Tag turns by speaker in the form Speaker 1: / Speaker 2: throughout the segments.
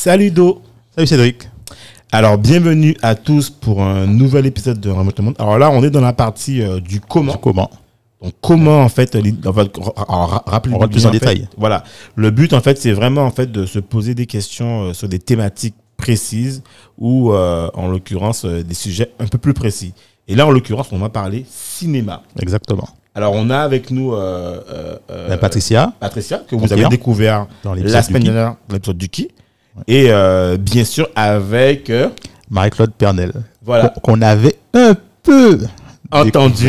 Speaker 1: Salut Do.
Speaker 2: Salut Cédric.
Speaker 1: Alors bienvenue à tous pour un nouvel épisode de Remote Monde. Alors là, on est dans la partie euh, du comment.
Speaker 2: comment
Speaker 1: Donc comment en fait, on va rappeler
Speaker 2: On rentre plus en détail.
Speaker 1: Voilà. Le but en fait, c'est vraiment en fait de se poser des questions euh, sur des thématiques précises ou euh, en l'occurrence des sujets un peu plus précis. Et là, en l'occurrence, on va parler cinéma.
Speaker 2: Exactement.
Speaker 1: Alors on a avec nous
Speaker 2: Patricia,
Speaker 1: Patricia que vous avez découvert
Speaker 2: Dans
Speaker 1: la
Speaker 2: du
Speaker 1: semaine dernière, l'épisode du qui. Et euh, bien sûr avec euh,
Speaker 2: Marie-Claude Pernel.
Speaker 1: Voilà.
Speaker 2: Qu'on avait un peu
Speaker 1: entendu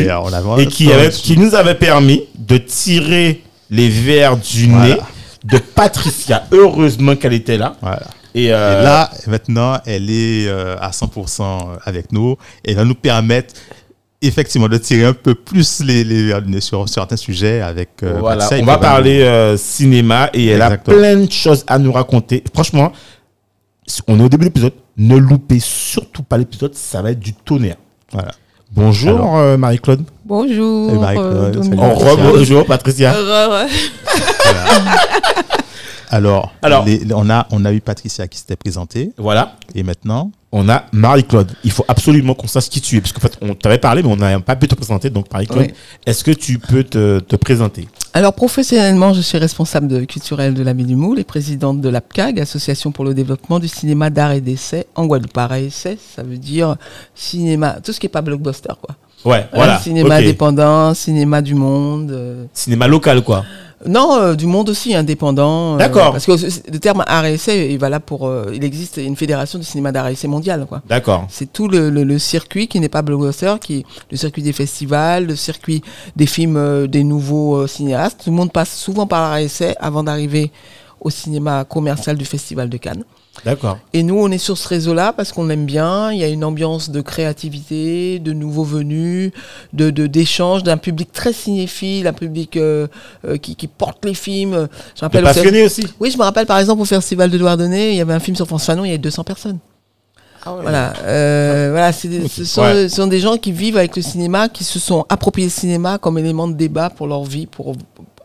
Speaker 1: et qui, avait,
Speaker 2: entendu.
Speaker 1: qui nous avait permis de tirer les verres du
Speaker 2: Voilà.
Speaker 1: nez de Patricia. Heureusement qu'elle était là.
Speaker 2: Voilà.
Speaker 1: Et,
Speaker 2: Et
Speaker 1: euh,
Speaker 2: là, maintenant, elle est euh, à 100% avec nous et elle va nous permettre effectivement de tirer un peu plus les, les verres du nez sur certains sujets avec euh,
Speaker 1: voilà,
Speaker 2: Patricia.
Speaker 1: on va parler euh, cinéma et elle
Speaker 2: Exactement.
Speaker 1: a plein de choses à nous raconter. Franchement, on est au début de l'épisode. Ne loupez surtout pas l'épisode, ça va être du tonnerre.
Speaker 2: Voilà.
Speaker 1: Bonjour euh, Marie-Claude.
Speaker 3: Bonjour. Euh.
Speaker 1: On
Speaker 2: Patricia.
Speaker 1: bonjour Patricia.
Speaker 2: Alors,
Speaker 1: Alors.
Speaker 2: les- on, a, on a eu Patricia qui s'était présentée
Speaker 1: Voilà.
Speaker 2: et maintenant,
Speaker 1: On a Marie-Claude. Il faut absolument qu'on sache qui tu es. Parce qu'en fait, on t'avait parlé, mais on n'a pas pu te présenter. Donc, Marie-Claude,
Speaker 3: Oui.
Speaker 1: est-ce que tu peux te, te présenter?
Speaker 3: Alors professionnellement, je suis responsable de culturel de la du Moule et présidente de l'APCAG, Association pour le développement du cinéma d'art et d'essai en Guadeloupe. Pareil, essai, ça veut dire cinéma, tout ce qui est pas blockbuster, quoi.
Speaker 1: Ouais,
Speaker 3: Hein,
Speaker 1: voilà.
Speaker 3: cinéma
Speaker 1: Ok.
Speaker 3: indépendant, cinéma du monde. euh,
Speaker 1: Cinéma local, quoi.
Speaker 3: Non, euh, du monde aussi indépendant. euh,
Speaker 1: D'accord.
Speaker 3: parce que le terme art et essai, il va là pour. euh, il existe une fédération du cinéma d'art et essai mondial, quoi.
Speaker 1: D'accord.
Speaker 3: C'est tout le, le- le circuit qui n'est pas blockbuster, qui est le circuit des festivals, le circuit des films euh, des nouveaux cinéastes. Tout le monde passe souvent par l'essai avant d'arriver au cinéma commercial du Festival de Cannes.
Speaker 1: D'accord.
Speaker 3: Et nous, on est sur ce réseau-là parce qu'on aime bien. Il y a une ambiance de créativité, de nouveaux venus, de de- d'échange, d'un public très cinéphile, un public euh, euh, qui, qui porte les films. Je me rappelle au
Speaker 1: aussi
Speaker 3: oui, je me rappelle par exemple au Festival de Douarnenez, il y avait un film sur France Fanon, il y avait 200 personnes. Voilà, euh, voilà, c'est des- ce, sont,
Speaker 1: Ouais.
Speaker 3: ce sont des gens qui vivent avec le cinéma, qui se sont appropriés le cinéma comme élément de débat pour leur vie, pour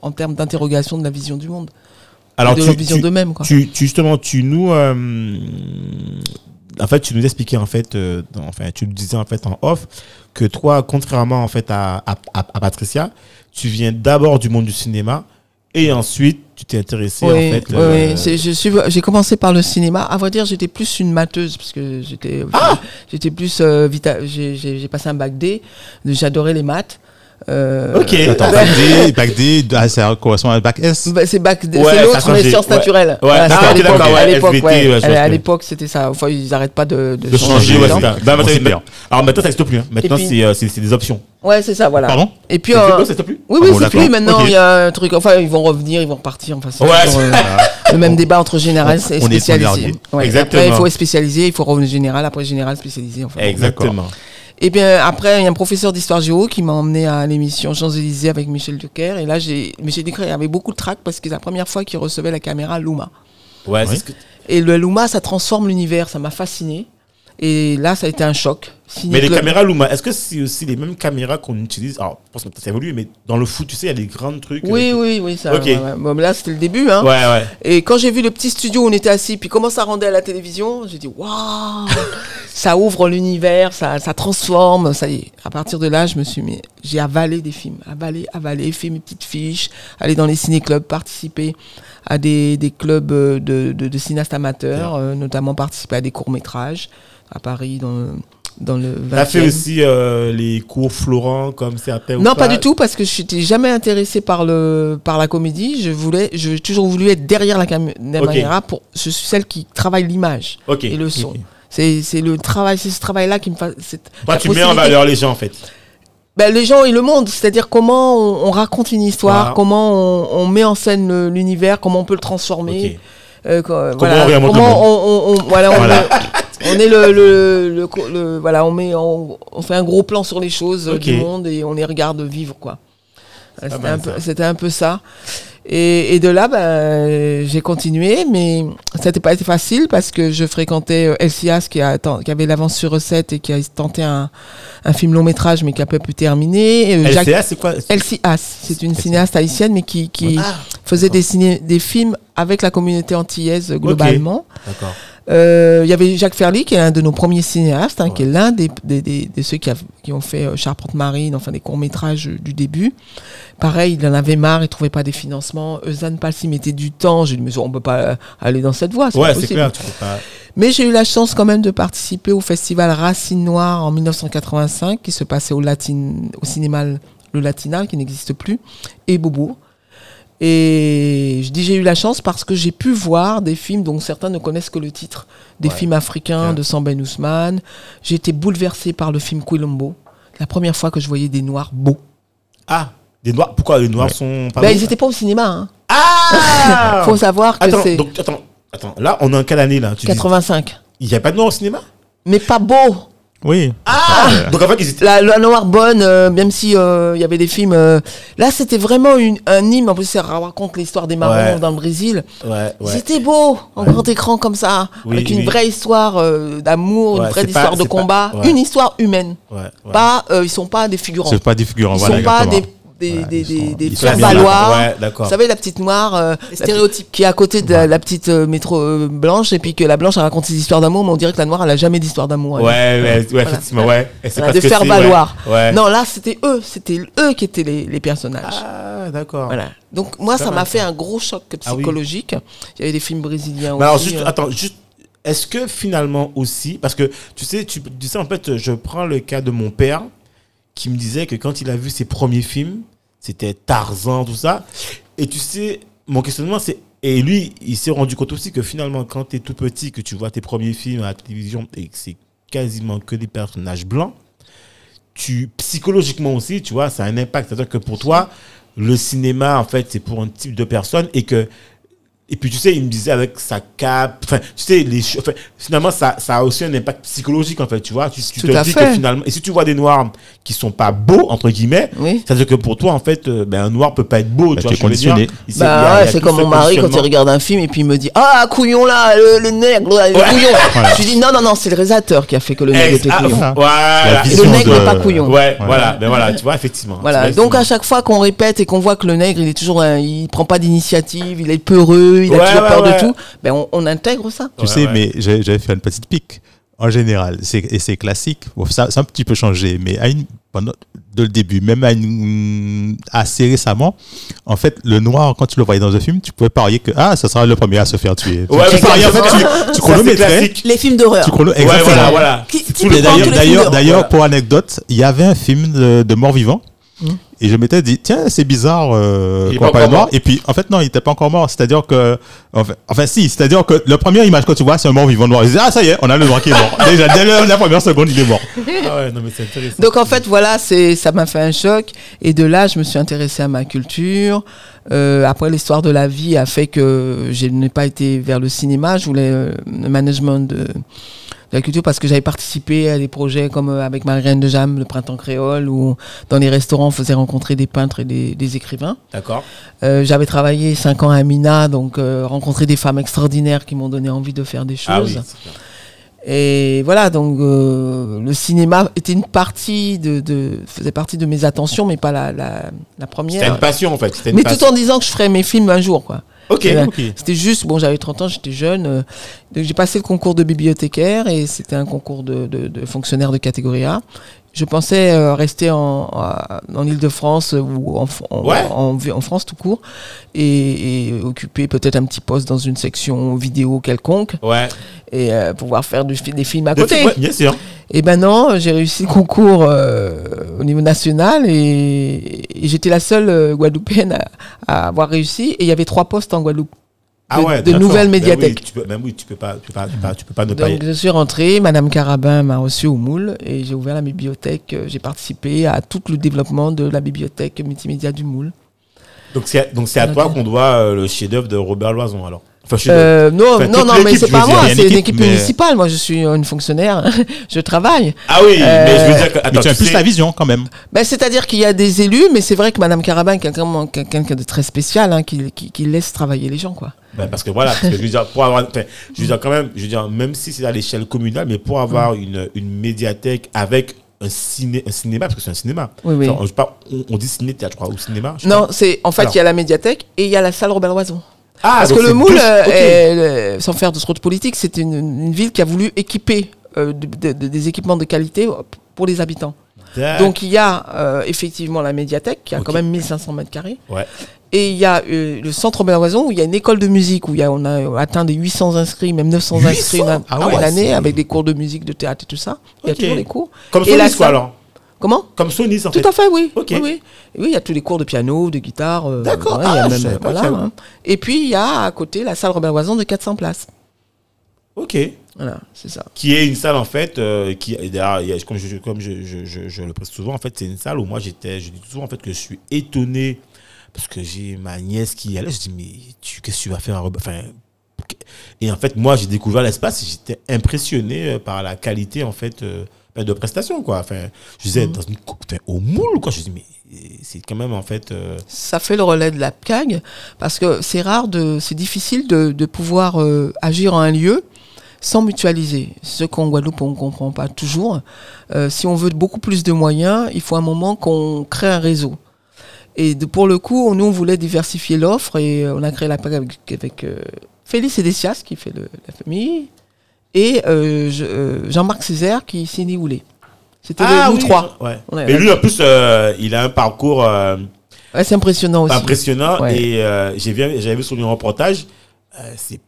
Speaker 3: en termes d'interrogation de la vision du monde,
Speaker 1: Alors,
Speaker 3: de
Speaker 1: tu,
Speaker 3: leur vision
Speaker 1: tu,
Speaker 3: d'eux-mêmes. quoi.
Speaker 1: tu, tu- justement, tu nous. euh, en fait, tu nous expliquais, en fait, euh, dans- enfin, tu nous disais, en fait, en off, que toi, contrairement, en fait, à, à, à- à Patricia, tu viens d'abord du monde du cinéma et ensuite, tu t'es intéressé,
Speaker 3: Oui,
Speaker 1: en fait.
Speaker 3: oui,
Speaker 1: euh,
Speaker 3: oui. C'est- je suis- j'ai commencé par le cinéma. À vrai dire, j'étais plus une mateuse parce que j'étais,
Speaker 1: Ah
Speaker 3: j'étais plus vita- J'ai j'ai- j'ai passé un bac D. J'adorais les maths. Euh,
Speaker 1: Ok.
Speaker 2: attends, bac D, bac D, ah, ça correspond à bac S?
Speaker 3: Bah, c'est bac D,
Speaker 1: Ouais,
Speaker 3: c'est
Speaker 1: ça a
Speaker 3: l'autre, mais sciences
Speaker 1: Ouais.
Speaker 3: naturelles.
Speaker 1: Ouais,
Speaker 3: Voilà,
Speaker 1: ah,
Speaker 3: à l'époque, ouais,
Speaker 1: ouais,
Speaker 3: ouais.
Speaker 1: ouais,
Speaker 3: c'était ça. Enfin, ils n'arrêtent pas de,
Speaker 1: de changer, ouais,
Speaker 3: dedans.
Speaker 1: c'est ça. Bah, maintenant,
Speaker 2: c'est
Speaker 1: c'est-
Speaker 2: bien.
Speaker 1: alors maintenant, ça n'existe plus. hein. Maintenant,
Speaker 3: puis-
Speaker 1: c'est euh, c'est- c'est des options.
Speaker 3: Ouais, c'est ça, voilà.
Speaker 2: Pardon
Speaker 3: Et puis,
Speaker 1: Ça
Speaker 3: euh,
Speaker 1: plus
Speaker 3: oui,
Speaker 2: Ah
Speaker 3: oui,
Speaker 2: bon,
Speaker 3: c'est plus. Maintenant, il y a un truc. Enfin, ils vont revenir, ils vont repartir. Enfin, c'est
Speaker 1: Ouais.
Speaker 3: euh, le même débat entre général et
Speaker 2: On est
Speaker 3: spécialisé. Ouais.
Speaker 1: Exactement.
Speaker 3: Après, il faut spécialiser, il faut revenir général, après général spécialisé.
Speaker 1: Exactement.
Speaker 3: Et bien après, il y a un professeur d'histoire géo qui m'a emmené à l'émission Champs-Élysées avec Michel Duquer. Et là, j'ai Michel Duquer avait beaucoup de trac parce que c'est la première fois qu'il recevait la caméra Luma.
Speaker 1: Ouais,
Speaker 2: Oui.
Speaker 1: c'est ce que-
Speaker 3: Et le Luma, ça transforme l'univers, ça m'a fasciné. Et là, ça a été un choc.
Speaker 1: Mais les caméras Luma, est-ce que c'est aussi les mêmes caméras qu'on utilise? Alors, je pense que ça évolue, mais dans le foot, tu sais, il y a des grands trucs.
Speaker 3: Oui, oui, oui, ça.
Speaker 1: Ok.
Speaker 3: ouais, ouais. Bon, là, c'était le début. Hein.
Speaker 1: Ouais, ouais.
Speaker 3: Et quand j'ai vu le petit studio où on était assis, puis comment ça rendait à la télévision, j'ai dit waouh, ça ouvre l'univers, ça, ça transforme, ça y est. À partir de là, je me suis mis, j'ai avalé des films, avalé, avalé, fait mes petites fiches, aller dans les ciné-clubs, participer à des, des clubs euh, de, de, de cinéastes amateurs, euh, notamment participer à des courts-métrages à Paris, dans, le- dans le 20
Speaker 1: T'as fait aussi euh, les cours Florent comme certains
Speaker 3: non, pas du tout, parce que je n'étais jamais intéressée par, le, par la comédie. Je voulais, j'ai toujours voulu être derrière la cam- la
Speaker 1: Ok.
Speaker 3: caméra. Pour, je suis celle qui travaille l'image et le son. C'est c'est le travail, c'est ce travail-là qui me fait.
Speaker 1: Tu mets en valeur les gens, en fait.
Speaker 3: ben, les gens et le monde, c'est-à-dire comment on, on raconte une histoire,
Speaker 1: Wow.
Speaker 3: comment on, on met en scène l'univers, comment on peut le transformer. Euh, quand-
Speaker 1: Comment
Speaker 3: voilà,
Speaker 1: le
Speaker 3: comment on, on- on- voilà, on,
Speaker 2: Voilà.
Speaker 3: on est le, le, le- le- voilà, on met, on, fait un gros plan sur les choses euh,
Speaker 1: Ok.
Speaker 3: du monde et on les regarde vivre quoi. C'était un, peu- un peu ça. Et, et de là, ben, j'ai continué, mais ça n'était pas été facile parce que je fréquentais euh, Elsias qui, a, qui avait l'avance sur recette et qui a tenté un, un film long métrage mais qui a pas pu terminer. Et, euh, Jacques-
Speaker 1: c'est quoi?
Speaker 3: Haas, c'est une cinéaste haïtienne, mais qui, qui
Speaker 1: Ah,
Speaker 3: faisait des, ciné- des films avec la communauté antillaise globalement.
Speaker 1: D'accord.
Speaker 3: Euh, Il y avait Jacques Ferly, qui est l'un de nos premiers cinéastes, hein, qui est l'un des, des, des- de ceux qui, a- qui ont fait euh, Charpente Marine, enfin des courts-métrages euh, du début. Pareil, il en avait marre, il trouvait pas des financements. Eusanne Palsy mettait du temps. J'ai dit, mais on peut pas euh, aller dans cette voie.
Speaker 1: Ouais, c'est clair. Tu peux pas.
Speaker 3: Mais j'ai eu la chance quand même de participer au festival Racine Noire en 1985 qui se passait au, Latin, au cinéma Le Latinal qui n'existe plus et Bobo. Et je dis j'ai eu la chance parce que j'ai pu voir des films dont certains ne connaissent que le titre, des
Speaker 1: Ouais.
Speaker 3: films africains
Speaker 1: Bien.
Speaker 3: de Samben Ousmane. J'ai été bouleversée par le film Quilombo, la première fois que je voyais des noirs beaux.
Speaker 1: Ah, des noirs. Pourquoi les noirs sont pas
Speaker 3: Ben,
Speaker 1: beaux
Speaker 3: ils n'étaient pas au cinéma. Hein.
Speaker 1: Ah
Speaker 3: Faut savoir que
Speaker 1: Attends,
Speaker 3: c'est
Speaker 1: donc, attends, attends. Là, on est en quelle année là Tu dis-
Speaker 3: 85.
Speaker 1: Il n'y a pas de noirs au cinéma?
Speaker 3: Mais pas beaux.
Speaker 2: Oui.
Speaker 1: Ah Donc en fait, ils étaient.
Speaker 3: La, la noire bonne, euh, même si euh, il y avait des films. euh, là, c'était vraiment une, un hymne. En plus, ça raconte l'histoire des marrons
Speaker 1: Ouais.
Speaker 3: dans le Brésil.
Speaker 1: Ouais, ouais.
Speaker 3: C'était beau, en
Speaker 1: Ouais.
Speaker 3: grand écran comme ça,
Speaker 1: Oui,
Speaker 3: avec une
Speaker 1: oui.
Speaker 3: vraie histoire euh, d'amour,
Speaker 1: Ouais,
Speaker 3: une vraie
Speaker 1: pas-
Speaker 3: histoire de
Speaker 1: pas-
Speaker 3: combat,
Speaker 1: ouais.
Speaker 3: une histoire humaine.
Speaker 1: Ouais, ouais.
Speaker 3: Pas, euh, ils sont pas des figurants.
Speaker 2: C'est pas des figurants,
Speaker 3: Ils
Speaker 2: voilà,
Speaker 3: sont pas des des,
Speaker 2: Voilà,
Speaker 3: des, des, des
Speaker 1: là. Ouais.
Speaker 3: Vous savez, la petite noire, euh,
Speaker 4: stéréotypes.
Speaker 3: qui est à côté de la, la petite euh, métro euh, blanche, et puis que la blanche elle raconte ses histoires d'amour, mais on dirait que la noire elle a jamais d'histoire d'amour.
Speaker 1: Ouais, ouais, effectivement, ouais. Et c'est
Speaker 3: Voilà,
Speaker 1: parce
Speaker 3: de
Speaker 1: que
Speaker 3: faire
Speaker 1: c'est-
Speaker 3: valoir.
Speaker 1: Ouais. ouais.
Speaker 3: Non, là c'était eux, c'était eux qui étaient les, les personnages.
Speaker 1: Ah, d'accord.
Speaker 3: Voilà. Donc moi,
Speaker 1: C'est
Speaker 3: ça m'a fait
Speaker 1: ça.
Speaker 3: un gros choc
Speaker 1: Ah oui.
Speaker 3: psychologique. Il y avait des films brésiliens
Speaker 1: Mais alors,
Speaker 3: aussi.
Speaker 1: juste,
Speaker 3: euh.
Speaker 1: attends, juste, est-ce que finalement aussi, parce que tu sais, tu dis ça en fait, je prends le cas de mon père qui me disait que quand il a vu ses premiers films, c'était Tarzan, tout ça. Et tu sais, mon questionnement, c'est. Et lui, il s'est rendu compte aussi que finalement, quand tu es tout petit, que tu vois tes premiers films à la télévision et que c'est quasiment que des personnages blancs, tu psychologiquement aussi, tu vois, ça a un impact. C'est-à-dire que pour toi, le cinéma, en fait, c'est pour un type de personne et que et puis tu sais, il me disait avec sa cape, enfin, tu sais, les, finalement, ça, ça a aussi un impact psychologique en fait, tu vois. Tu, te dis
Speaker 3: fait.
Speaker 1: que finalement, et si tu vois des noirs qui sont pas beaux entre guillemets,
Speaker 3: Oui.
Speaker 1: ça veut dire que pour toi en fait, euh, ben, un noir peut pas être beau,
Speaker 2: Bah,
Speaker 1: tu vois. dire?
Speaker 2: conditionné.
Speaker 3: Bah ouais, c'est
Speaker 1: tout
Speaker 3: comme mon mari quand il regarde un film et puis il me dit Ah, couillon là, le, le nègre, le
Speaker 1: Ouais.
Speaker 3: couillon.
Speaker 2: Voilà.
Speaker 3: Je lui dis Non, non, non, c'est le réalisateur qui a fait que le nègre était
Speaker 1: ah,
Speaker 3: couillon.
Speaker 1: voilà.
Speaker 3: Le nègre
Speaker 2: de-
Speaker 3: n'est pas couillon.
Speaker 1: Ouais,
Speaker 2: Ouais.
Speaker 1: voilà, ben voilà, tu vois, effectivement.
Speaker 3: Voilà. Donc à chaque fois qu'on répète et qu'on voit que le nègre, il est toujours, un- il prend pas d'initiative, il est peureux, il a
Speaker 1: Ouais,
Speaker 3: toujours
Speaker 1: ouais,
Speaker 3: peur
Speaker 1: ouais.
Speaker 3: de tout. Ben on, on intègre ça.
Speaker 2: Tu
Speaker 1: Ouais,
Speaker 2: sais,
Speaker 1: ouais.
Speaker 2: mais j'avais fait une petite pique. En général, c'est, et c'est classique. Bon, ça, ça a un petit peu changé, mais à une, pendant, de le début, même à une, assez récemment, en fait, le noir, quand tu le voyais dans un film, tu pouvais parier que ah, ça sera le premier à se faire tuer.
Speaker 1: Ouais,
Speaker 2: tu pariais, en fait, tu, tu chronométrais.
Speaker 1: classique.
Speaker 4: Les films d'horreur.
Speaker 2: Tu chrono,
Speaker 1: Ouais,
Speaker 2: exactement.
Speaker 1: voilà, voilà.
Speaker 2: D'ailleurs,
Speaker 1: Voilà.
Speaker 2: pour anecdote, il y avait un film de, de mort vivant. Et je m'étais dit, tiens, c'est bizarre euh,
Speaker 1: Il est
Speaker 2: qu'on
Speaker 1: pas
Speaker 2: parle mort.
Speaker 1: mort.
Speaker 2: Et puis, en fait, non, il était pas encore mort. C'est-à-dire que, enfin, enfin, si, c'est-à-dire que la première image que tu vois, c'est un mort vivant noir. Ils disent, ah, ça y est, on a le noir qui est mort. Déjà, dès le- la première seconde, il est mort.
Speaker 1: Ah ouais, non, mais c'est intéressant.
Speaker 3: Donc en fait, voilà, c'est ça m'a fait un choc. Et de là, je me suis intéressée à ma culture. Euh, après, l'histoire de la vie a fait que je n'ai pas été vers le cinéma. Je voulais euh, le management de, de la culture parce que j'avais participé à des projets comme euh, avec Marianne de Jam, le Printemps Créole, où dans les restaurants, on faisait rencontrer des peintres et des, des écrivains.
Speaker 1: D'accord.
Speaker 3: Euh, j'avais travaillé cinq ans à Mina, donc euh, rencontré des femmes extraordinaires qui m'ont donné envie de faire des choses.
Speaker 1: Ah oui.
Speaker 3: Et voilà, donc euh, le cinéma était une partie de, de faisait partie de mes attentions, mais pas la, la, la
Speaker 1: C'était
Speaker 3: première.
Speaker 1: une passion en fait. une
Speaker 3: Mais
Speaker 1: passion.
Speaker 3: tout en disant que je ferais mes films un jour, quoi.
Speaker 1: Ok.
Speaker 3: C'était juste, bon, j'avais 30 ans, j'étais jeune. euh, donc j'ai passé le concours de bibliothécaire et c'était un concours de, de, de fonctionnaire de catégorie A. Je pensais euh, rester en, en, Ile-de-France ou en, en,
Speaker 1: Ouais.
Speaker 3: en, en France tout court et, et occuper peut-être un petit poste dans une section vidéo quelconque
Speaker 1: Ouais.
Speaker 3: et euh, pouvoir faire du, des films à côté.
Speaker 1: ouais, bien sûr.
Speaker 3: Et ben non, j'ai réussi le concours euh, au niveau national et, et j'étais la seule Guadeloupéenne à, à avoir réussi. Et il y avait trois postes en Guadeloupe.
Speaker 1: Ah
Speaker 3: de-
Speaker 1: ouais,
Speaker 3: de nouvelles
Speaker 1: Ben
Speaker 3: médiathèques.
Speaker 1: oui, tu peux, même oui, tu peux pas, tu peux pas, tu peux pas, tu peux pas ne pas.
Speaker 3: je suis rentrée, Madame Carabin m'a reçu au Moule et j'ai ouvert la bibliothèque. Euh, J'ai participé à tout le développement de la bibliothèque multimédia du Moule.
Speaker 1: Donc c'est, donc c'est à toi qu'on doit euh, le chef-d'œuvre de Robert Loison alors? Enfin, je suis
Speaker 3: Euh, non,
Speaker 1: Enfin,
Speaker 3: non, non, mais c'est
Speaker 1: je
Speaker 3: pas moi, c'est une
Speaker 2: équipe,
Speaker 3: équipe
Speaker 2: mais-
Speaker 3: municipale. Moi, je suis une fonctionnaire, je travaille.
Speaker 1: Ah oui, mais je veux dire que.
Speaker 2: Mais
Speaker 1: Attends,
Speaker 2: tu as plus
Speaker 1: sais-
Speaker 2: la vision quand même.
Speaker 3: Ben, C'est-à-dire qu'il y a des élus, mais c'est vrai que Madame Carabin est quelqu'un quelqu'un de très spécial, hein, qui, qui, qui laisse travailler les gens, quoi.
Speaker 1: Ben, parce que voilà, parce que je veux dire, pour avoir, enfin, je veux dire quand même, je veux dire, même si c'est à l'échelle communale, mais pour avoir
Speaker 3: Mm.
Speaker 1: une, une médiathèque avec un, ciné, un cinéma, parce que c'est un cinéma.
Speaker 3: Oui, oui.
Speaker 1: Enfin, on, je sais pas, on, on dit ciné-théâtre, je crois, ou cinéma. je
Speaker 3: Non, c'est en fait, il y a la médiathèque et il y a la salle Robert Loison.
Speaker 1: Ah,
Speaker 3: Parce que le Moule, euh, est, euh, sans faire de trop de politique, c'est une, une ville qui a voulu équiper euh, de- de- de- des équipements de qualité pour les habitants. Donc il y a euh, effectivement la médiathèque qui a quand même 1500 mètres carrés.
Speaker 1: Ouais.
Speaker 3: Et il y a euh, le centre Robert Loison où il y a une école de musique où y a, on a atteint des 800 inscrits, même 900 inscrits
Speaker 1: 800?
Speaker 3: une-
Speaker 1: Ah ouais,
Speaker 3: l'année
Speaker 1: c'est-
Speaker 3: avec des cours de musique, de théâtre et tout ça. Il y a toujours des cours.
Speaker 1: Comme
Speaker 3: Et la
Speaker 1: quoi, alors.
Speaker 3: Comment
Speaker 1: Comme Sonis, en
Speaker 3: Tout
Speaker 1: fait.
Speaker 3: à fait, oui. Oui, oui. Et oui, il y a tous les cours de piano, de guitare. euh,
Speaker 1: D'accord.
Speaker 3: a
Speaker 1: Ah,
Speaker 3: voilà, hein. Et puis, il y a à côté la salle Robert Loison de 400 places.
Speaker 1: Ok.
Speaker 3: Voilà, c'est ça.
Speaker 1: Qui est une salle, en fait, euh, qui, comme, je, comme je, je, je, je le précise souvent, en fait, c'est une salle où moi, j'étais, je dis souvent, en fait, que je suis étonné parce que j'ai ma nièce qui y allait. Je dis, mais tu, qu'est-ce que tu vas faire à Enfin, et en fait, moi, j'ai découvert l'espace et j'étais impressionné euh, par la qualité, en fait, euh, de prestation, quoi. Enfin, je disais, dans une, co- enfin, au moule, quoi. Je dis, mais c'est quand même, en fait, euh,
Speaker 3: Ça fait le relais de la CAG parce que c'est rare, de, c'est difficile de, de pouvoir euh, agir en un lieu sans mutualiser. Ce qu'en Guadeloupe, on ne comprend pas toujours. Euh, si on veut beaucoup plus de moyens, il faut un moment qu'on crée un réseau. Et de- pour le coup, nous, on voulait diversifier l'offre et on a créé la PAG avec, avec Félix Edessias qui fait le- la famille et euh, je- euh, Jean-Marc Césaire qui signe Oulé. C'était
Speaker 1: Ah
Speaker 3: nous
Speaker 1: oui,
Speaker 3: trois.
Speaker 1: Ouais.
Speaker 3: Ouais,
Speaker 1: Mais lui, en plus, euh, il a un parcours euh,
Speaker 3: Ouais, c'est impressionnant aussi.
Speaker 1: impressionnant
Speaker 3: Ouais.
Speaker 1: et euh, j'ai vu, j'avais vu son reportage. Euh, c'est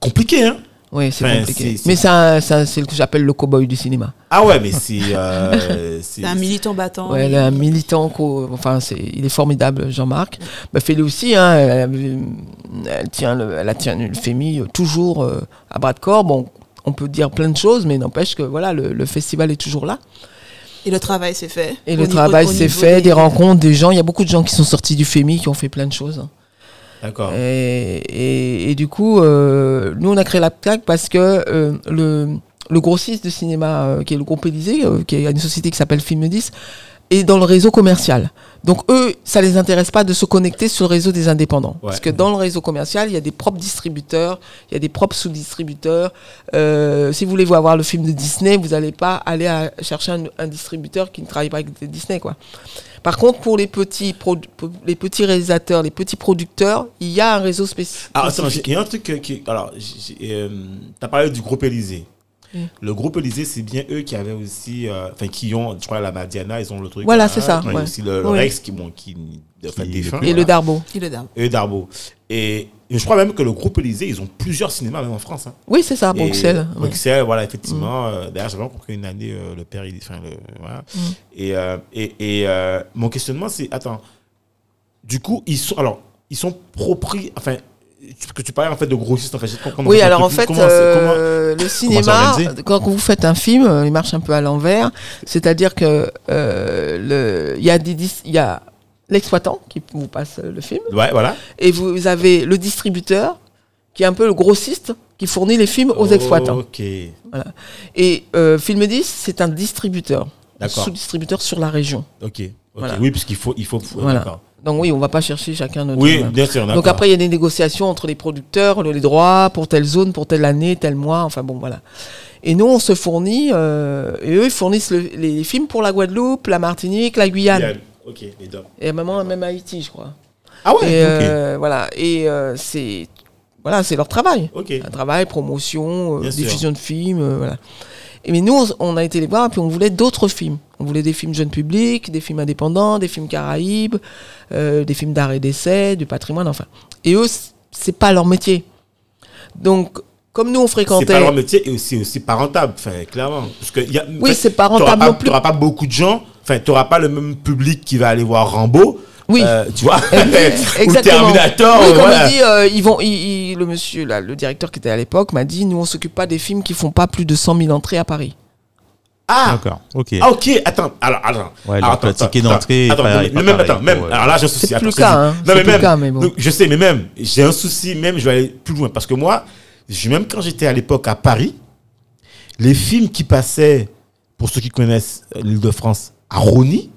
Speaker 1: compliqué, hein
Speaker 3: Oui, c'est
Speaker 1: Enfin,
Speaker 3: compliqué.
Speaker 1: c'est- c'est-
Speaker 3: Mais c'est un- c'est ce que j'appelle le cow-boy du cinéma.
Speaker 1: Ah ouais, mais c'est. euh, c'est
Speaker 5: C'est un militant battant.
Speaker 3: Ouais, est un militant, co- enfin, c'est, il est formidable, Jean-Marc. Bah, Félix aussi, hein, elle, elle tient le, elle a tenu le FEMI toujours euh, à bras de corps. Bon, on peut dire plein de choses, mais n'empêche que voilà, le, le festival est toujours là.
Speaker 5: Et le travail s'est fait.
Speaker 3: Et le travail s'est fait, des rencontres, des gens. Il y a beaucoup de gens qui sont sortis du FEMI, qui ont fait plein de choses.
Speaker 1: D'accord.
Speaker 3: Et, et- et du coup, euh, nous, on a créé la parce que euh, le, le grossiste de cinéma, euh, qui est le groupe Élysée, euh, qui est une société qui s'appelle Film 10, est dans le réseau commercial. Donc, eux, ça les intéresse pas de se connecter sur le réseau des indépendants.
Speaker 1: Ouais.
Speaker 3: Parce que dans le réseau commercial, il y a des propres distributeurs, il y a des propres sous-distributeurs. Euh, si vous voulez voir avoir le film de Disney, vous n'allez pas aller à chercher un, un distributeur qui ne travaille pas avec Disney, quoi. Par contre, pour les petits, pour les petits réalisateurs, les petits producteurs, il y a un réseau spéci-
Speaker 1: Ah, attends,
Speaker 3: spécifique.
Speaker 1: il y a un truc euh, qui. Alors, euh, t'as parlé du groupe Élysée. Le groupe Élysée, c'est bien eux qui avaient aussi. euh, Enfin, qui ont. Je crois la Madiana, ils ont le truc.
Speaker 3: Voilà,
Speaker 1: là.
Speaker 3: c'est ça,
Speaker 1: Il y a
Speaker 3: ouais.
Speaker 1: aussi le, le
Speaker 3: Oui.
Speaker 1: Rex qui. Bon, qui enfin,
Speaker 2: Qui-
Speaker 1: défunt,
Speaker 3: Et le
Speaker 1: voilà.
Speaker 3: Darbo.
Speaker 5: Il le.
Speaker 1: Et Darbo. Et, et je crois même que le groupe Élysée, ils ont plusieurs cinémas, même en France. hein.
Speaker 3: Oui, c'est ça,
Speaker 1: Et
Speaker 3: Bruxelles. ouais.
Speaker 1: Bruxelles, voilà, effectivement. euh, D'ailleurs, j'avais rencontré une année euh, le père, il, enfin, le, voilà.
Speaker 3: Mm.
Speaker 1: Et, euh, et, et euh, mon questionnement, c'est, attends, du coup, ils sont, alors, ils sont propri, enfin, que tu parlais en fait de grossistes, en fait, comment-
Speaker 3: Oui, alors en fait,
Speaker 1: comment c'est- comment-
Speaker 3: le cinéma, quand vous faites un film, euh, il marche un peu à l'envers. C'est-à-dire que euh, il y a des y a l'exploitant qui vous passe euh, le film,
Speaker 1: Ouais, voilà.
Speaker 3: et vous avez le distributeur qui est un peu le grossiste qui fournit les films aux exploitants.
Speaker 1: Ok,
Speaker 3: Et euh, Film 10, c'est un distributeur,
Speaker 1: d'accord.
Speaker 3: sous-distributeur sur la région.
Speaker 1: Ok,
Speaker 3: Voilà.
Speaker 1: Oui, puisqu'il faut, il faut,
Speaker 3: Voilà.
Speaker 1: d'accord.
Speaker 3: Donc oui, on va pas chercher chacun notre.
Speaker 1: Oui, bien sûr,
Speaker 3: Donc après, il y a des négociations entre les producteurs, le- les droits pour telle zone, pour telle année, tel mois, enfin bon, voilà. Et nous, on se fournit, euh, et eux, ils fournissent le- les films pour la Guadeloupe, la Martinique, la Guyane.
Speaker 1: Yann, Ok, les deux.
Speaker 3: Et même, même Haïti, je crois.
Speaker 1: Ah ouais,
Speaker 3: et euh, voilà, et euh, c'est voilà, c'est leur travail.
Speaker 1: Ok.
Speaker 3: Un travail, promotion, euh,
Speaker 1: sûr.
Speaker 3: diffusion de films, euh, voilà. Et mais nous, on, on a été les voir, puis on voulait d'autres films. On voulait des films jeunes publics, des films indépendants, des films caraïbes, euh, des films d'art et d'essai, du patrimoine, enfin. Et eux, c'est pas leur métier. Donc, comme nous, on
Speaker 1: C'est
Speaker 3: fréquentait.
Speaker 1: pas leur métier et aussi, aussi pas rentable, enfin, clairement. Parce que y a,
Speaker 3: Oui, c'est pas rentable
Speaker 1: pas-
Speaker 3: non plus.
Speaker 1: T'auras pas beaucoup de gens, enfin, t'auras pas le même public qui va aller voir Rambo.
Speaker 3: Oui.
Speaker 1: euh, tu vois, ou
Speaker 3: Exactement.
Speaker 1: Terminator.
Speaker 3: Oui,
Speaker 1: euh,
Speaker 3: comme
Speaker 1: voilà.
Speaker 3: il dit, euh, ils vont, il- il- le monsieur, là, le directeur qui était à l'époque, m'a dit, nous, on s'occupe pas des films qui font pas plus de 100 000 entrées à Paris.
Speaker 1: Ah
Speaker 2: D'accord, ok.
Speaker 1: Ah, ok, attends, alors, attends.
Speaker 2: Ouais,
Speaker 1: Alors,
Speaker 2: donc le ticket d'entrée,
Speaker 1: Attends, même,
Speaker 2: pareil
Speaker 1: attends, même,
Speaker 2: pour,
Speaker 1: alors là, j'ai un souci.
Speaker 3: C'est plus le cas, hein.
Speaker 1: Non,
Speaker 3: C'est
Speaker 1: mais
Speaker 3: plus le
Speaker 1: même,
Speaker 3: cas, mais bon.
Speaker 1: donc, je sais, mais même, j'ai un souci, même, je vais aller plus loin, parce que moi, je- même quand j'étais à l'époque à Paris, les films qui passaient, pour ceux qui connaissent l'île de France, à Rony,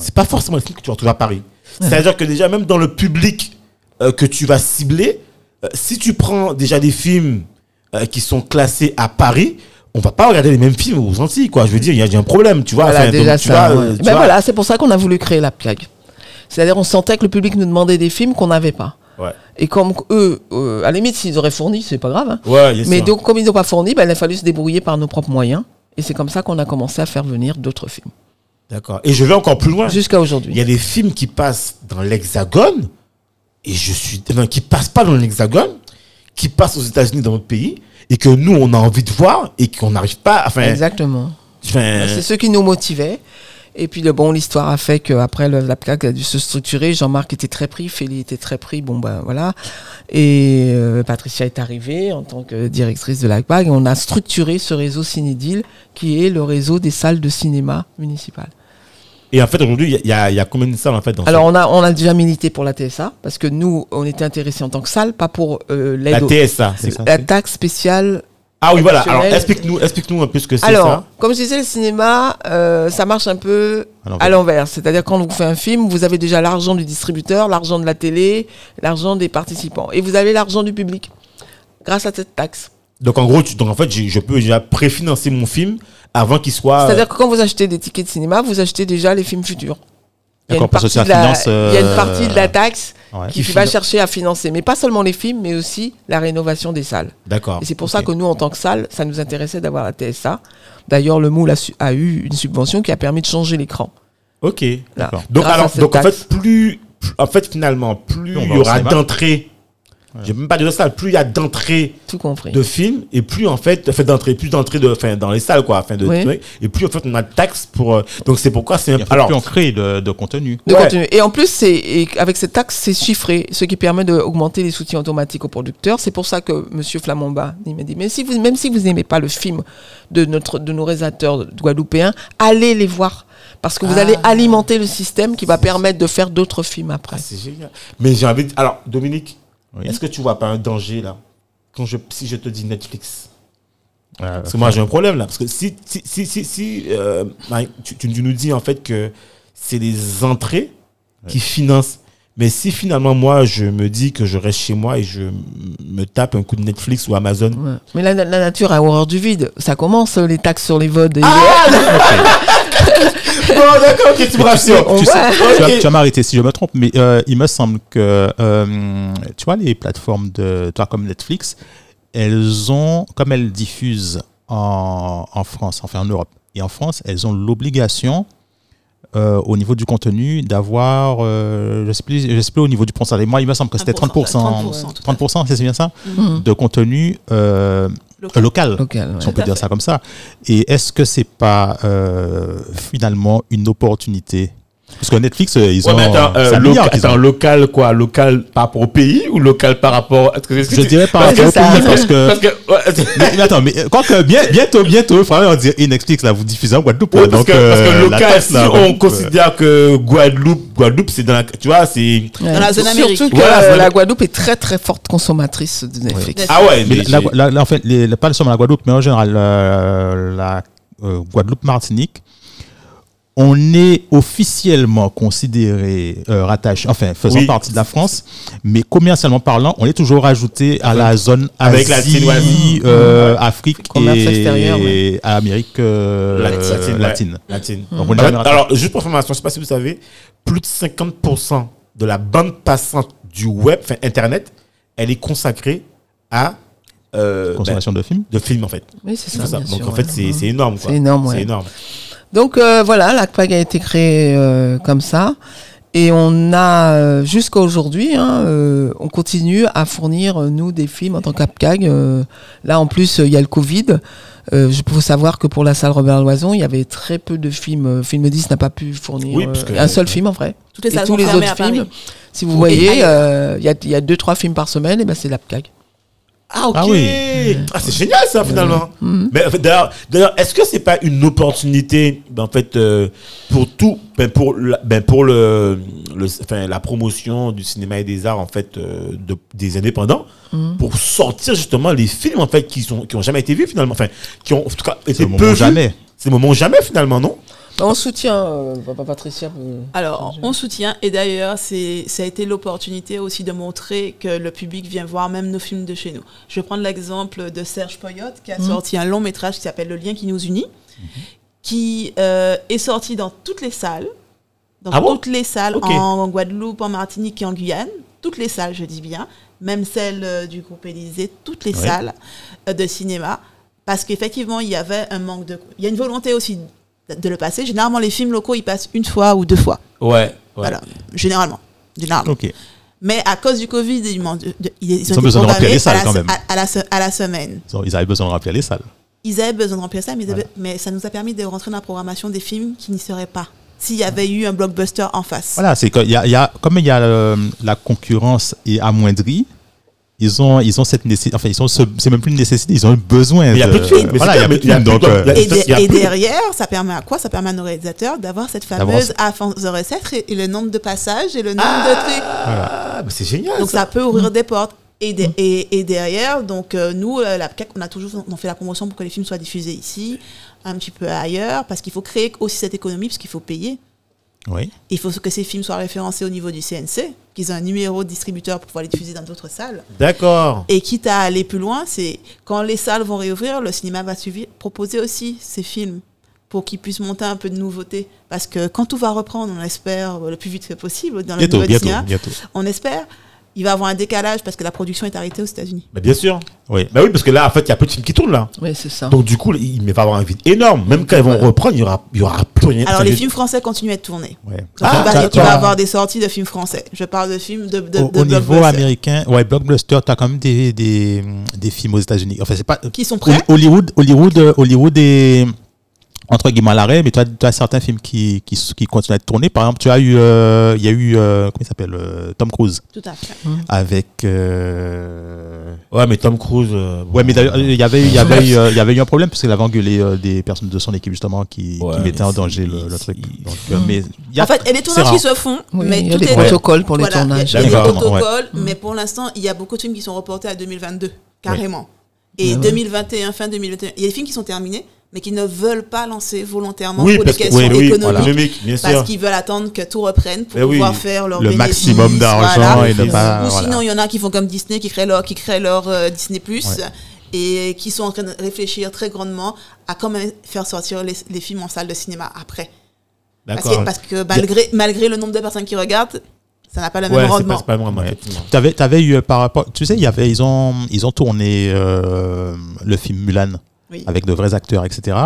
Speaker 1: c'est pas forcément les films que tu retrouves à Paris. C'est-à-dire que déjà, même dans le public euh, que tu vas cibler, euh, si tu prends déjà des films euh, qui sont classés à Paris, on va pas regarder les mêmes films aux Antilles, quoi. Je veux dire, il y a- il y, a un problème, tu vois.
Speaker 3: Voilà,
Speaker 1: Enfin, donc,
Speaker 3: déjà
Speaker 1: tu
Speaker 3: ça.
Speaker 1: vois,
Speaker 3: ouais.
Speaker 1: tu
Speaker 3: Ben
Speaker 1: vois.
Speaker 3: voilà, c'est pour ça qu'on a voulu créer la plague. C'est-à-dire, on sentait que le public nous demandait des films qu'on n'avait pas.
Speaker 1: Ouais.
Speaker 3: Et comme eux, à la limite, s'ils auraient fourni, c'est pas grave. hein.
Speaker 1: Yes,
Speaker 3: Mais
Speaker 1: sir.
Speaker 3: donc, comme ils n'ont pas fourni, ben, il a fallu se débrouiller par nos propres moyens. Et c'est comme ça qu'on a commencé à faire venir d'autres films.
Speaker 1: D'accord. Et je vais encore plus loin.
Speaker 3: Jusqu'à
Speaker 1: Il y
Speaker 3: aujourd'hui.
Speaker 1: a des films qui passent dans l'Hexagone et je suis non, qui passent pas dans l'Hexagone, qui passent aux États-Unis dans notre pays et que nous on a envie de voir et qu'on n'arrive pas. Enfin,
Speaker 3: Exactement.
Speaker 1: enfin,
Speaker 3: C'est ce qui nous motivait. Et puis, le, bon, l'histoire a fait qu'après, la plaque a dû se structurer. Jean-Marc était très pris, Félix était très pris. Bon, ben voilà. Et euh, Patricia est arrivée en tant que directrice de la. Et on a structuré ce réseau Cinédile, qui est le réseau des salles de cinéma municipales.
Speaker 1: Et en fait aujourd'hui il y a- y, combien de salles en fait dans
Speaker 3: Alors, on a, on a déjà milité pour la TSA, parce que nous, on était intéressés en tant que salle, pas pour euh, l'aide
Speaker 1: la TSA.
Speaker 2: C'est ça,
Speaker 3: la taxe spéciale
Speaker 1: Ah oui voilà. Alors explique-nous explique-nous un peu ce que c'est
Speaker 3: Alors,
Speaker 1: ça.
Speaker 3: comme je disais, le cinéma, euh, ça marche un peu
Speaker 2: À l'envers.
Speaker 3: à l'envers. C'est-à-dire, quand vous faites un film, vous avez déjà l'argent du distributeur, l'argent de la télé, l'argent des participants. Et vous avez l'argent du public, grâce à cette taxe.
Speaker 1: Donc en gros tu, donc en fait je peux déjà préfinancer mon film avant qu'il soit.
Speaker 3: C'est-à-dire que quand vous achetez des tickets de cinéma, vous achetez déjà les films futurs. Il y a une
Speaker 2: D'accord, parce que
Speaker 3: partie,
Speaker 2: ça
Speaker 3: de la,
Speaker 2: finance,
Speaker 3: il y a une
Speaker 2: euh,
Speaker 3: partie de la taxe
Speaker 2: Ouais.
Speaker 3: qui,
Speaker 1: Qui
Speaker 3: va chercher à financer, mais pas seulement les films, mais aussi la rénovation des salles.
Speaker 1: D'accord.
Speaker 3: Et c'est pour ça que nous, en tant que salle, ça nous intéressait d'avoir la TSA. D'ailleurs, le Moule a, su- a eu une subvention qui a permis de changer l'écran.
Speaker 1: Ok.
Speaker 3: Là.
Speaker 1: Donc, alors, en fait, plus, plus- en fait, finalement, plus
Speaker 2: on
Speaker 1: il y
Speaker 2: au
Speaker 1: aura
Speaker 2: cinéma.
Speaker 1: D'entrées, j'ai même pas de salle, plus il y a d'entrées de films, et plus en fait, fait d'entrées, plus d'entrées de, enfin, dans les salles, quoi, enfin, de,
Speaker 3: Oui.
Speaker 1: et plus en fait, on a de taxes pour, euh, donc c'est pourquoi c'est alors,
Speaker 2: plus en créer de, de contenu.
Speaker 3: de
Speaker 1: Ouais.
Speaker 3: contenu. Et en plus, c'est avec cette taxe, c'est chiffré, ce qui permet d'augmenter les soutiens automatiques aux producteurs. C'est pour ça que Monsieur Flamamba il m'a dit, mais si vous, même si vous n'aimez pas le film de notre de nos réalisateurs guadeloupéens, allez les voir parce que vous
Speaker 1: Ah.
Speaker 3: allez alimenter le système qui va permettre de faire d'autres films après.
Speaker 1: Ah, c'est génial. Mais j'ai envie de, alors, Dominique,
Speaker 2: Oui.
Speaker 1: est-ce que tu vois pas un danger, là, quand je, si je te dis Netflix?
Speaker 2: Euh,
Speaker 1: Parce que moi j'ai un problème là. Parce que si, si, si, si, si, euh, tu, nous dis en fait que c'est les entrées qui financent. Mais si finalement moi je me dis que je reste chez moi et je me tape un coup de Netflix ou Amazon.
Speaker 3: Ouais. Mais la, la nature a horreur du vide. Ça commence euh, les taxes sur les votes. et-
Speaker 1: bon d'accord, ok, tu me rassures.
Speaker 3: On
Speaker 2: tu,
Speaker 3: voit.
Speaker 2: sais, tu, vas, m'arrêter si je me trompe, mais euh, il me semble que, euh, tu vois, les plateformes de, toi, comme Netflix, elles ont, comme elles diffusent en, en France, enfin en Europe et en France, elles ont l'obligation, euh, au niveau du contenu, d'avoir, euh, je sais plus, je sais plus au niveau du pourcentage. Moi, il me semble que c'était 30%,
Speaker 5: 30%, tout à fait.
Speaker 2: 30%, c'est bien ça,
Speaker 3: Mhm.
Speaker 2: de contenu euh,
Speaker 5: Local.
Speaker 2: local
Speaker 3: Local, ouais.
Speaker 2: si on peut dire
Speaker 5: fait.
Speaker 2: ça comme ça. Et est-ce que c'est pas euh, finalement une opportunité Parce que Netflix, euh, ils
Speaker 1: Ouais,
Speaker 2: ont
Speaker 1: mais attends, euh, attends, local quoi Local par rapport au pays ou local par rapport. que-
Speaker 2: Je dirais par rapport au pays, parce que.
Speaker 1: Parce que. ouais,
Speaker 2: mais, mais attends, mais euh, quoi que bien, bientôt, bientôt, il faudra leur dire et Netflix là, vous diffusez en Guadeloupe.
Speaker 1: Ouais,
Speaker 2: là,
Speaker 1: parce,
Speaker 2: donc,
Speaker 1: que, parce que
Speaker 2: euh,
Speaker 1: local, si
Speaker 2: là,
Speaker 1: on considère que Guadeloupe, Guadeloupe, c'est dans la, tu vois, c'est,
Speaker 3: Ouais.
Speaker 5: Dans la zone Amérique.
Speaker 3: Surtout que
Speaker 1: Voilà,
Speaker 3: euh, la Guadeloupe est très très forte consommatrice de Netflix.
Speaker 5: Ouais.
Speaker 1: ah ouais,
Speaker 2: Mais
Speaker 1: mais
Speaker 2: la,
Speaker 1: j'ai-
Speaker 2: la- la- en fait, les, pas seulement la Guadeloupe, mais en général, euh, la euh, Guadeloupe-Martinique, on est officiellement considéré euh, rattaché, enfin faisant
Speaker 1: Oui.
Speaker 2: partie de la France, mais commercialement parlant, on est toujours rajouté à la zone
Speaker 1: Avec la
Speaker 2: Asie, euh, Afrique
Speaker 3: Commerce
Speaker 2: et
Speaker 3: extérieur, ouais.
Speaker 2: à Amérique euh,
Speaker 1: Latine, ouais.
Speaker 2: latine.
Speaker 1: latine.
Speaker 2: Donc, on est
Speaker 1: Alors, juste pour information, je sais pas si vous savez, plus de 50% de la bande passante du web, enfin Internet, elle est consacrée à euh,
Speaker 2: consommation de films.
Speaker 1: ben, de films en fait.
Speaker 3: Oui, c'est ça.
Speaker 1: ça.
Speaker 3: bien
Speaker 1: Donc
Speaker 3: sûr,
Speaker 1: en fait,
Speaker 3: ouais.
Speaker 1: c'est énorme.
Speaker 3: C'est énorme, ouais.
Speaker 1: C'est énorme.
Speaker 3: Donc euh, voilà, l'ACPAG a été créé euh, comme ça. Et on a, euh, jusqu'à aujourd'hui, hein, euh, on continue à fournir, euh, nous, des films en tant qu'APCAG. Euh, là, en plus, il y a le Covid. Euh, je peux savoir que pour la salle Robert Loison, il y avait très peu de films. Euh, Film 10 n'a pas pu fournir
Speaker 1: Oui, parce que-
Speaker 3: un seul film, en vrai.
Speaker 5: Toutes les
Speaker 3: Et
Speaker 5: salles
Speaker 3: tous les autres films, si vous voyez, euh, il y, a, il y a deux, trois films par semaine, et ben c'est l'APCAG.
Speaker 1: Ah, ok.
Speaker 2: Ah
Speaker 1: Ah,
Speaker 2: oui.
Speaker 1: c'est génial, ça, finalement. Mais en fait, d'ailleurs, d'ailleurs, est-ce que c'est pas une opportunité, ben, en fait, euh, pour tout, ben, pour, la, ben, pour le, le, enfin, la promotion du cinéma et des arts, en fait, euh, de, des indépendants, pour sortir justement les films, en fait, qui sont, qui ont jamais été vus, finalement, enfin, qui ont, en tout cas, été peu
Speaker 2: jamais.
Speaker 1: C'est le moment jamais, finalement, non?
Speaker 3: Bah, on soutient euh, Papa Patricia.
Speaker 5: Alors, on soutient et d'ailleurs, ça a été l'opportunité aussi de montrer que le public vient voir même nos films de chez nous. Je vais prendre l'exemple de Serge Poyotte qui a
Speaker 3: Mhm.
Speaker 5: sorti un long métrage qui s'appelle Le lien qui nous unit, qui euh, est sorti dans toutes les salles, dans
Speaker 1: Ah bon?
Speaker 5: toutes les salles en Guadeloupe, en Martinique et en Guyane, toutes les salles, je dis bien, même celles euh, du groupe Élysée, toutes les
Speaker 2: Ouais.
Speaker 5: salles euh, de cinéma, parce qu'effectivement, il y avait un manque de... Il y a une volonté aussi de, le passer. Généralement, les films locaux, ils passent une fois ou deux fois.
Speaker 1: Ouais.
Speaker 5: Voilà, généralement. généralement. Mais à cause du Covid, ils,
Speaker 2: ont
Speaker 5: été
Speaker 2: besoin de remplir les salles
Speaker 5: à la,
Speaker 2: quand même.
Speaker 5: À, à la, à la semaine.
Speaker 2: Ils avaient besoin de remplir les salles.
Speaker 5: Ils avaient besoin de remplir ça, mais, avaient- mais ça nous a permis de rentrer dans la programmation des films qui n'y seraient pas. S'il y avait eu un blockbuster en face.
Speaker 2: Voilà, c'est il y a, il y a- comme il y a euh, la concurrence est amoindrie, ils ont ils ont cette nécessité. Enfin, ils ont ce- c'est même plus une nécessité, ils ont besoin.
Speaker 1: Mais il y a plus de films,
Speaker 2: Voilà, il y a plus de films, donc. euh,
Speaker 5: Et, de- derrière, ça permet à quoi? Ça permet à nos réalisateurs d'avoir cette fameuse
Speaker 2: ce-
Speaker 5: avance de recettes et, et le nombre de passages et le nombre
Speaker 1: Ah,
Speaker 5: de trucs.
Speaker 1: Ah, mais c'est génial.
Speaker 5: Donc
Speaker 1: ça.
Speaker 5: ça peut ouvrir des portes. Et, de- et, et derrière, donc euh, nous, euh, la on a toujours on fait la promotion pour que les films soient diffusés ici, un petit peu ailleurs, parce qu'il faut créer aussi cette économie, parce qu'il faut payer.
Speaker 2: Oui.
Speaker 5: Il faut que ces films soient référencés au niveau du CNC, qu'ils aient un numéro de distributeur pour pouvoir les diffuser dans d'autres salles.
Speaker 1: D'accord.
Speaker 5: Et quitte à aller plus loin, c'est quand les salles vont réouvrir, le cinéma va suivre, proposer aussi ces films pour qu'ils puissent monter un peu de nouveauté. Parce que quand tout va reprendre, on espère le plus vite que possible dans le
Speaker 2: Bientôt, bientôt,
Speaker 5: cinéma,
Speaker 2: bientôt.
Speaker 5: on espère, il va y avoir un décalage parce que la production est arrêtée aux États-Unis.
Speaker 1: Bah, bien sûr.
Speaker 2: Oui.
Speaker 1: Bah oui, parce que là, en fait, il y a peu de films qui tournent là.
Speaker 3: Oui, c'est ça.
Speaker 1: Donc, du coup, il va y avoir un vide énorme. Même quand ils vont reprendre, il y aura, il y aura plus rien.
Speaker 5: Alors les films français continuent à être tournés.
Speaker 2: Ouais.
Speaker 5: Donc,
Speaker 1: Ah,
Speaker 5: il, va, il avoir des sorties de films français. Je parle de films de, de,
Speaker 2: Au,
Speaker 5: de
Speaker 2: au niveau américain, ouais, blockbuster, tu as quand même des, des, des films aux États-Unis. Enfin, c'est pas.
Speaker 5: qui sont prêts?
Speaker 2: Hollywood, Hollywood, euh, Hollywood est entre guillemets à l'arrêt, mais tu as, tu as certains films qui, qui, qui continuent à être tournés. Par exemple, tu as eu, euh, il y a eu, euh, comment il s'appelle, euh, Tom Cruise
Speaker 5: Tout à fait.
Speaker 2: avec. euh,
Speaker 1: Ouais, mais Tom Cruise. euh,
Speaker 2: Ouais, mais d'ailleurs, il y avait, eu- il y avait, eu, euh, il y avait eu un problème parce qu'il avait engueulé euh, des personnes de son équipe justement qui,
Speaker 1: Ouais,
Speaker 2: qui mettaient en danger le, le truc.
Speaker 1: c'est-
Speaker 2: Donc, euh, mais il y a-
Speaker 5: En fait, il y a des tournages qui se font,
Speaker 3: Oui,
Speaker 5: mais
Speaker 3: il y a
Speaker 5: tout
Speaker 3: des
Speaker 5: est
Speaker 3: protocoles pour les
Speaker 5: Voilà,
Speaker 3: tournages.
Speaker 5: Il y a, des
Speaker 2: ouais.
Speaker 5: protocoles, mais pour l'instant, il y a beaucoup de films qui sont reportés à 2022, carrément. Et
Speaker 3: Ouais, ouais.
Speaker 5: 2021, fin 2021, il y a des films qui sont terminés, mais qui ne veulent pas lancer volontairement
Speaker 1: Oui,
Speaker 5: pour des
Speaker 1: que
Speaker 5: questions
Speaker 1: oui,
Speaker 5: économiques.
Speaker 1: économique, bien
Speaker 5: Parce qu'ils veulent attendre que tout reprenne pour
Speaker 1: Eh oui.
Speaker 5: pouvoir faire leur
Speaker 2: le maximum d'argent
Speaker 5: voilà.
Speaker 2: et pas.
Speaker 5: Ou
Speaker 2: voilà.
Speaker 5: sinon, il y en a qui font comme Disney, qui créent leur, qui créent leur euh, Disney Plus
Speaker 2: Ouais.
Speaker 5: et qui sont en train de réfléchir très grandement à comment faire sortir les, les films en salle de cinéma après. Parce que,
Speaker 1: D'accord.
Speaker 5: parce que malgré, malgré le nombre de personnes qui regardent, ça n'a pas le même
Speaker 1: Ouais, pas,
Speaker 5: rendement.
Speaker 1: c'est pas le même rendement,
Speaker 2: Ouais. t'avais eu euh, par rapport, tu sais, il y avait, ils ont, ils ont tourné euh, le film Mulan
Speaker 5: Oui.
Speaker 2: avec de vrais acteurs, etc.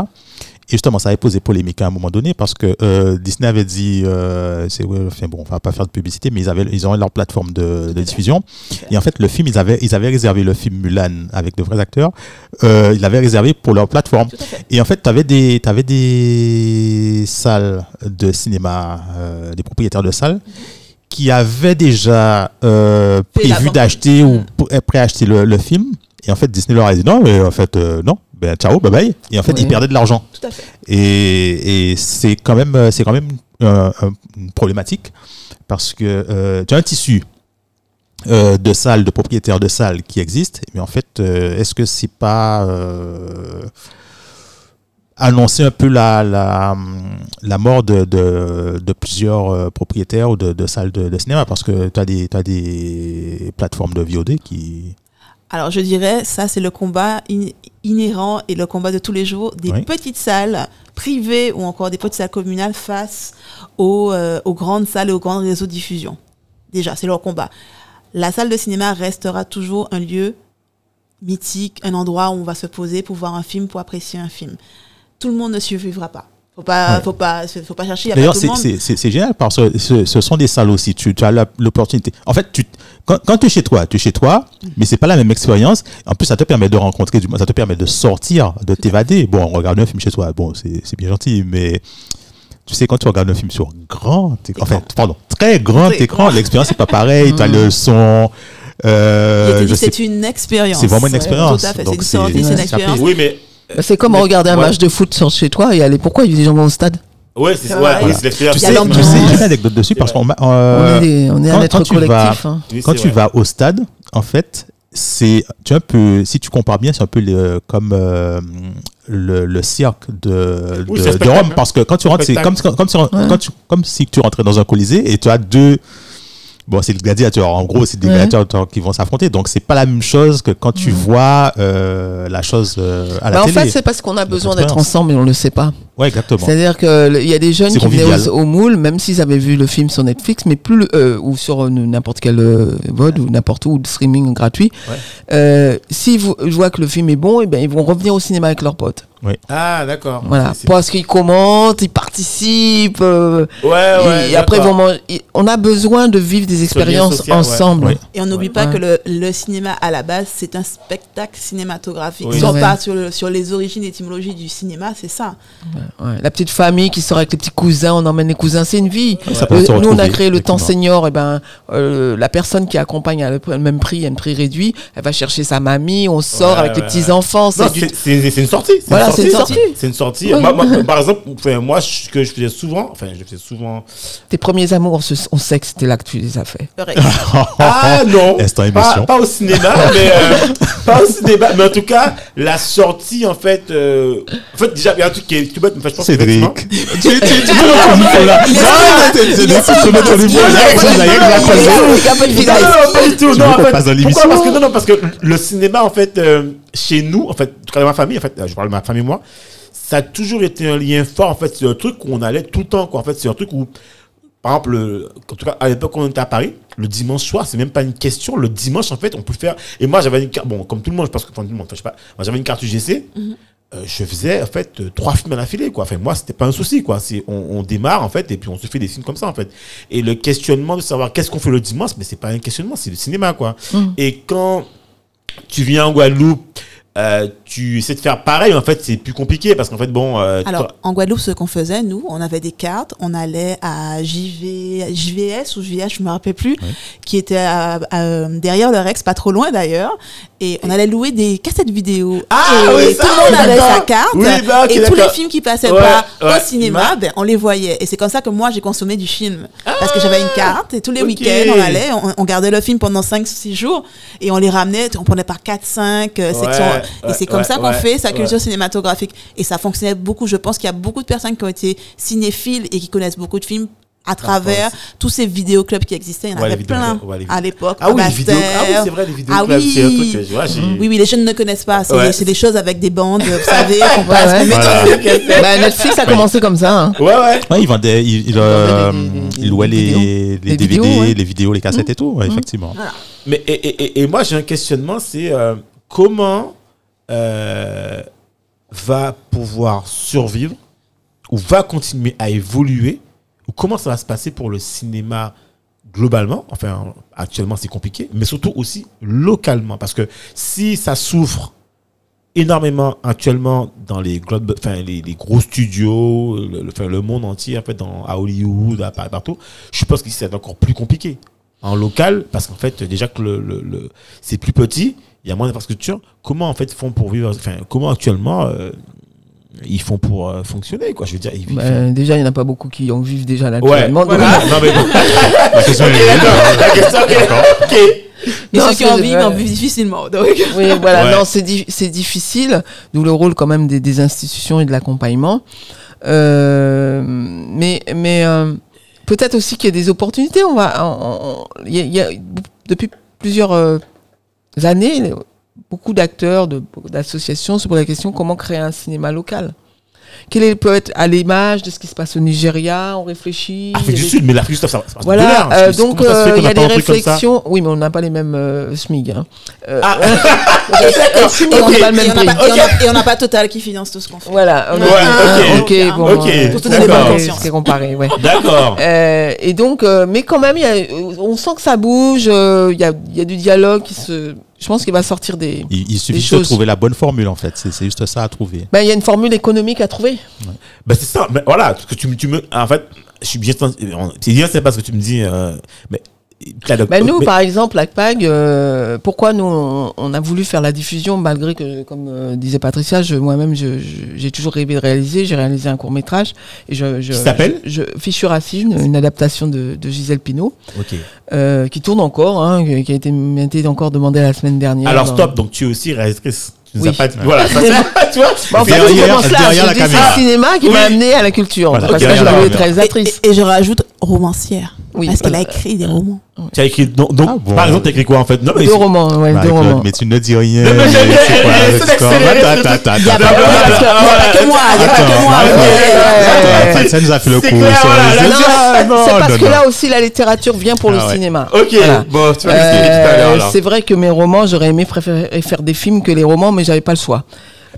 Speaker 2: Et justement, ça avait posé polémique à un moment donné parce que euh, Disney avait dit, euh, c'est, ouais, enfin bon, on va pas faire de publicité, mais ils avaient, ils ont leur plateforme de, de diffusion. Et en fait, le film, ils avaient, ils avaient réservé le film Mulan avec de vrais acteurs. Euh, ils l'avaient réservé pour leur plateforme. Et en fait, tu avais des, t'avais des salles de cinéma, euh, des propriétaires de salles, qui avaient déjà euh, prévu d'acheter ou préacheter le, le film. Et en fait, Disney leur a dit non, mais en fait, euh, non, ben ciao, bye bye. Et en fait,
Speaker 3: Oui.
Speaker 2: ils perdaient de l'argent.
Speaker 5: Tout à fait.
Speaker 2: Et, et c'est quand même, euh, c'est quand même euh, un- une problématique parce que euh, tu as un tissu euh, de salles, de propriétaires de salles qui existent, mais en fait, est-ce que c'est pas annoncer un peu la, la, la mort de, de, de plusieurs propriétaires ou de, de salles de, cinéma? Parce que tu as des, des plateformes de VOD qui.
Speaker 5: Alors je dirais, ça c'est le combat in- inhérent et le combat de tous les jours des
Speaker 2: Oui.
Speaker 5: petites salles privées ou encore des petites salles communales face aux, euh, aux grandes salles et aux grands réseaux de diffusion. Déjà, c'est leur combat. La salle de cinéma restera toujours un lieu mythique, un endroit où on va se poser pour voir un film, pour apprécier un film. Tout le monde ne survivra pas. Faut pas,
Speaker 2: Ouais.
Speaker 5: faut pas, faut pas chercher.
Speaker 2: D'ailleurs, c'est- génial parce que ce, ce sont des salles aussi. Tu, tu as l'opportunité. En fait, tu, quand, quand tu es chez toi, tu es chez toi, mais c'est pas la même expérience. En plus, ça te permet de rencontrer du ça te permet de sortir, de t'évader. Bon, regarder un film chez toi, bon, c'est c'est bien gentil, mais tu sais, quand tu regardes un film sur grand écran, enfin, pardon, très grand
Speaker 5: Très
Speaker 2: écran, l'expérience n'est pas pareille. tu as le son, Euh,
Speaker 5: c'est une expérience.
Speaker 2: c'est vraiment une
Speaker 5: Ouais,
Speaker 2: expérience.
Speaker 5: Tout à fait. C'est une
Speaker 2: c'est-
Speaker 5: sortie, c'est une
Speaker 3: Ouais.
Speaker 5: expérience.
Speaker 1: Oui, mais.
Speaker 3: Bah, C'est comme
Speaker 1: Mais-
Speaker 3: regarder un
Speaker 1: ouais.
Speaker 3: match de foot sur- chez toi et aller. Pourquoi les gens vont au stade?
Speaker 1: Ouais, c'est ouais, oui, c'est l'expérience.
Speaker 2: Tu
Speaker 5: Il y a
Speaker 2: sais,
Speaker 5: l'ambiance.
Speaker 2: tu sais, j'ai une anecdote dessus parce qu'on euh,
Speaker 3: On est, on est
Speaker 2: quand-
Speaker 3: un être
Speaker 2: quand tu vas-
Speaker 3: collectif. hein.
Speaker 1: Oui,
Speaker 2: quand tu
Speaker 1: vrai.
Speaker 2: vas au stade, en fait, c'est tu un peu, si tu compares bien, c'est un peu le- comme euh, le, le cirque de,
Speaker 1: Oui,
Speaker 2: de, Rome,
Speaker 1: hein.
Speaker 2: parce que quand tu rentres, c'est comme,
Speaker 1: Spectacle.
Speaker 2: comme, si,
Speaker 3: Ouais.
Speaker 2: quand tu- comme si tu rentrais dans un colisée et tu as deux. Bon, c'est le gladiateur. En gros, c'est des
Speaker 3: Ouais.
Speaker 2: gladiateurs qui vont s'affronter. Donc, c'est pas la même chose que quand tu vois euh, la chose euh, à la
Speaker 3: Bah, en
Speaker 2: télé.
Speaker 3: fait, c'est parce qu'on a besoin d'être ensemble et on le sait pas.
Speaker 2: ouais, exactement.
Speaker 3: C'est-à-dire qu'il y a des jeunes qui venaient au, au moule, même s'ils avaient vu le film sur Netflix, mais plus le- euh, ou sur euh, n'importe quel VOD ou n'importe où, ou de streaming gratuit.
Speaker 1: Ouais.
Speaker 3: S'ils vo- voient que le film est bon, et ben ils vont revenir au cinéma avec leurs potes.
Speaker 1: Ah, d'accord.
Speaker 3: Voilà,
Speaker 1: C'est- c'est-
Speaker 3: parce qu'ils commentent, ils participent. euh,
Speaker 1: Ouais, ouais.
Speaker 3: et après, et On a besoin de vivre des expériences
Speaker 1: social, ouais.
Speaker 3: ensemble.
Speaker 2: Ouais.
Speaker 5: Et on n'oublie
Speaker 1: Ouais.
Speaker 5: pas
Speaker 3: Ouais.
Speaker 5: que le, le cinéma, à la base, c'est un spectacle cinématographique.
Speaker 1: Oui.
Speaker 5: Si on
Speaker 3: Ouais.
Speaker 5: part sur, le- sur les origines, l'étymologie du cinéma, c'est ça.
Speaker 3: Ouais, La petite famille qui sort avec les petits cousins, on emmène les cousins, c'est une vie.
Speaker 2: Ça
Speaker 3: Euh, nous, on a créé le temps senior. Et ben, euh, la personne qui accompagne à le le même prix, à un prix réduit, elle va chercher sa mamie. On sort
Speaker 1: Ouais,
Speaker 3: avec les
Speaker 1: ouais,
Speaker 3: petits
Speaker 1: ouais.
Speaker 3: enfants.
Speaker 1: Non,
Speaker 3: C'est
Speaker 1: une sortie. C'est
Speaker 3: C'est une
Speaker 1: sortie. C'est une sortie.
Speaker 3: Ouais.
Speaker 1: Moi, moi, par exemple, enfin, moi, ce que je faisais souvent, enfin, je faisais souvent.
Speaker 3: Tes premiers amours, on sait que c'était là que tu les as fait.
Speaker 5: Le.
Speaker 1: Ah non,
Speaker 2: Instant
Speaker 1: pas, au cinéma, mais euh, pas au cinéma, mais en tout cas, la sortie, en fait, euh, en fait, déjà, il y a un truc qui est tout bête, mais enfin, je pense que
Speaker 2: Cédric.
Speaker 1: effectivement-
Speaker 2: tu, ton micro là. Non,
Speaker 3: pas
Speaker 1: Non, non, du tout.
Speaker 2: Veux
Speaker 1: en fait, pourquoi parce que non, non, parce que le cinéma, en fait, euh, chez nous, en fait, en tout cas dans ma famille, en fait, euh, je parle de ma famille moi, ça a toujours été un lien fort. En fait, c'est un truc où on allait tout le temps. Quoi. En fait, c'est un truc où, par exemple, le- en tout cas à l'époque on était à Paris, le dimanche soir, c'est même pas une question. Le dimanche, en fait, on peut faire. Et moi, j'avais une carte. Bon, comme tout le monde, je pense que enfin, tout le monde, enfin, je sais pas. Moi, j'avais une carte UGC. Euh, je faisais en fait euh, trois films à l'affilée quoi. Enfin moi c'était pas un souci quoi. C'est on, on démarre en fait et puis on se fait des films comme ça en fait. Et le questionnement de savoir qu'est-ce qu'on fait le dimanche, mais c'est pas un questionnement, c'est le cinéma quoi. Et quand tu viens en Guadeloupe, euh, tu essaies de faire pareil, en fait, c'est plus compliqué parce qu'en fait, bon. euh,
Speaker 5: Alors,
Speaker 1: toi-
Speaker 5: en Guadeloupe, ce qu'on faisait, nous, on avait des cartes, on allait à JV, JVS ou JVH, je me rappelle plus, qui était à- à- derrière le Rex, pas trop loin d'ailleurs, et on allait louer des cassettes vidéo.
Speaker 1: Ah,
Speaker 5: et
Speaker 1: oui,
Speaker 5: tout
Speaker 1: ça,
Speaker 5: le monde avait sa carte,
Speaker 1: Oui, bah,
Speaker 5: et tous les films qui passaient
Speaker 1: Ouais,
Speaker 5: pas
Speaker 1: ouais.
Speaker 5: au cinéma, ben, on les voyait. Et c'est comme ça que moi, j'ai consommé du film. Parce que j'avais une carte, et tous les week-ends, on allait, on, on gardait le film pendant 5-6 jours, et on les ramenait, on prenait par 4-5 euh, sections. Et c'est comme
Speaker 1: ouais,
Speaker 5: ça qu'on
Speaker 1: ouais,
Speaker 5: fait sa
Speaker 1: ouais.
Speaker 5: culture cinématographique. Et ça fonctionnait beaucoup. Je pense qu'il y a beaucoup de personnes qui ont été cinéphiles et qui connaissent beaucoup de films à travers tous ces vidéoclubs qui existaient. Il y en
Speaker 1: Ouais,
Speaker 5: avait plein
Speaker 1: vidéoclubs, ouais, les
Speaker 5: à l'époque.
Speaker 1: Ah oui. Ah oui, c'est vrai, les vidéos.
Speaker 5: Ah
Speaker 1: clubs,
Speaker 5: oui.
Speaker 1: C'est un truc que je vois,
Speaker 5: Oui, oui, les jeunes ne connaissent pas. C'est
Speaker 1: Ouais.
Speaker 5: des choses avec des bandes, vous savez, qu'on passe.
Speaker 2: Voilà.
Speaker 3: Bah, Netflix a commencé comme ça. hein.
Speaker 1: Ouais, ouais.
Speaker 2: Ouais, il vendait, il, il, euh,
Speaker 3: des
Speaker 2: les,
Speaker 3: vidéos.
Speaker 2: les DVD,
Speaker 3: vidéos, ouais.
Speaker 2: les vidéos, les cassettes et tout, ouais, effectivement.
Speaker 1: Mais et, et, et- et moi, j'ai un questionnement c'est euh, comment euh, va pouvoir survivre ou va continuer à évoluer ou comment ça va se passer pour le cinéma globalement. Enfin, actuellement, c'est compliqué, mais surtout aussi localement. Parce que si ça souffre énormément actuellement dans les, globe- enfin, les, gros studios, le, enfin, le monde entier, en fait, dans, à Hollywood, à partout, je pense que c'est encore plus compliqué en local, parce qu'en fait, déjà que le- le- c'est plus petit, il y a moins d'infrastructures. Comment en fait ils font pour vivre, enfin, comment actuellement euh, ils font pour euh, fonctionner, quoi? Je veux dire, ils vivent.
Speaker 3: Bah, déjà, il n'y en a pas beaucoup qui en vivent déjà là.
Speaker 1: ouais, voilà. non, mais bon.
Speaker 2: La question est.
Speaker 5: Et
Speaker 3: Non,
Speaker 5: ceux qui en vivent, en vivent difficilement. Donc.
Speaker 3: Oui, voilà,
Speaker 1: Ouais.
Speaker 3: non, c'est di- c'est difficile, d'où le rôle quand même des, des institutions et de l'accompagnement. Euh, mais mais euh, peut-être aussi qu'il y a des opportunités. On va, on- on- il y a, y a- depuis plusieurs euh, années, beaucoup d'acteurs, d'associations se posent la question comment créer un cinéma local? Quel est, peut être à l'image de ce qui se passe au Nigeria? On réfléchit.
Speaker 1: Afrique du
Speaker 3: des-
Speaker 1: Sud, mais l'Afrique du Sud, ça, ça, ça
Speaker 3: Voilà, euh, donc euh, il y a des réflexions. Oui, mais on n'a pas les mêmes euh, SMIG. Hein. Euh,
Speaker 1: Ah.
Speaker 3: mais on n'a pas le
Speaker 5: Et
Speaker 3: même
Speaker 5: on n'a
Speaker 3: prix.
Speaker 5: pas- et on a- et on n'a pas Total qui finance tout ce qu'on fait.
Speaker 3: Voilà. on a-
Speaker 1: Ouais, ok.
Speaker 3: ok, bon. Euh,
Speaker 5: Pour te donner
Speaker 1: d'accord.
Speaker 5: bonne conscience.
Speaker 3: C'est comparé, ouais.
Speaker 1: D'accord.
Speaker 3: Euh, et donc, euh, mais quand même, il y a, on sent que ça bouge. euh, Il y, a, il y a du dialogue qui se. Je pense qu'il va sortir des.
Speaker 2: Il, il suffit
Speaker 3: Des
Speaker 2: de trouver la bonne formule, en fait. C'est juste ça à trouver.
Speaker 3: Ben, il y a une formule économique à trouver.
Speaker 1: Ben c'est ça, mais voilà, parce que tu, me- tu me, en fait, je suis bien, c'est bien, c'est pas ce que tu me dis, euh, mais
Speaker 3: Ben nous,
Speaker 1: mais-
Speaker 3: par exemple, l'ACPAG, euh, pourquoi nous, on, on a voulu faire la diffusion, malgré que, comme euh, disait Patricia, je- moi-même, j'ai toujours rêvé de réaliser. J'ai réalisé un court-métrage. et je, je,
Speaker 1: Qui s'appelle
Speaker 3: je, je- Fichu Racine, une adaptation de, de Gisèle Pinault, euh, qui tourne encore, hein, qui a été, m'a été encore demandé la semaine dernière.
Speaker 1: Alors
Speaker 3: dans-
Speaker 1: stop, donc tu es aussi réalisatrice.
Speaker 3: Oui.
Speaker 1: as pas Voilà, ça, c'est- tu vois.
Speaker 3: Bon, en fait,
Speaker 2: Derrière-
Speaker 3: je commence là,
Speaker 2: derrière
Speaker 3: je
Speaker 2: la
Speaker 3: dis, c'est le cinéma qui
Speaker 1: Oui.
Speaker 3: m'a amené à la culture.
Speaker 2: Voilà,
Speaker 3: parce que je
Speaker 2: la
Speaker 3: voulais être réalisatrice.
Speaker 5: Et, et je rajoute romancière.
Speaker 3: Oui,
Speaker 5: parce qu'elle a
Speaker 3: voilà.
Speaker 5: écrit des romans.
Speaker 1: Tu as écrit. Donc, donc,
Speaker 2: Ah bon.
Speaker 1: par exemple, tu as écrit quoi en fait? Non, mais
Speaker 3: Deux romans, ouais,
Speaker 2: Bah,
Speaker 3: deux romans.
Speaker 2: mais tu ne dis rien. c'est quoi
Speaker 5: Il y a pas que moi, il y a pas que moi,
Speaker 2: ça nous a fait le
Speaker 1: C'est
Speaker 2: coup.
Speaker 3: Non,
Speaker 2: Ah,
Speaker 3: c'est parce que là aussi la littérature vient pour
Speaker 2: Ah
Speaker 3: le
Speaker 2: ouais.
Speaker 3: cinéma.
Speaker 1: Ok, bon, tu vas l'expliquer tout à l'heure.
Speaker 3: Euh,
Speaker 1: là?
Speaker 3: c'est vrai que mes romans, j'aurais aimé préférer faire des films que les romans, mais j'avais pas le choix.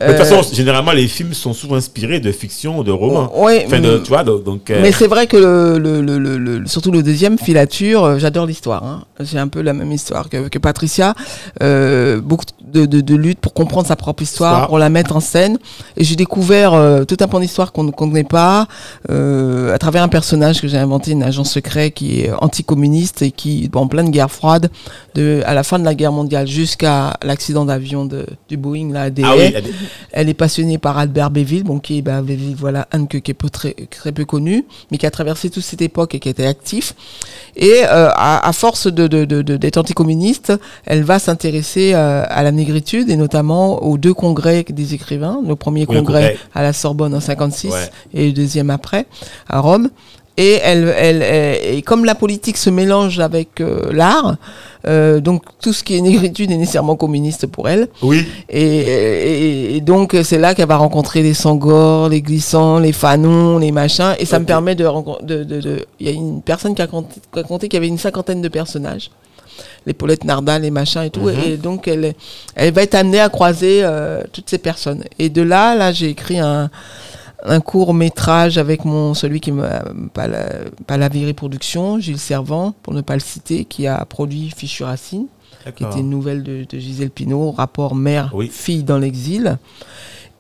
Speaker 1: De toute
Speaker 3: Euh,
Speaker 1: façon, généralement, les films sont souvent inspirés de fiction ou de romans.
Speaker 3: ouais,
Speaker 1: Enfin, de,
Speaker 3: mais-
Speaker 1: tu vois, donc. euh,
Speaker 3: mais c'est vrai que le, le, le, surtout le deuxième, Filature, euh, j'adore l'histoire. Hein. J'ai un peu la même histoire que, que Patricia. Euh, beaucoup de, de, de lutte pour comprendre sa propre histoire, pour la mettre en scène. Et j'ai découvert euh, tout un pan d'histoire qu'on ne connaît pas euh, à travers un personnage que j'ai inventé, une agent secret qui est anticommuniste et qui, en pleine guerre froide, de, à la fin de la guerre mondiale jusqu'à l'accident d'avion de, du Boeing, là, à
Speaker 1: Ah oui,
Speaker 3: elle est passionnée par Albert Béville, bon, qui est Béville, voilà, un que, qui est peu, très, très peu connu, mais qui a traversé toute cette époque et qui était actif. Et euh, à, à force de, de, de, de- d'être anticommuniste, elle va s'intéresser euh, à la négritude et notamment aux deux congrès des écrivains. Le premier congrès
Speaker 1: congrès.
Speaker 3: à la Sorbonne en 56
Speaker 1: Ouais.
Speaker 3: et le deuxième après à Rome. Et elle, elle, elle- et comme la politique se mélange avec euh, l'art, euh, donc tout ce qui est négritude est nécessairement communiste pour elle.
Speaker 1: Oui.
Speaker 3: Et, et, et donc c'est là qu'elle va rencontrer les Sangor, les Glissants, les Fanons, les machins. Et ça me permet de rencontrer. De, de, de- Il y a une personne qui a compté, qu'il y avait une cinquantaine de personnages. Les Paulette Nardal, les machins et tout.
Speaker 1: Mhm.
Speaker 3: Et donc elle, elle va être amenée à croiser euh, toutes ces personnes. Et de là, là, j'ai écrit un, un court métrage avec mon celui qui m'a pas la, pas la production, Gilles Servant, pour ne pas le citer, qui a produit Fichu Racine qui était une nouvelle de, de Gisèle Pinault, rapport
Speaker 1: Oui.
Speaker 3: mère-fille dans l'exil.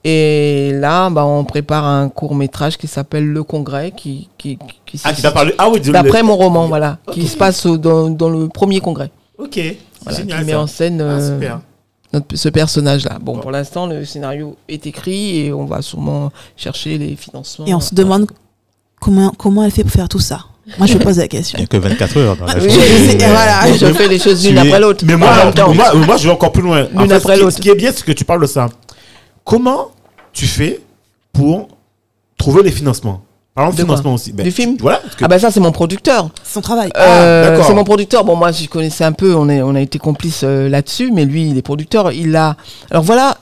Speaker 3: Et là, bah, on prépare un court métrage qui s'appelle Le Congrès, qui, qui, qui
Speaker 1: Ah,
Speaker 3: se-
Speaker 1: tu t'as parlé. Ah oui,
Speaker 3: d'après
Speaker 1: le-
Speaker 3: mon roman, voilà, qui se passe au- dans, dans le premier congrès,
Speaker 1: Ok.
Speaker 3: Voilà,
Speaker 1: génial.
Speaker 3: qui met
Speaker 1: ça.
Speaker 3: en scène
Speaker 1: Ah,
Speaker 3: euh,
Speaker 1: super.
Speaker 3: Notre- ce personnage-là. Bon,
Speaker 1: Bon.
Speaker 3: pour l'instant, le scénario est écrit et on va sûrement chercher les financements.
Speaker 5: Et on se demande comment, comment elle fait pour faire tout ça. Moi, je me pose la question.
Speaker 2: Il n'y a que 24 heures dans la
Speaker 3: Oui,
Speaker 2: journée.
Speaker 5: voilà.
Speaker 3: je fais les choses l'une après l'autre.
Speaker 1: Mais
Speaker 3: en
Speaker 1: moi,
Speaker 3: même temps.
Speaker 1: moi, moi, je vais encore plus loin.
Speaker 3: L'une après l'autre.
Speaker 1: Ce qui est bien, c'est que tu parles de ça. Comment tu fais pour trouver les financements? Par exemple,
Speaker 3: De quoi
Speaker 1: financement aussi. Ben,
Speaker 3: Du film
Speaker 1: Voilà. que-
Speaker 3: Ah bah ça, c'est mon producteur.
Speaker 5: Son travail.
Speaker 3: Euh,
Speaker 1: d'accord.
Speaker 3: c'est mon producteur. Bon, moi, je connaissais un peu. On, est, on a été complices euh, là-dessus, mais lui, il est producteur. Il a. Alors voilà,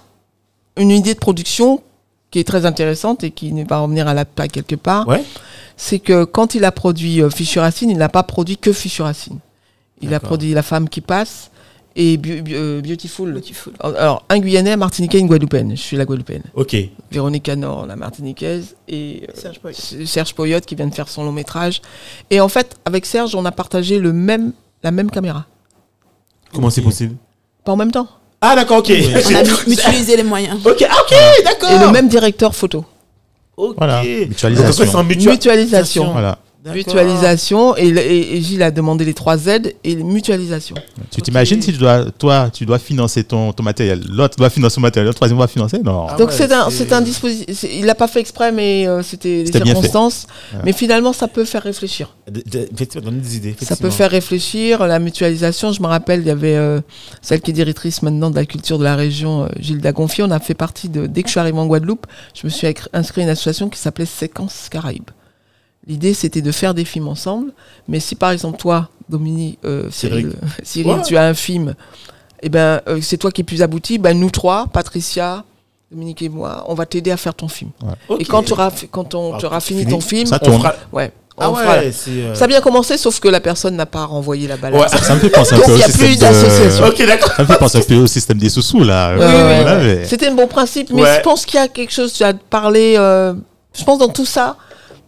Speaker 3: une idée de production qui est très intéressante et qui va revenir à la plaque quelque part.
Speaker 1: Ouais.
Speaker 3: C'est que quand il a produit euh, Fichu Racine, il n'a pas produit que Fichu Racine. Il a produit La femme qui passe et euh, Beautiful. Alors, un Guyanais, un Martiniquais, une Guadeloupéenne. Je suis la Guadeloupéenne.
Speaker 1: Ok.
Speaker 3: Véronique Canor, la Martiniquaise, et euh,
Speaker 5: Serge Poyot.
Speaker 3: Serge Poyot qui vient de faire son long métrage. Et en fait, avec Serge, on a partagé le même, la même caméra.
Speaker 1: Comment c'est possible?
Speaker 3: Pas en même temps.
Speaker 1: Ah, d'accord, ok.
Speaker 5: On a mu- mutualisé les moyens.
Speaker 1: Ok, ah, ok, d'accord.
Speaker 3: Et le même directeur photo.
Speaker 1: Ok.
Speaker 2: Voilà, mutualisation.
Speaker 1: mutua-
Speaker 3: Mutualisation.
Speaker 2: Voilà.
Speaker 3: Mutualisation. Et, le- et- et Gilles a demandé les trois Z et mutualisation.
Speaker 2: Tu t'imagines si tu dois, toi, tu dois financer ton, ton matériel, l'autre doit financer son matériel, le troisième va financer? Non.
Speaker 1: Ah
Speaker 3: Donc
Speaker 1: ouais,
Speaker 3: c'est un, un dispositif. Il l'a pas fait exprès, mais euh, c'était les circonstances.
Speaker 2: Ouais.
Speaker 3: Mais finalement, ça peut faire réfléchir.
Speaker 1: De- de- donne des idées.
Speaker 3: Ça peut faire réfléchir. La mutualisation, je me rappelle, il y avait euh, celle qui est directrice maintenant de la culture de la région, euh, Gilles Dagonfier. On a fait partie de. Dès que je suis arrivé en Guadeloupe, je me suis inscrit à une association qui s'appelait Séquence Caraïbes. L'idée, c'était de faire des films ensemble. Mais si par exemple, toi, Dominique, euh, Cyril. Cyril,
Speaker 1: Ouais.
Speaker 3: tu as un film, et ben, euh, c'est toi qui es plus abouti, ben, nous trois, Patricia, Dominique et moi, on va t'aider à faire ton film. Et quand tu auras, fi- quand on,
Speaker 1: Ah,
Speaker 3: fini,
Speaker 1: fini.
Speaker 3: ton film,
Speaker 2: Ça
Speaker 1: On
Speaker 2: tourne.
Speaker 1: fera-
Speaker 3: ouais,
Speaker 1: Ah
Speaker 3: on fera-
Speaker 1: ouais, euh,
Speaker 3: ça a bien commencé, sauf que la personne n'a pas renvoyé la balle.
Speaker 1: Ouais.
Speaker 2: Ça, me fait penser un peu
Speaker 3: il
Speaker 2: au
Speaker 3: y a
Speaker 2: système
Speaker 3: plus
Speaker 2: de-
Speaker 3: d'association.
Speaker 1: Ok, d'accord.
Speaker 2: Ça me fait penser un peu au système des sous-sous, là.
Speaker 3: Ouais.
Speaker 2: Mais-
Speaker 3: C'était un bon principe, mais
Speaker 1: Ouais.
Speaker 3: je pense qu'il y a quelque chose, tu as parlé, euh, je pense dans tout ça,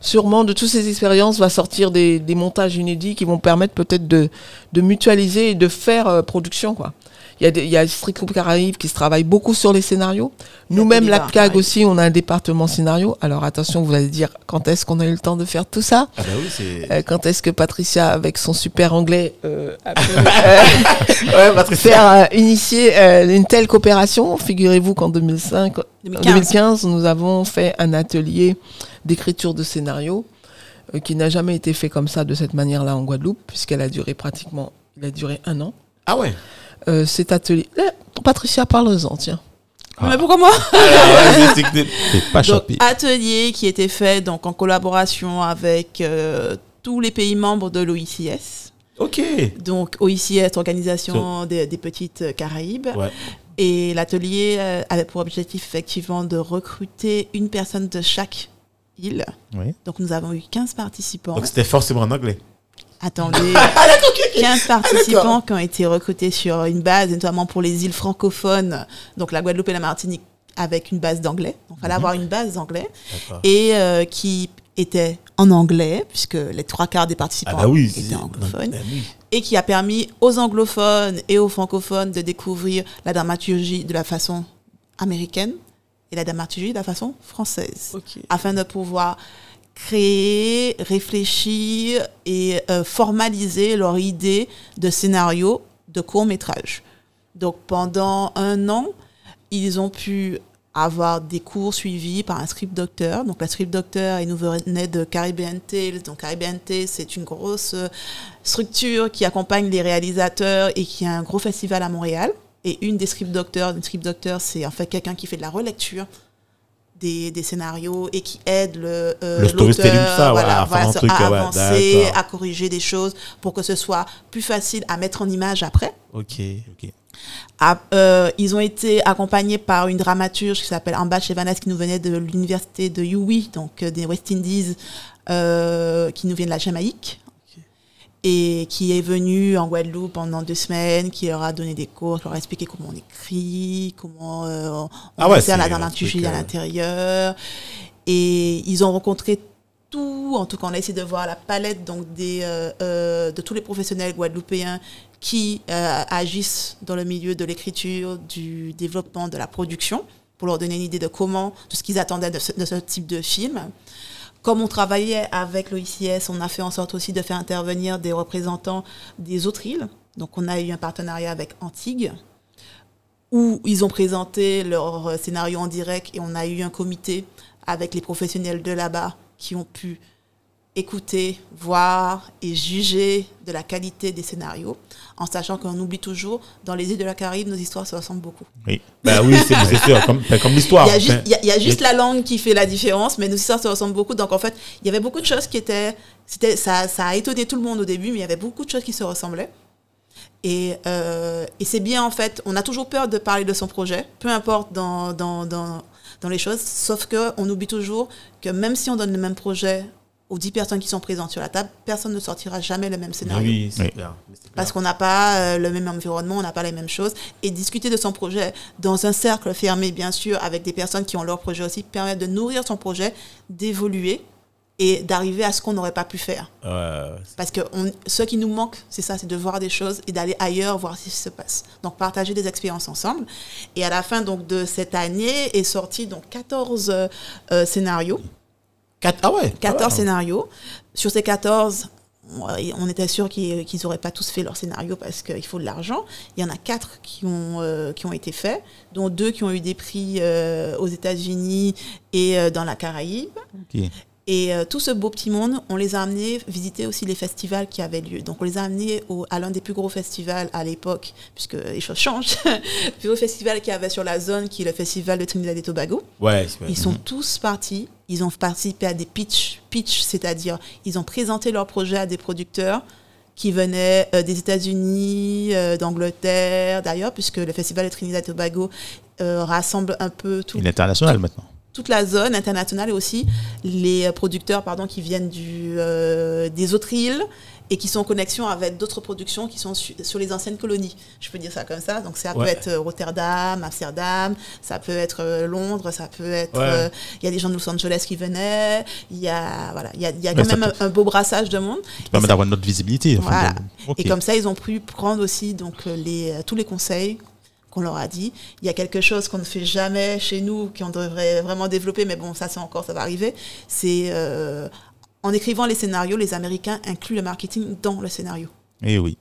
Speaker 3: sûrement de toutes ces expériences va sortir des, des montages inédits qui vont permettre peut-être de, de mutualiser et de faire euh, production, quoi. Il y a, des- il y a Street Group Caraïbes qui se travaille beaucoup sur les scénarios. Nous-mêmes, l'APCAG
Speaker 5: Caraïbes.
Speaker 3: aussi, on a un département scénario. Alors attention, vous allez dire, quand est-ce qu'on a eu le temps de faire tout ça?
Speaker 1: Ah bah oui.
Speaker 3: Euh, Quand est-ce que Patricia, avec son super anglais, euh, a pu euh,
Speaker 1: Ouais, Patricia.
Speaker 3: faire euh, initier euh, une telle coopération? Figurez-vous qu'en 2005,
Speaker 5: 2015.
Speaker 3: 2015, nous avons fait un atelier d'écriture de scénario euh, qui n'a jamais été fait comme ça, de cette manière-là en Guadeloupe, puisqu'elle a duré pratiquement, il a duré un an.
Speaker 1: Ah ouais.
Speaker 3: Euh, cet atelier, Patricia, parle-en, tiens.
Speaker 2: Ah.
Speaker 5: Mais pourquoi moi
Speaker 2: T'es pas
Speaker 5: Donc, atelier qui était fait donc en collaboration avec euh, tous les pays membres de l'OICS.
Speaker 1: Ok.
Speaker 5: Donc OICS, Organisation des, des petites Caraïbes.
Speaker 1: Ouais.
Speaker 5: Et l'atelier avait pour objectif effectivement de recruter une personne de chaque île.
Speaker 2: Oui.
Speaker 5: Donc nous avons eu 15 participants.
Speaker 1: Donc c'était forcément en anglais.
Speaker 5: Attendez, 15 participants qui ont été recrutés sur une base, notamment pour les îles francophones, donc la Guadeloupe et la Martinique, avec une base d'anglais. Donc il fallait avoir une base d'anglais. Et euh, qui était en anglais, puisque les trois quarts des participants
Speaker 1: Ah bah oui.
Speaker 5: étaient anglophones
Speaker 1: Ah oui.
Speaker 5: et qui a permis aux anglophones et aux francophones de découvrir la dramaturgie de la façon américaine et la dramaturgie de la façon française, afin de pouvoir créer, réfléchir et euh, formaliser leur idée de scénario de court métrage. Donc pendant un an, ils ont pu avoir des cours suivis par un script docteur. Donc la script docteur, il nous venait de Caribbean Tales. Donc Caribbean Tales, c'est une grosse euh, structure qui accompagne les réalisateurs et qui a un gros festival à Montréal. Et une des script docteurs, une script docteur, c'est en fait quelqu'un qui fait de la relecture des, des scénarios et qui aide le, euh,
Speaker 1: Le storytelling, ça, voilà, à truc, ouais,
Speaker 5: avancer, à corriger des choses pour que ce soit plus facile à mettre en image après.
Speaker 1: Ok. Ok.
Speaker 5: Euh, ils ont été accompagnés par une dramaturge qui s'appelle Amba Chevanas qui nous venait de l'université de UWI, donc euh, des West Indies, euh, qui nous vient de la Jamaïque. Et qui est venue en Guadeloupe pendant deux semaines, qui leur a donné des cours, qui leur a expliqué comment on écrit, comment euh, on
Speaker 1: Ah ouais,
Speaker 5: la dramaturgie à
Speaker 1: euh,
Speaker 5: l'intérieur. Et ils ont rencontré tout, en tout cas on a essayé de voir la palette donc des, euh, euh, de tous les professionnels guadeloupéens qui agissent dans le milieu de l'écriture, du développement, de la production, pour leur donner une idée de comment, de ce qu'ils attendaient de ce, de ce type de film. Comme on travaillait avec l'OICS, on a fait en sorte aussi de faire intervenir des représentants des autres îles. Donc on a eu un partenariat avec Antigua, où ils ont présenté leur euh, scénario en direct et on a eu un comité avec les professionnels de là-bas qui ont pu écouter, voir et juger de la qualité des scénarios, en sachant qu'on oublie toujours, dans les îles de la Caraïbe, nos histoires se ressemblent beaucoup.
Speaker 1: Oui. Bah oui, c'est sûr, comme, l'histoire.
Speaker 5: Il y a juste, il y a- la langue qui fait la différence, mais nos histoires se ressemblent beaucoup. Donc en fait, il y avait beaucoup de choses qui étaient, c'était, ça, ça a étonné tout le monde au début, mais il y avait beaucoup de choses qui se ressemblaient. Et, euh, et c'est bien en fait, on a toujours peur de parler de son projet, peu importe dans, dans, dans, dans les choses, sauf que on oublie toujours que même si on donne le même projet aux 10 personnes qui sont présentes sur la table, personne ne sortira jamais le même scénario
Speaker 1: Oui, c'est
Speaker 2: Oui.
Speaker 1: clair.
Speaker 5: Parce qu'on n'a pas euh, le même environnement, on n'a pas les mêmes choses. Et discuter de son projet dans un cercle fermé, bien sûr, avec des personnes qui ont leur projet aussi, permet de nourrir son projet, d'évoluer et d'arriver à ce qu'on n'aurait pas pu faire.
Speaker 1: Ouais, ouais.
Speaker 5: Parce que on- ce qui nous manque, c'est ça, c'est de voir des choses et d'aller ailleurs, voir ce qui se passe. Donc partager des expériences ensemble. Et à la fin donc de cette année est sorti donc 14 euh, euh, scénarios.
Speaker 1: Quatre- Ah ouais.
Speaker 5: 14
Speaker 1: ah
Speaker 5: scénarios. Sur ces 14, on était sûr qu'ils n'auraient pas tous fait leur scénario parce qu'il faut de l'argent. Il y en a 4 qui ont, euh, qui ont été faits, dont deux qui ont eu des prix euh, aux États-Unis et euh, dans la Caraïbe. Et euh, tout ce beau petit monde, on les a amenés visiter aussi les festivals qui avaient lieu. Donc on les a amenés au- à l'un des plus gros festivals à l'époque, puisque les choses changent. le plus gros festival qu'il y avait sur la zone, qui est le festival de Trinidad et Tobago.
Speaker 1: Ouais,
Speaker 5: Ils sont tous partis, ils ont participé à des pitch, pitch, c'est-à-dire ils ont présenté leur projet à des producteurs qui venaient euh, des États-Unis, euh, d'Angleterre, d'ailleurs, puisque le festival de Trinidad et Tobago rassemble un peu tout,
Speaker 2: Il est international maintenant.
Speaker 5: Toute la zone internationale et aussi les euh, producteurs pardon, qui viennent du, euh, des autres îles et qui sont en connexion avec d'autres productions qui sont su- sur les anciennes colonies. Je peux dire ça comme ça. Donc ça peut être euh, Rotterdam, Amsterdam, ça peut être Londres, ça peut être.
Speaker 1: Ouais.
Speaker 5: euh, Il y a des gens de Los Angeles qui venaient. Il y a voilà, il y a, y a quand même
Speaker 2: peut-
Speaker 5: un, beau brassage de monde.
Speaker 2: Ça permet d'avoir notre visibilité. enfin, de-.
Speaker 5: Et comme ça, ils ont pu prendre aussi donc les tous les conseils qu'on leur a dit. Il y a quelque chose qu'on ne fait jamais chez nous, qu'on devrait vraiment développer, mais bon, ça c'est encore, ça va arriver. C'est euh, en écrivant les scénarios, les Américains incluent le marketing dans le scénario.
Speaker 2: Eh oui.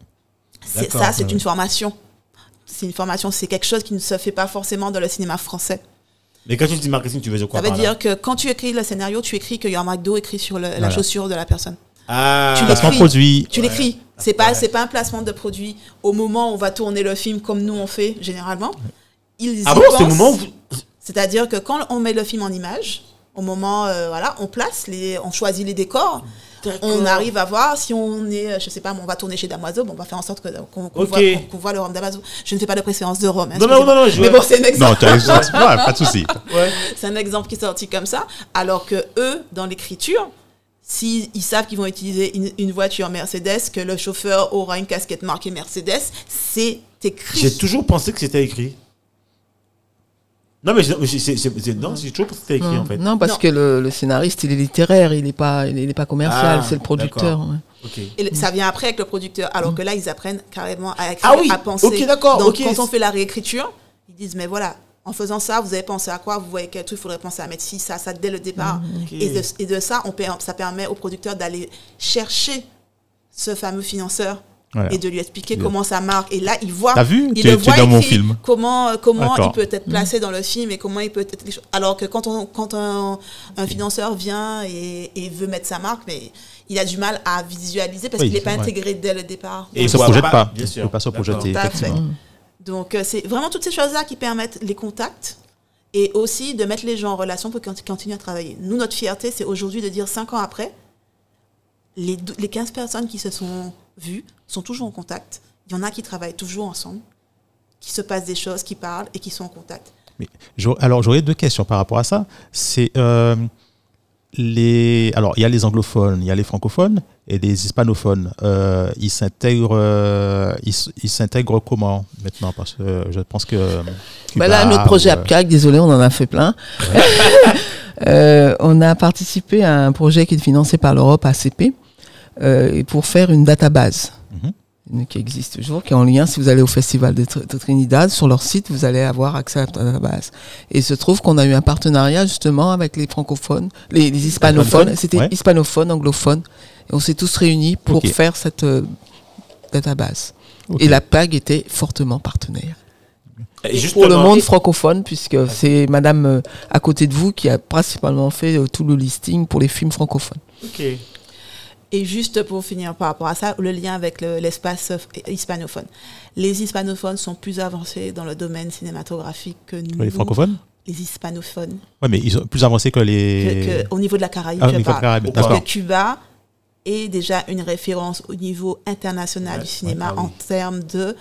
Speaker 5: Ça, c'est une formation. C'est une formation, c'est quelque chose qui ne se fait pas forcément dans le cinéma français.
Speaker 1: Mais quand tu dis marketing, tu veux dire quoi
Speaker 5: Ça veut
Speaker 1: par là
Speaker 5: dire que quand tu écris le scénario, tu écris qu'il y a un McDo écrit sur le- la chaussure de la personne.
Speaker 1: Ah,
Speaker 5: Tu l'écris.
Speaker 2: produit.
Speaker 5: Tu
Speaker 1: Ouais.
Speaker 5: l'écris. C'est pas, c'est pas un placement de produit. Au moment où on va tourner le film, comme nous on fait généralement, ils
Speaker 1: Ah
Speaker 5: y
Speaker 1: bon, c'est
Speaker 5: pensent.
Speaker 1: moment où vous-
Speaker 5: C'est-à-dire que quand on met le film en image, au moment, euh, voilà, on place les, on choisit les décors. On arrive à voir si on est, euh, je sais pas, on va tourner chez Damoiseau, bon, on va faire en sorte que- qu'on voit, le rhum Damoiseau. Je ne fais pas de préférence de rhum. hein,
Speaker 1: Non, non, non, non, je
Speaker 5: Mais bon, c'est un exemple.
Speaker 2: Non, tu as raison. Ouais, pas de souci.
Speaker 1: Ouais.
Speaker 5: C'est un exemple qui est sorti comme ça, alors que eux, dans l'écriture, s'ils ils savent qu'ils vont utiliser une, une voiture Mercedes, que le chauffeur aura une casquette marquée Mercedes, c'est écrit.
Speaker 1: J'ai toujours pensé que c'était écrit. Non, mais c'est- non, j'ai toujours pensé que c'était écrit
Speaker 3: Non,
Speaker 1: en fait.
Speaker 3: non, parce
Speaker 5: Non.
Speaker 3: que le, le scénariste, il est littéraire, il n'est pas, il est pas commercial,
Speaker 1: Ah,
Speaker 3: c'est le producteur. ouais.
Speaker 5: Et le- ça vient après avec le producteur, alors que là, ils apprennent carrément à écrire,
Speaker 1: Ah oui,
Speaker 5: à penser.
Speaker 1: ok, d'accord,
Speaker 5: Donc,
Speaker 1: ok.
Speaker 5: quand on fait la réécriture, ils disent, mais voilà, en faisant ça, vous avez pensé à quoi? Vous voyez quel truc, il faudrait penser à mettre ci, ça, ça, dès le départ.
Speaker 1: Ok.
Speaker 5: Et, de, et de ça, on, ça permet au producteur d'aller chercher ce fameux financeur
Speaker 2: Voilà.
Speaker 5: et de lui expliquer
Speaker 2: Bien.
Speaker 5: comment ça marque. Et là, il voit,
Speaker 2: T'as vu?
Speaker 5: il le voit
Speaker 2: dans mon
Speaker 5: écrit,
Speaker 2: film.
Speaker 5: comment, comment il peut être placé dans le film et comment il peut être... Alors que quand, on, quand un, un financeur vient et, et veut mettre sa marque, mais il a du mal à visualiser parce
Speaker 2: Oui,
Speaker 5: qu'il n'est pas
Speaker 2: ouais.
Speaker 5: intégré dès le départ.
Speaker 1: Et
Speaker 2: Il se
Speaker 1: voit
Speaker 2: projette
Speaker 1: pas, bien
Speaker 2: Il
Speaker 1: sûr.
Speaker 2: peut pas se projeter, effectivement.
Speaker 5: Donc, euh, c'est vraiment toutes ces choses-là qui permettent les contacts et aussi de mettre les gens en relation pour qu'ils continuent à travailler. Nous, notre fierté, c'est aujourd'hui de dire cinq ans après, les, les 15 personnes qui se sont vues sont toujours en contact. Il y en a qui travaillent toujours ensemble, qui se passent des choses, qui parlent et qui sont en contact.
Speaker 2: Alors j'aurais deux questions par rapport à ça. C'est euh, les alors il y a les anglophones, il y a les francophones et les hispanophones. Euh, ils s'intègrent euh, ils, s'intègrent comment maintenant? Parce que je pense que euh,
Speaker 3: Bah là,
Speaker 2: Cuba,
Speaker 3: notre projet
Speaker 2: ou, euh,
Speaker 3: APCAC, désolé, on en a fait plein. Euh, on a participé à un projet qui est financé par l'Europe ACP euh, pour faire une database qui existe toujours, qui est en lien. Si vous allez au Festival de, Tr- de Trinidad, sur leur site, vous allez avoir accès à la database. Et il se trouve qu'on a eu un partenariat justement avec les francophones, les, les hispanophones. C'était
Speaker 2: Ouais.
Speaker 3: hispanophones, anglophones. Et on s'est tous réunis pour faire cette euh, database. Et la PAG était fortement partenaire
Speaker 1: Et
Speaker 3: pour le monde francophone, puisque c'est Madame euh, à côté de vous qui a principalement fait euh, tout le listing pour les films francophones.
Speaker 1: Ok.
Speaker 5: Et juste pour finir par rapport à ça, le lien avec le- l'espace hispanophone. Les hispanophones sont plus avancés dans le domaine cinématographique que nous.
Speaker 2: les francophones.
Speaker 5: Les hispanophones.
Speaker 2: Ouais, mais ils sont plus avancés que les.
Speaker 5: que- au niveau de la Caraïbe,
Speaker 2: Ah,
Speaker 5: je
Speaker 2: niveau de
Speaker 5: parle.
Speaker 2: Caraïbe,
Speaker 5: Parce que Cuba est déjà une référence au niveau international
Speaker 1: Ouais,
Speaker 5: du cinéma
Speaker 1: ouais, ah oui.
Speaker 5: en termes de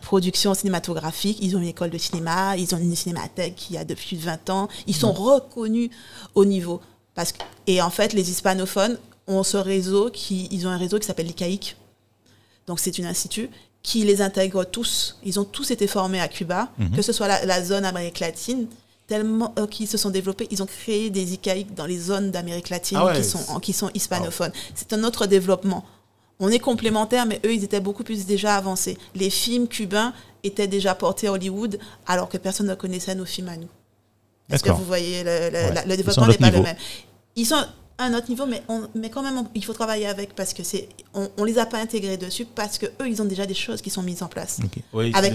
Speaker 5: production cinématographique. Ils ont une école de cinéma, ils ont une cinémathèque qui a depuis 20 ans. Ils sont reconnus au niveau. Parce que, et en fait, les hispanophones ont ce réseau, qui, ils ont un réseau qui s'appelle l'ICAIC. Donc c'est un institut qui les intègre tous. Ils ont tous été formés à Cuba,
Speaker 2: Mhm.
Speaker 5: que ce soit la, la zone Amérique latine, tellement euh, qu'ils se sont développés. Ils ont créé des ICAIC dans les zones d'Amérique latine
Speaker 1: Ah ouais.
Speaker 5: qui, sont, qui sont hispanophones. C'est un autre développement. On est complémentaires, mais eux, ils étaient beaucoup plus déjà avancés. Les films cubains étaient déjà portés à Hollywood, alors que personne ne connaissait nos films à nous. Est-ce que vous voyez, le, le-
Speaker 2: Ouais.
Speaker 5: la- le
Speaker 2: Ils
Speaker 5: développement n'est pas le même. Ils sont un autre niveau, mais, on, mais quand même, on- il faut travailler avec parce que c'est, on, on les a pas intégrés dessus parce que eux, ils ont déjà des choses qui sont mises en place.
Speaker 1: Oui,
Speaker 5: Avec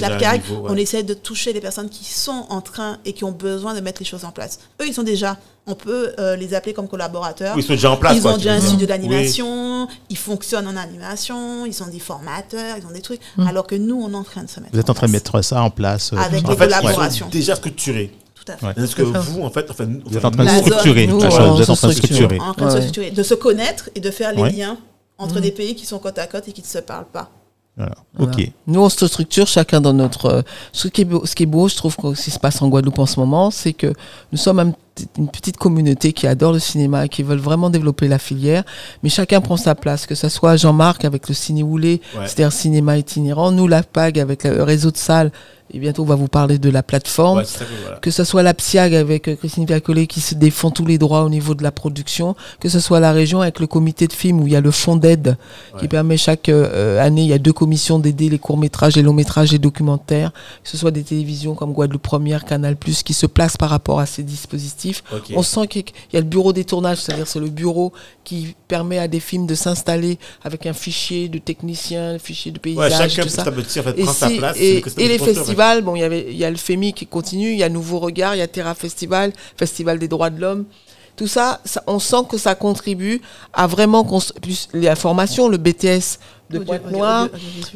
Speaker 1: niveau, ouais.
Speaker 5: on essaie de toucher les personnes qui sont en train et qui ont besoin de mettre les choses en place. Eux, ils sont déjà, on peut euh, les appeler comme collaborateurs.
Speaker 1: Oui, ils sont déjà en place.
Speaker 5: Ils
Speaker 1: quoi,
Speaker 5: ont déjà un studio
Speaker 1: Oui.
Speaker 5: d'animation, ils fonctionnent en animation, ils sont des formateurs, ils ont des trucs, alors que nous, on est en train de se mettre
Speaker 2: Vous êtes en train de
Speaker 5: place.
Speaker 2: mettre ça en place. euh,
Speaker 5: Avec
Speaker 1: En
Speaker 5: les
Speaker 2: ça.
Speaker 1: fait, ils
Speaker 5: collaborations.
Speaker 1: sont déjà structurés.
Speaker 5: Tout à fait.
Speaker 2: Ouais.
Speaker 1: Parce que vous, en fait, enfin,
Speaker 2: Vous êtes en train de structurer. Vous êtes en train de
Speaker 3: structure.
Speaker 2: structurer.
Speaker 5: En train de se structurer, de se connaître et de faire les
Speaker 2: Ouais.
Speaker 5: liens entre des pays qui sont côte à côte et qui ne se parlent pas.
Speaker 2: Voilà.
Speaker 3: Voilà.
Speaker 2: Ok.
Speaker 3: Nous, on se structure chacun dans notre. euh, Ce qui est beau, ce qui est beau je trouve, que ce qui se passe en Guadeloupe en ce moment, c'est que nous sommes un, une petite communauté qui adore le cinéma et qui veulent vraiment développer la filière. Mais chacun prend sa place, que ce soit Jean-Marc avec le Ciné
Speaker 1: Ouais.
Speaker 3: c'est-à-dire cinéma itinérant, nous, la PAG avec le réseau de salles, et bientôt on va vous parler de la plateforme
Speaker 1: Ouais, que voilà.
Speaker 3: que ce soit la PSIAG avec euh, Christine Viacollet qui se défend tous les droits au niveau de la production, que ce soit la région avec le comité de film où il y a le fonds d'aide qui permet chaque euh, année, il y a deux commissions d'aider les courts-métrages, les longs-métrages et documentaires, que ce soit des télévisions comme Guadeloupe Première, Canal+, qui se placent par rapport à ces dispositifs. On sent qu'il y a le bureau des tournages, c'est-à-dire c'est le bureau qui permet à des films de s'installer avec un fichier de technicien, un fichier de
Speaker 1: Ouais,
Speaker 3: paysage,
Speaker 1: chacun
Speaker 3: tout ça.
Speaker 1: petit à petit en fait
Speaker 3: Et,
Speaker 1: prend sa place.
Speaker 3: et, les
Speaker 1: ouais.
Speaker 3: festivals, bon, il y avait, il y a le FEMI qui continue, il y a Nouveau Regard, il y a Terra Festival, Festival des droits de l'homme. Tout ça, ça- on sent que ça contribue à vraiment plus la formation, le BTS de Pointe-Noire,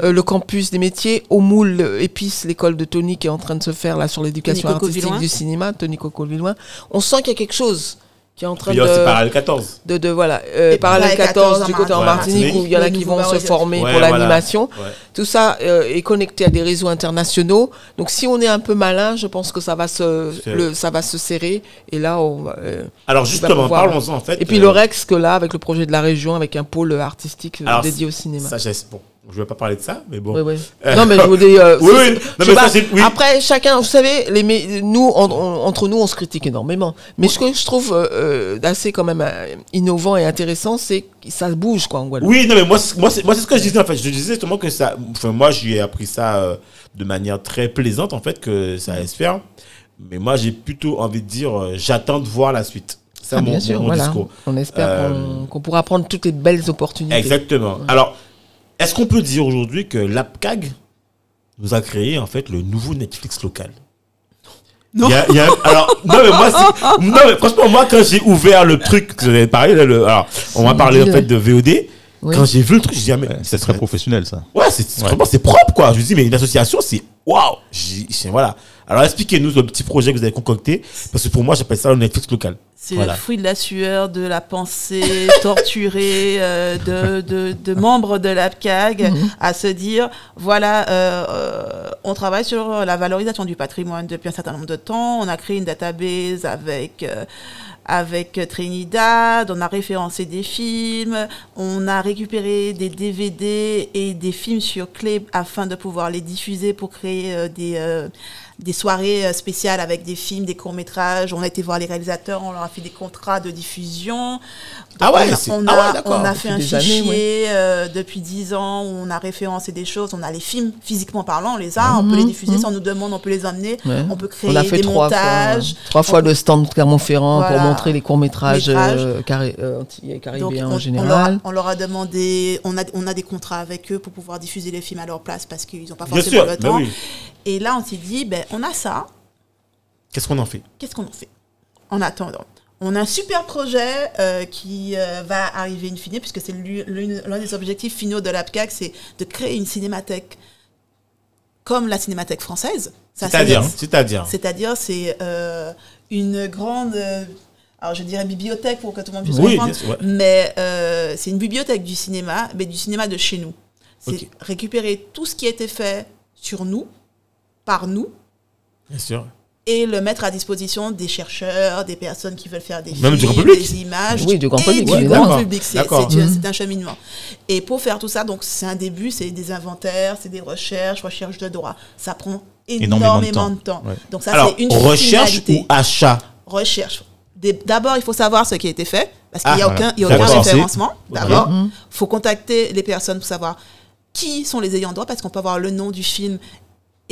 Speaker 3: euh, le campus des métiers, au moule euh, épice, l'école de Tony qui est en train de se faire là sur l'éducation artistique du cinéma, Tony Coco Villoin. On sent qu'il y a quelque chose qui est en train
Speaker 1: Puis il y a aussi
Speaker 3: de,
Speaker 1: Parallèle 14.
Speaker 3: de, de voilà, euh,
Speaker 5: Et
Speaker 3: parallèle
Speaker 5: Parallèle
Speaker 3: 14
Speaker 5: 14
Speaker 3: du côté en
Speaker 1: Martinique.
Speaker 3: Martinique où il y en a qui vont se former
Speaker 1: Ouais,
Speaker 3: pour
Speaker 1: voilà.
Speaker 3: l'animation.
Speaker 1: Ouais.
Speaker 3: Tout ça euh, est connecté à des réseaux internationaux. Donc, si on est un peu malin, je pense que ça va se, le, ça va se serrer. Et là, on va, euh,
Speaker 1: Alors justement,
Speaker 3: pouvoir-
Speaker 1: parlons-en en fait.
Speaker 3: Et puis
Speaker 1: euh,
Speaker 3: le Rex, que là, avec le projet de la région, avec un pôle artistique euh,
Speaker 1: Alors,
Speaker 3: dédié au cinéma.
Speaker 1: Ça, bon, je vais pas parler de ça, mais bon.
Speaker 3: Ouais, ouais. Non, mais je vous dis. euh,
Speaker 1: Oui, oui. Non, mais ça, oui.
Speaker 3: Après, chacun, vous savez, les, nous, en- en- entre nous, on se critique énormément. Mais ce que je trouve euh, euh, assez quand même euh, innovant et intéressant, c'est que ça bouge, quoi, en Guadeloupe.
Speaker 1: Oui, non, mais moi, c'est- moi, ce que je disais en fait. Je disais justement que ça. Enfin, moi, j'ai appris ça euh, de manière très plaisante en fait, que ça allait se faire. Mais moi, j'ai plutôt envie de dire, euh, j'attends de voir la suite. C'est
Speaker 3: Ah,
Speaker 1: mon,
Speaker 3: bien sûr,
Speaker 1: mon
Speaker 3: voilà.
Speaker 1: discours.
Speaker 3: On espère
Speaker 1: Euh,
Speaker 3: qu'on- qu'on pourra prendre toutes les belles opportunités.
Speaker 1: Exactement. Alors, est-ce qu'on peut dire aujourd'hui que l'APCAG nous a créé en fait le nouveau Netflix local?
Speaker 5: Non.
Speaker 1: Il y a- il y a- alors, non mais moi, non mais franchement, moi quand j'ai ouvert le truc, là, le, alors, on m'a parlé en fait de VOD.
Speaker 3: Oui.
Speaker 1: Quand j'ai vu le truc, j'ai dit, ah, mais
Speaker 2: C'est très professionnel, ça.
Speaker 1: Ouais, c'est franchement, c'est propre, quoi. Je me dis, mais une association, c'est waouh. Voilà. Alors, expliquez-nous le petit projet que vous avez concocté, parce que pour moi, j'appelle ça le Netflix local.
Speaker 5: C'est
Speaker 1: Voilà.
Speaker 5: le fruit de la sueur, de la pensée torturée euh, de, de, de membres de l'APCAG
Speaker 3: Mhm.
Speaker 5: à se dire, voilà, euh, euh, on travaille sur la valorisation du patrimoine depuis un certain nombre de temps. On a créé une database avec... euh, avec Trinidad, on a référencé des films, on a récupéré des DVD et des films sur clé afin de pouvoir les diffuser pour créer euh, des, euh, des soirées euh, spéciales avec des films, des courts-métrages. On a été voir les réalisateurs, on leur a fait des contrats de diffusion.
Speaker 1: Ah ouais,
Speaker 5: on a,
Speaker 1: c'est-
Speaker 5: on
Speaker 1: ah ouais,
Speaker 5: on a fait un
Speaker 3: années,
Speaker 5: fichier euh, depuis 10 ans où on a référencé des choses. On a les films physiquement parlant, on les a, on peut les diffuser si on nous demande, on peut les emmener,
Speaker 3: Ouais.
Speaker 5: on peut créer
Speaker 3: On a fait
Speaker 5: des
Speaker 3: trois
Speaker 5: montages.
Speaker 3: fois, trois fois le stand de Clermont-Ferrand pour montrer les courts-métrages
Speaker 5: Métrages.
Speaker 3: euh, carré- euh, caribéens
Speaker 5: on,
Speaker 3: en
Speaker 5: on
Speaker 3: général.
Speaker 5: leur, a, on leur a demandé, on a, on a des contrats avec eux pour pouvoir diffuser les films à leur place parce qu'ils n'ont pas
Speaker 1: Bien
Speaker 5: forcément
Speaker 1: sûr.
Speaker 5: le
Speaker 1: ben
Speaker 5: temps.
Speaker 1: oui.
Speaker 5: Et là, on s'est dit, ben, on a ça,
Speaker 1: Qu'est-ce qu'on en fait?
Speaker 5: Qu'est-ce qu'on en fait? En attendant, on a un super projet euh, qui euh, va arriver in fine, puisque c'est l'un des objectifs finaux de l'APCAC, c'est de créer une cinémathèque comme la cinémathèque française. Ça,
Speaker 1: C'est-à-dire,
Speaker 5: c'est-
Speaker 1: c'est-à-dire.
Speaker 5: C'est-à-dire, c'est euh, une grande, alors je dirais bibliothèque pour que tout le monde puisse
Speaker 1: Oui,
Speaker 5: comprendre,
Speaker 1: bien sûr, ouais.
Speaker 5: mais c'est une bibliothèque du cinéma, mais du cinéma de chez nous. C'est récupérer tout ce qui a été fait sur nous, par nous,
Speaker 1: Bien sûr.
Speaker 5: Et le mettre à disposition des chercheurs, des personnes qui veulent faire des
Speaker 1: Même
Speaker 5: films, des images,
Speaker 3: Oui, du grand
Speaker 5: et
Speaker 3: public,
Speaker 5: du
Speaker 3: évidemment.
Speaker 5: grand public. C'est
Speaker 3: Mhm.
Speaker 5: c'est un cheminement. Et pour faire tout ça, donc c'est un début, c'est des inventaires, c'est des recherches, recherche de droit. Ça prend
Speaker 2: Énormément
Speaker 5: énormément,
Speaker 2: de
Speaker 5: de temps.
Speaker 2: Ouais.
Speaker 5: Donc ça, c'est une
Speaker 1: recherche
Speaker 5: finalité.
Speaker 1: ou achat?
Speaker 5: Recherche. D'abord, il faut savoir ce qui a été fait, parce qu'il n'y
Speaker 1: Ah,
Speaker 5: a
Speaker 2: voilà.
Speaker 5: aucun, il y a aucun référencement. D'abord, il
Speaker 3: Mhm.
Speaker 5: faut contacter les personnes pour savoir qui sont les ayants droit, parce qu'on peut avoir le nom du film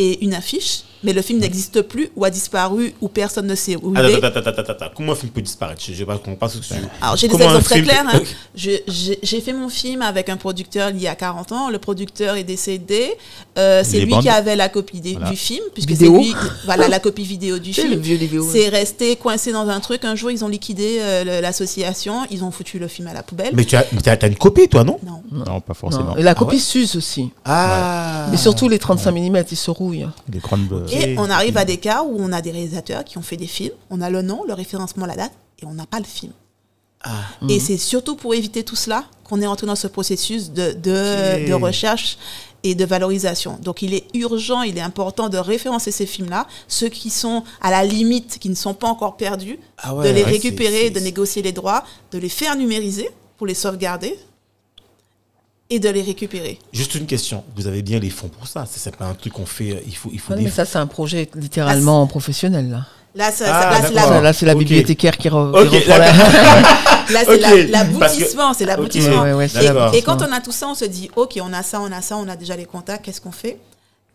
Speaker 5: et une affiche, mais le film n'existe plus ou a disparu ou personne ne sait où il est.
Speaker 1: Attends, attends, attends, attends, attends. Comment un film peut disparaître? Je ne sais pas qu'on passe dessus.
Speaker 5: Alors, j'ai des exemples très
Speaker 1: film-
Speaker 5: clairs. hein. J'ai fait mon film avec un producteur il y a 40 ans. Le producteur est décédé. Euh, c'est lui
Speaker 2: bandes.
Speaker 5: qui avait la copie des-
Speaker 2: Voilà.
Speaker 5: du film, puisque c'est lui, voilà, la copie vidéo du
Speaker 3: Tu
Speaker 5: film.
Speaker 3: vieux vidéo.
Speaker 5: C'est resté coincé dans un truc. Un jour, ils ont liquidé euh, l'association. Ils ont foutu le film à la poubelle.
Speaker 1: Mais tu as, mais t'as- t'as une copie, toi, non?
Speaker 5: Non.
Speaker 2: Non, pas forcément.
Speaker 3: Non. Et la
Speaker 1: Ah
Speaker 3: copie
Speaker 1: ouais
Speaker 3: s'use aussi.
Speaker 1: Ah
Speaker 3: Mais surtout les 35 mm, ils se
Speaker 2: grandes.
Speaker 5: Et on arrive à des cas où on a des réalisateurs qui ont fait des films. On a le nom, le référencement, la date, et on n'a pas le film.
Speaker 1: Ah.
Speaker 5: Et c'est surtout pour éviter tout cela qu'on est entré dans ce processus de, de,
Speaker 1: Ok.
Speaker 5: de recherche et de valorisation. Donc il est urgent, il est important de référencer ces films-là, ceux qui sont à la limite, qui ne sont pas encore perdus,
Speaker 1: Ah
Speaker 5: de les
Speaker 1: ouais,
Speaker 5: récupérer,
Speaker 1: c'est-
Speaker 5: de négocier les droits, de les faire numériser pour les sauvegarder et de les récupérer.
Speaker 1: Juste une question. Vous avez bien les fonds pour ça. C'est pas un truc qu'on fait. euh, Il faut, il faut
Speaker 3: Ouais,
Speaker 1: des
Speaker 3: mais ça, c'est un projet littéralement professionnel. Là,
Speaker 5: Là, ça-
Speaker 1: Ah,
Speaker 5: ça- là, c'est la-
Speaker 3: là c'est bibliothécaire qui, re- qui reprend la-
Speaker 5: là, c'est l'aboutissement, c'est l'aboutissement.
Speaker 3: Ouais, ouais, c'est
Speaker 5: Et-
Speaker 1: D'accord.
Speaker 5: Et, quand on a tout ça, on se dit, ok, on a ça, on a ça, on a déjà les contacts, qu'est-ce qu'on fait?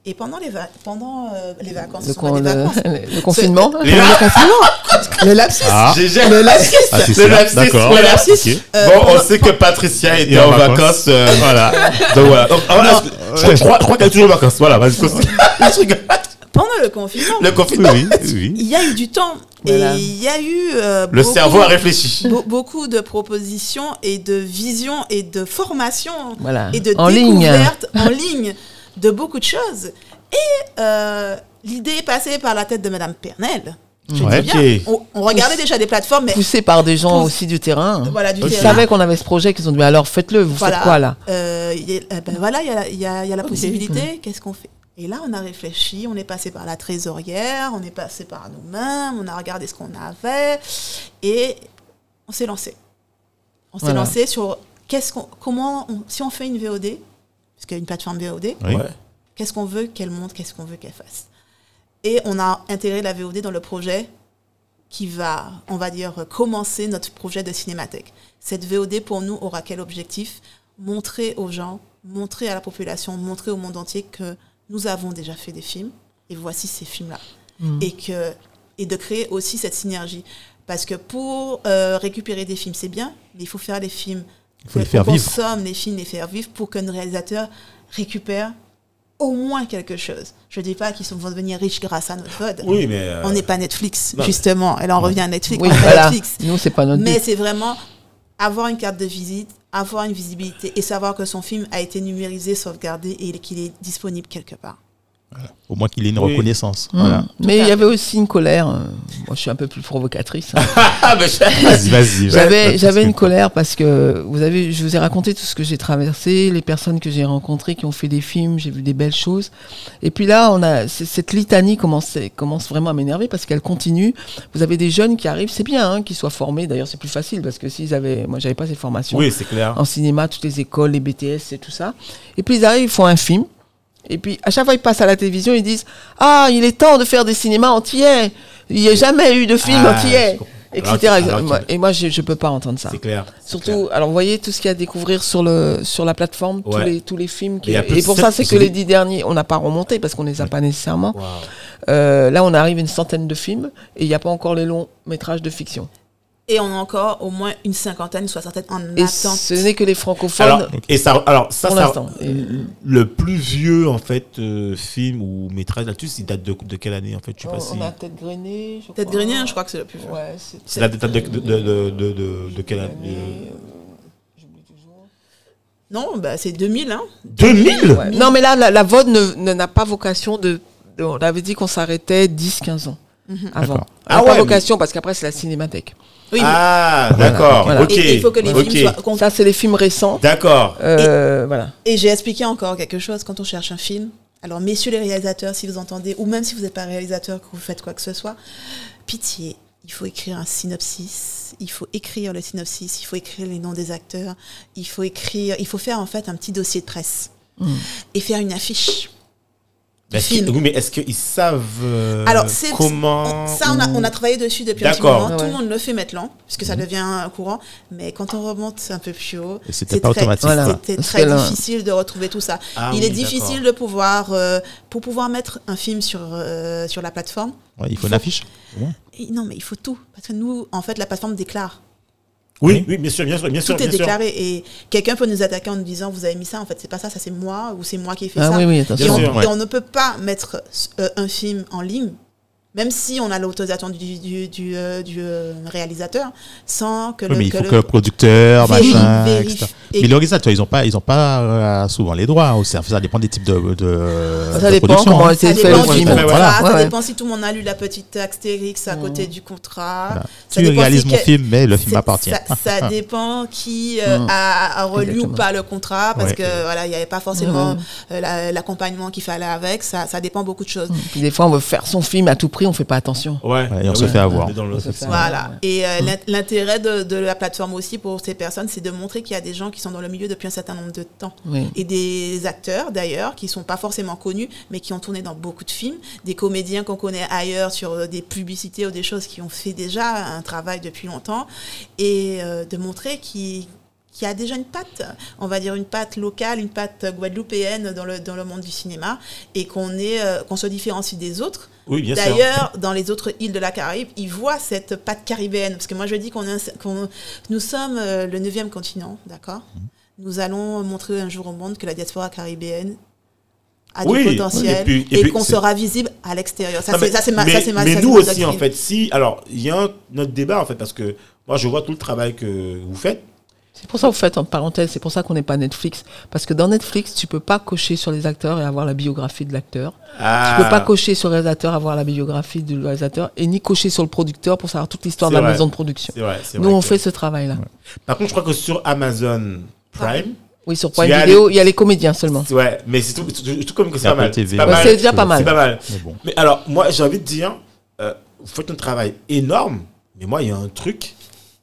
Speaker 5: Et pendant les, va- pendant, euh, les vacances,
Speaker 3: le, con-
Speaker 5: des
Speaker 3: le-
Speaker 5: vacances.
Speaker 3: le confinement.
Speaker 1: Les-
Speaker 3: Le confinement. Le lapsus.
Speaker 2: Ah,
Speaker 1: J'ai jamais-
Speaker 5: Le lapsus.
Speaker 2: ah, c'est
Speaker 1: Le lapsus,
Speaker 2: D'accord.
Speaker 1: le
Speaker 5: lapsus.
Speaker 2: Ok.
Speaker 5: Euh,
Speaker 1: bon, on sait que Patricia était
Speaker 2: en vacances.
Speaker 1: vacances. euh, voilà. Donc voilà. Donc, ah, voilà, je, je crois, je crois qu'elle est toujours en vacances. Voilà. vas-y, continue.
Speaker 5: Pendant le confinement,
Speaker 1: Le confinement.
Speaker 2: Oui, oui.
Speaker 5: il y a eu du temps.
Speaker 3: Voilà.
Speaker 5: Et il y a eu euh,
Speaker 1: Le
Speaker 5: beaucoup-
Speaker 1: cerveau a réfléchi.
Speaker 5: be- beaucoup de propositions et de visions et de formations
Speaker 3: Voilà.
Speaker 5: et de
Speaker 3: En ligne.
Speaker 5: découvertes en ligne de beaucoup de choses. Et euh, l'idée est passée par la tête de Madame Pernel. Je
Speaker 2: Ouais.
Speaker 5: dis bien.
Speaker 1: Ok.
Speaker 5: On, on regardait déjà des plateformes, mais
Speaker 3: Poussé par des gens
Speaker 5: Pousse-
Speaker 3: aussi du terrain.
Speaker 5: voilà, du.
Speaker 3: Ils savaient qu'on avait ce projet, qu'ils ont dit mais alors faites-le, vous
Speaker 5: Voilà.
Speaker 3: faites quoi là?
Speaker 5: Euh, il y a- euh, ben voilà, il y a, la- il y a- il y a la
Speaker 3: Ah,
Speaker 5: possibilité. Qu'est-ce qu'on fait? Et là, on a réfléchi, on est passé par la trésorière, on est passé par nous-mêmes, on a regardé ce qu'on avait et on s'est lancé. On s'est
Speaker 3: Voilà.
Speaker 5: lancé sur qu'est-ce qu'on, comment, on- si on fait une VOD, parce qu'il y a une plateforme VOD,
Speaker 2: Oui.
Speaker 5: Qu'est-ce qu'on veut qu'elle montre, qu'est-ce qu'on veut qu'elle fasse. Et on a intégré la VOD dans le projet qui va, on va dire, commencer notre projet de cinémathèque. Cette VOD, pour nous, aura quel objectif? Montrer aux gens, montrer à la population, montrer au monde entier que nous avons déjà fait des films et voici ces films-là.
Speaker 3: Mm.
Speaker 5: Et, que, et de créer aussi cette synergie. Parce que pour euh, récupérer des films, c'est bien, mais il faut faire les films.
Speaker 2: Il faut les
Speaker 5: qu'on
Speaker 2: faire vivre.
Speaker 5: consomme les films, les faire vivre pour qu'un réalisateur récupère au moins quelque chose. Je ne dis pas qu'ils sont- vont devenir riches grâce à notre VOD.
Speaker 1: Oui, mais. euh,
Speaker 5: On n'est pas Netflix,
Speaker 1: non.
Speaker 5: justement. Elle en revient à Netflix.
Speaker 3: Oui,
Speaker 5: on
Speaker 3: voilà.
Speaker 5: Netflix.
Speaker 3: C'est pas notre
Speaker 5: Mais
Speaker 3: but.
Speaker 5: c'est vraiment avoir une carte de visite, avoir une visibilité et savoir que son film a été numérisé, sauvegardé et qu'il est disponible quelque part.
Speaker 2: Au moins qu'il ait une
Speaker 1: Oui.
Speaker 2: reconnaissance.
Speaker 3: Mm.
Speaker 2: Voilà.
Speaker 3: Mais il y avait aussi une colère. euh, Moi, je suis un peu plus provocatrice. hein.
Speaker 1: Ah,
Speaker 2: Vas-y, vas-y.
Speaker 3: J'avais, j'avais une colère parce que vous avez, je vous ai raconté tout ce que j'ai traversé, les personnes que j'ai rencontrées qui ont fait des films, j'ai vu des belles choses. Et puis là, on a cette litanie commence, commence vraiment à m'énerver parce qu'elle continue. Vous avez des jeunes qui arrivent, c'est bien hein, qu'ils soient formés. D'ailleurs, c'est plus facile parce que s'ils avaient, moi, j'avais pas ces formations
Speaker 1: Oui, c'est clair.
Speaker 3: en cinéma, toutes les écoles, les BTS et tout ça. Et puis ils arrivent, ils font un film. Et puis à chaque fois ils passent à la télévision, ils disent Ah, il est temps de faire des cinémas entiers. Il n'y a jamais eu de film
Speaker 1: Ah,
Speaker 3: entier.
Speaker 1: Alors
Speaker 3: etc.
Speaker 1: alors
Speaker 3: Et moi, je ne peux pas entendre ça.
Speaker 1: C'est clair.
Speaker 3: Surtout, alors vous voyez tout ce qu'il y a à découvrir sur, le, sur la plateforme, tous, les, tous les films. Qui... Et
Speaker 1: de
Speaker 3: pour ça, c'est que les dix derniers, on n'a pas remonté parce qu'on ne les a pas nécessairement. Euh, là, on arrive à une centaine de films et il n'y a pas encore les longs métrages de fiction.
Speaker 5: Et on a encore au moins une cinquantaine, une soixantaine en
Speaker 3: Et
Speaker 5: attente.
Speaker 3: ce n'est que les francophones
Speaker 1: Alors, et ça, alors ça,
Speaker 3: pour
Speaker 1: ça- le plus vieux en fait euh, film ou métrage là-dessus, il date de, de quelle année en fait? Je sais pas si.
Speaker 3: on a Tête Grainée, je
Speaker 5: Tête
Speaker 3: crois.
Speaker 5: Grenier, je crois que c'est le plus vieux.
Speaker 3: Ouais, c'est
Speaker 1: la date de, de, de, de, de, de- de quelle année
Speaker 3: année, euh, j'oublie toujours.
Speaker 5: Non, bah, c'est 2000. Hein.
Speaker 1: 2000
Speaker 3: Ouais. Non, mais là, la, la VOD ne- ne- n'a pas vocation de, de- On avait dit qu'on s'arrêtait 10-15 ans avant. Elle n'a
Speaker 1: Ah
Speaker 3: pas
Speaker 1: ouais,
Speaker 3: vocation parce qu'après, c'est la cinémathèque.
Speaker 5: Oui, mais-
Speaker 1: Ah, d'accord.
Speaker 3: Voilà.
Speaker 1: Ok.
Speaker 5: et- et il faut que les films soient.
Speaker 3: Ça, c'est les films récents.
Speaker 1: D'accord.
Speaker 3: Euh, voilà.
Speaker 5: Et j'ai expliqué encore quelque chose quand on cherche un film. Alors, messieurs les réalisateurs, si vous entendez, ou même si vous n'êtes pas réalisateur, que vous faites quoi que ce soit, pitié, il faut écrire un synopsis, il faut écrire le synopsis, il faut écrire les noms des acteurs, il faut écrire, il faut faire en fait un petit dossier de presse
Speaker 3: Mm.
Speaker 5: et faire une affiche.
Speaker 1: Mais
Speaker 5: film.
Speaker 1: oui, mais est-ce qu'ils savent euh,
Speaker 5: Alors,
Speaker 1: comment
Speaker 5: ça, on a, on a travaillé dessus depuis un petit moment. Tout le monde le fait maintenant, puisque ça devient un courant. Mais quand on remonte un peu plus haut,
Speaker 2: c'était pas automatique.
Speaker 3: Voilà.
Speaker 5: C'était
Speaker 3: Parce
Speaker 5: très difficile de retrouver tout ça.
Speaker 1: Ah
Speaker 5: Il
Speaker 1: oui,
Speaker 5: est difficile de pouvoir, euh, pour pouvoir mettre un film sur, euh, sur la plateforme.
Speaker 2: Ouais, il faut
Speaker 5: Il
Speaker 2: une
Speaker 5: faut-
Speaker 2: affiche.
Speaker 5: et non, mais il faut tout. Parce que nous, en fait, la plateforme déclare.
Speaker 1: Oui, oui, bien sûr, bien sûr, bien sûr.
Speaker 5: tout est
Speaker 1: bien sûr.
Speaker 5: déclaré. Et quelqu'un peut nous attaquer en nous disant Vous avez mis ça, en fait, c'est pas ça, ça c'est moi, ou c'est moi qui ai fait
Speaker 3: Ah
Speaker 5: ça.
Speaker 3: oui, oui,
Speaker 5: Et
Speaker 3: attention.
Speaker 5: on,
Speaker 1: Bien sûr.
Speaker 5: et on ne peut pas mettre euh, un film en ligne même si on a l'autorisation du, du, du, euh, du, euh, réalisateur, sans que
Speaker 2: Oui,
Speaker 5: le.
Speaker 2: mais il
Speaker 5: que
Speaker 2: faut
Speaker 5: le-
Speaker 2: que le producteur, machin,
Speaker 5: vérifie.
Speaker 2: etc.
Speaker 5: Et-
Speaker 2: Mais les organisateurs, ils n'ont pas, ils ont pas euh, souvent les droits. aussi. Ça dépend des types de, de,
Speaker 3: Ça
Speaker 2: de
Speaker 3: dépend
Speaker 2: production,
Speaker 3: comment
Speaker 2: hein.
Speaker 3: c'est
Speaker 5: Ça
Speaker 3: fait
Speaker 5: dépend
Speaker 3: le film.
Speaker 1: ouais,
Speaker 5: contrat,
Speaker 1: voilà.
Speaker 5: ça
Speaker 3: Ouais, ouais.
Speaker 5: dépend si tout le monde a lu la petite astérix à côté du contrat.
Speaker 2: Voilà.
Speaker 5: Ça
Speaker 2: Tu réalises
Speaker 5: si
Speaker 2: mon film, mais le film m'appartient.
Speaker 5: Ça, ça dépend qui euh,
Speaker 3: Mm.
Speaker 5: a, a relu
Speaker 3: Exactement.
Speaker 5: ou pas le contrat, parce
Speaker 2: Ouais.
Speaker 5: que voilà, il n'y avait pas forcément l'accompagnement qu'il fallait avec. Ça, ça dépend beaucoup de choses.
Speaker 3: Puis des fois, on veut faire son film à tout prix, on fait pas attention.
Speaker 1: Ouais.
Speaker 2: Ouais, et on se fait avoir.
Speaker 5: Voilà. Et euh, l'int- l'intérêt de, de la plateforme aussi pour ces personnes, c'est de montrer qu'il y a des gens qui sont dans le milieu depuis un certain nombre de temps.
Speaker 3: Oui.
Speaker 5: Et des acteurs d'ailleurs qui sont pas forcément connus, mais qui ont tourné dans beaucoup de films, des comédiens qu'on connaît ailleurs sur euh, des publicités ou des choses qui ont fait déjà un travail depuis longtemps, et euh, de montrer qu'il qu'il y a déjà une patte, on va dire une patte locale, une patte guadeloupéenne dans le, dans le monde du cinéma, et qu'on est, euh, qu'on se différencie des autres.
Speaker 1: Oui, bien sûr.
Speaker 5: D'ailleurs, dans les autres îles de la Caraïbe, ils voient cette patte caribéenne. Parce que moi, je dis qu'on qu'on- nous sommes euh, le neuvième continent, d'accord? Nous allons montrer un jour au monde que la diaspora caribéenne a
Speaker 1: Oui,
Speaker 5: du potentiel
Speaker 1: et
Speaker 5: qu'on sera visible à l'extérieur. Ça, c'est
Speaker 1: mais-
Speaker 5: ça, c'est ma,
Speaker 1: mais,
Speaker 5: ça, ma
Speaker 1: mais
Speaker 5: ça,
Speaker 1: nous aussi, en fait, si. Alors, il y a un, notre débat, en fait, parce que moi, je vois tout le travail que vous faites.
Speaker 3: C'est pour ça, vous faites en parenthèse, c'est pour ça qu'on n'est pas Netflix. Parce que dans Netflix, tu peux pas cocher sur les acteurs et avoir la biographie de l'acteur.
Speaker 1: Ah,
Speaker 3: Tu peux pas cocher sur le réalisateur, avoir la biographie du réalisateur, et ni cocher sur le producteur pour savoir toute l'histoire de la
Speaker 1: vrai.
Speaker 3: maison de production.
Speaker 1: C'est vrai, c'est
Speaker 3: Nous,
Speaker 1: vrai
Speaker 3: on
Speaker 1: que-
Speaker 3: fait ce travail-là.
Speaker 1: Par contre, je crois que sur Amazon Prime,
Speaker 3: Oui, sur Prime Vidéo, il y a les comédiens seulement.
Speaker 1: ouais, mais c'est tout, tout, tout comme que c'est pas mal. C'est pas
Speaker 2: Ouais,
Speaker 1: mal.
Speaker 3: c'est déjà pas mal.
Speaker 1: C'est pas mal.
Speaker 2: Mais bon.
Speaker 1: Mais alors, moi, j'ai envie de dire, euh, vous faites un travail énorme, mais moi, il y a un truc,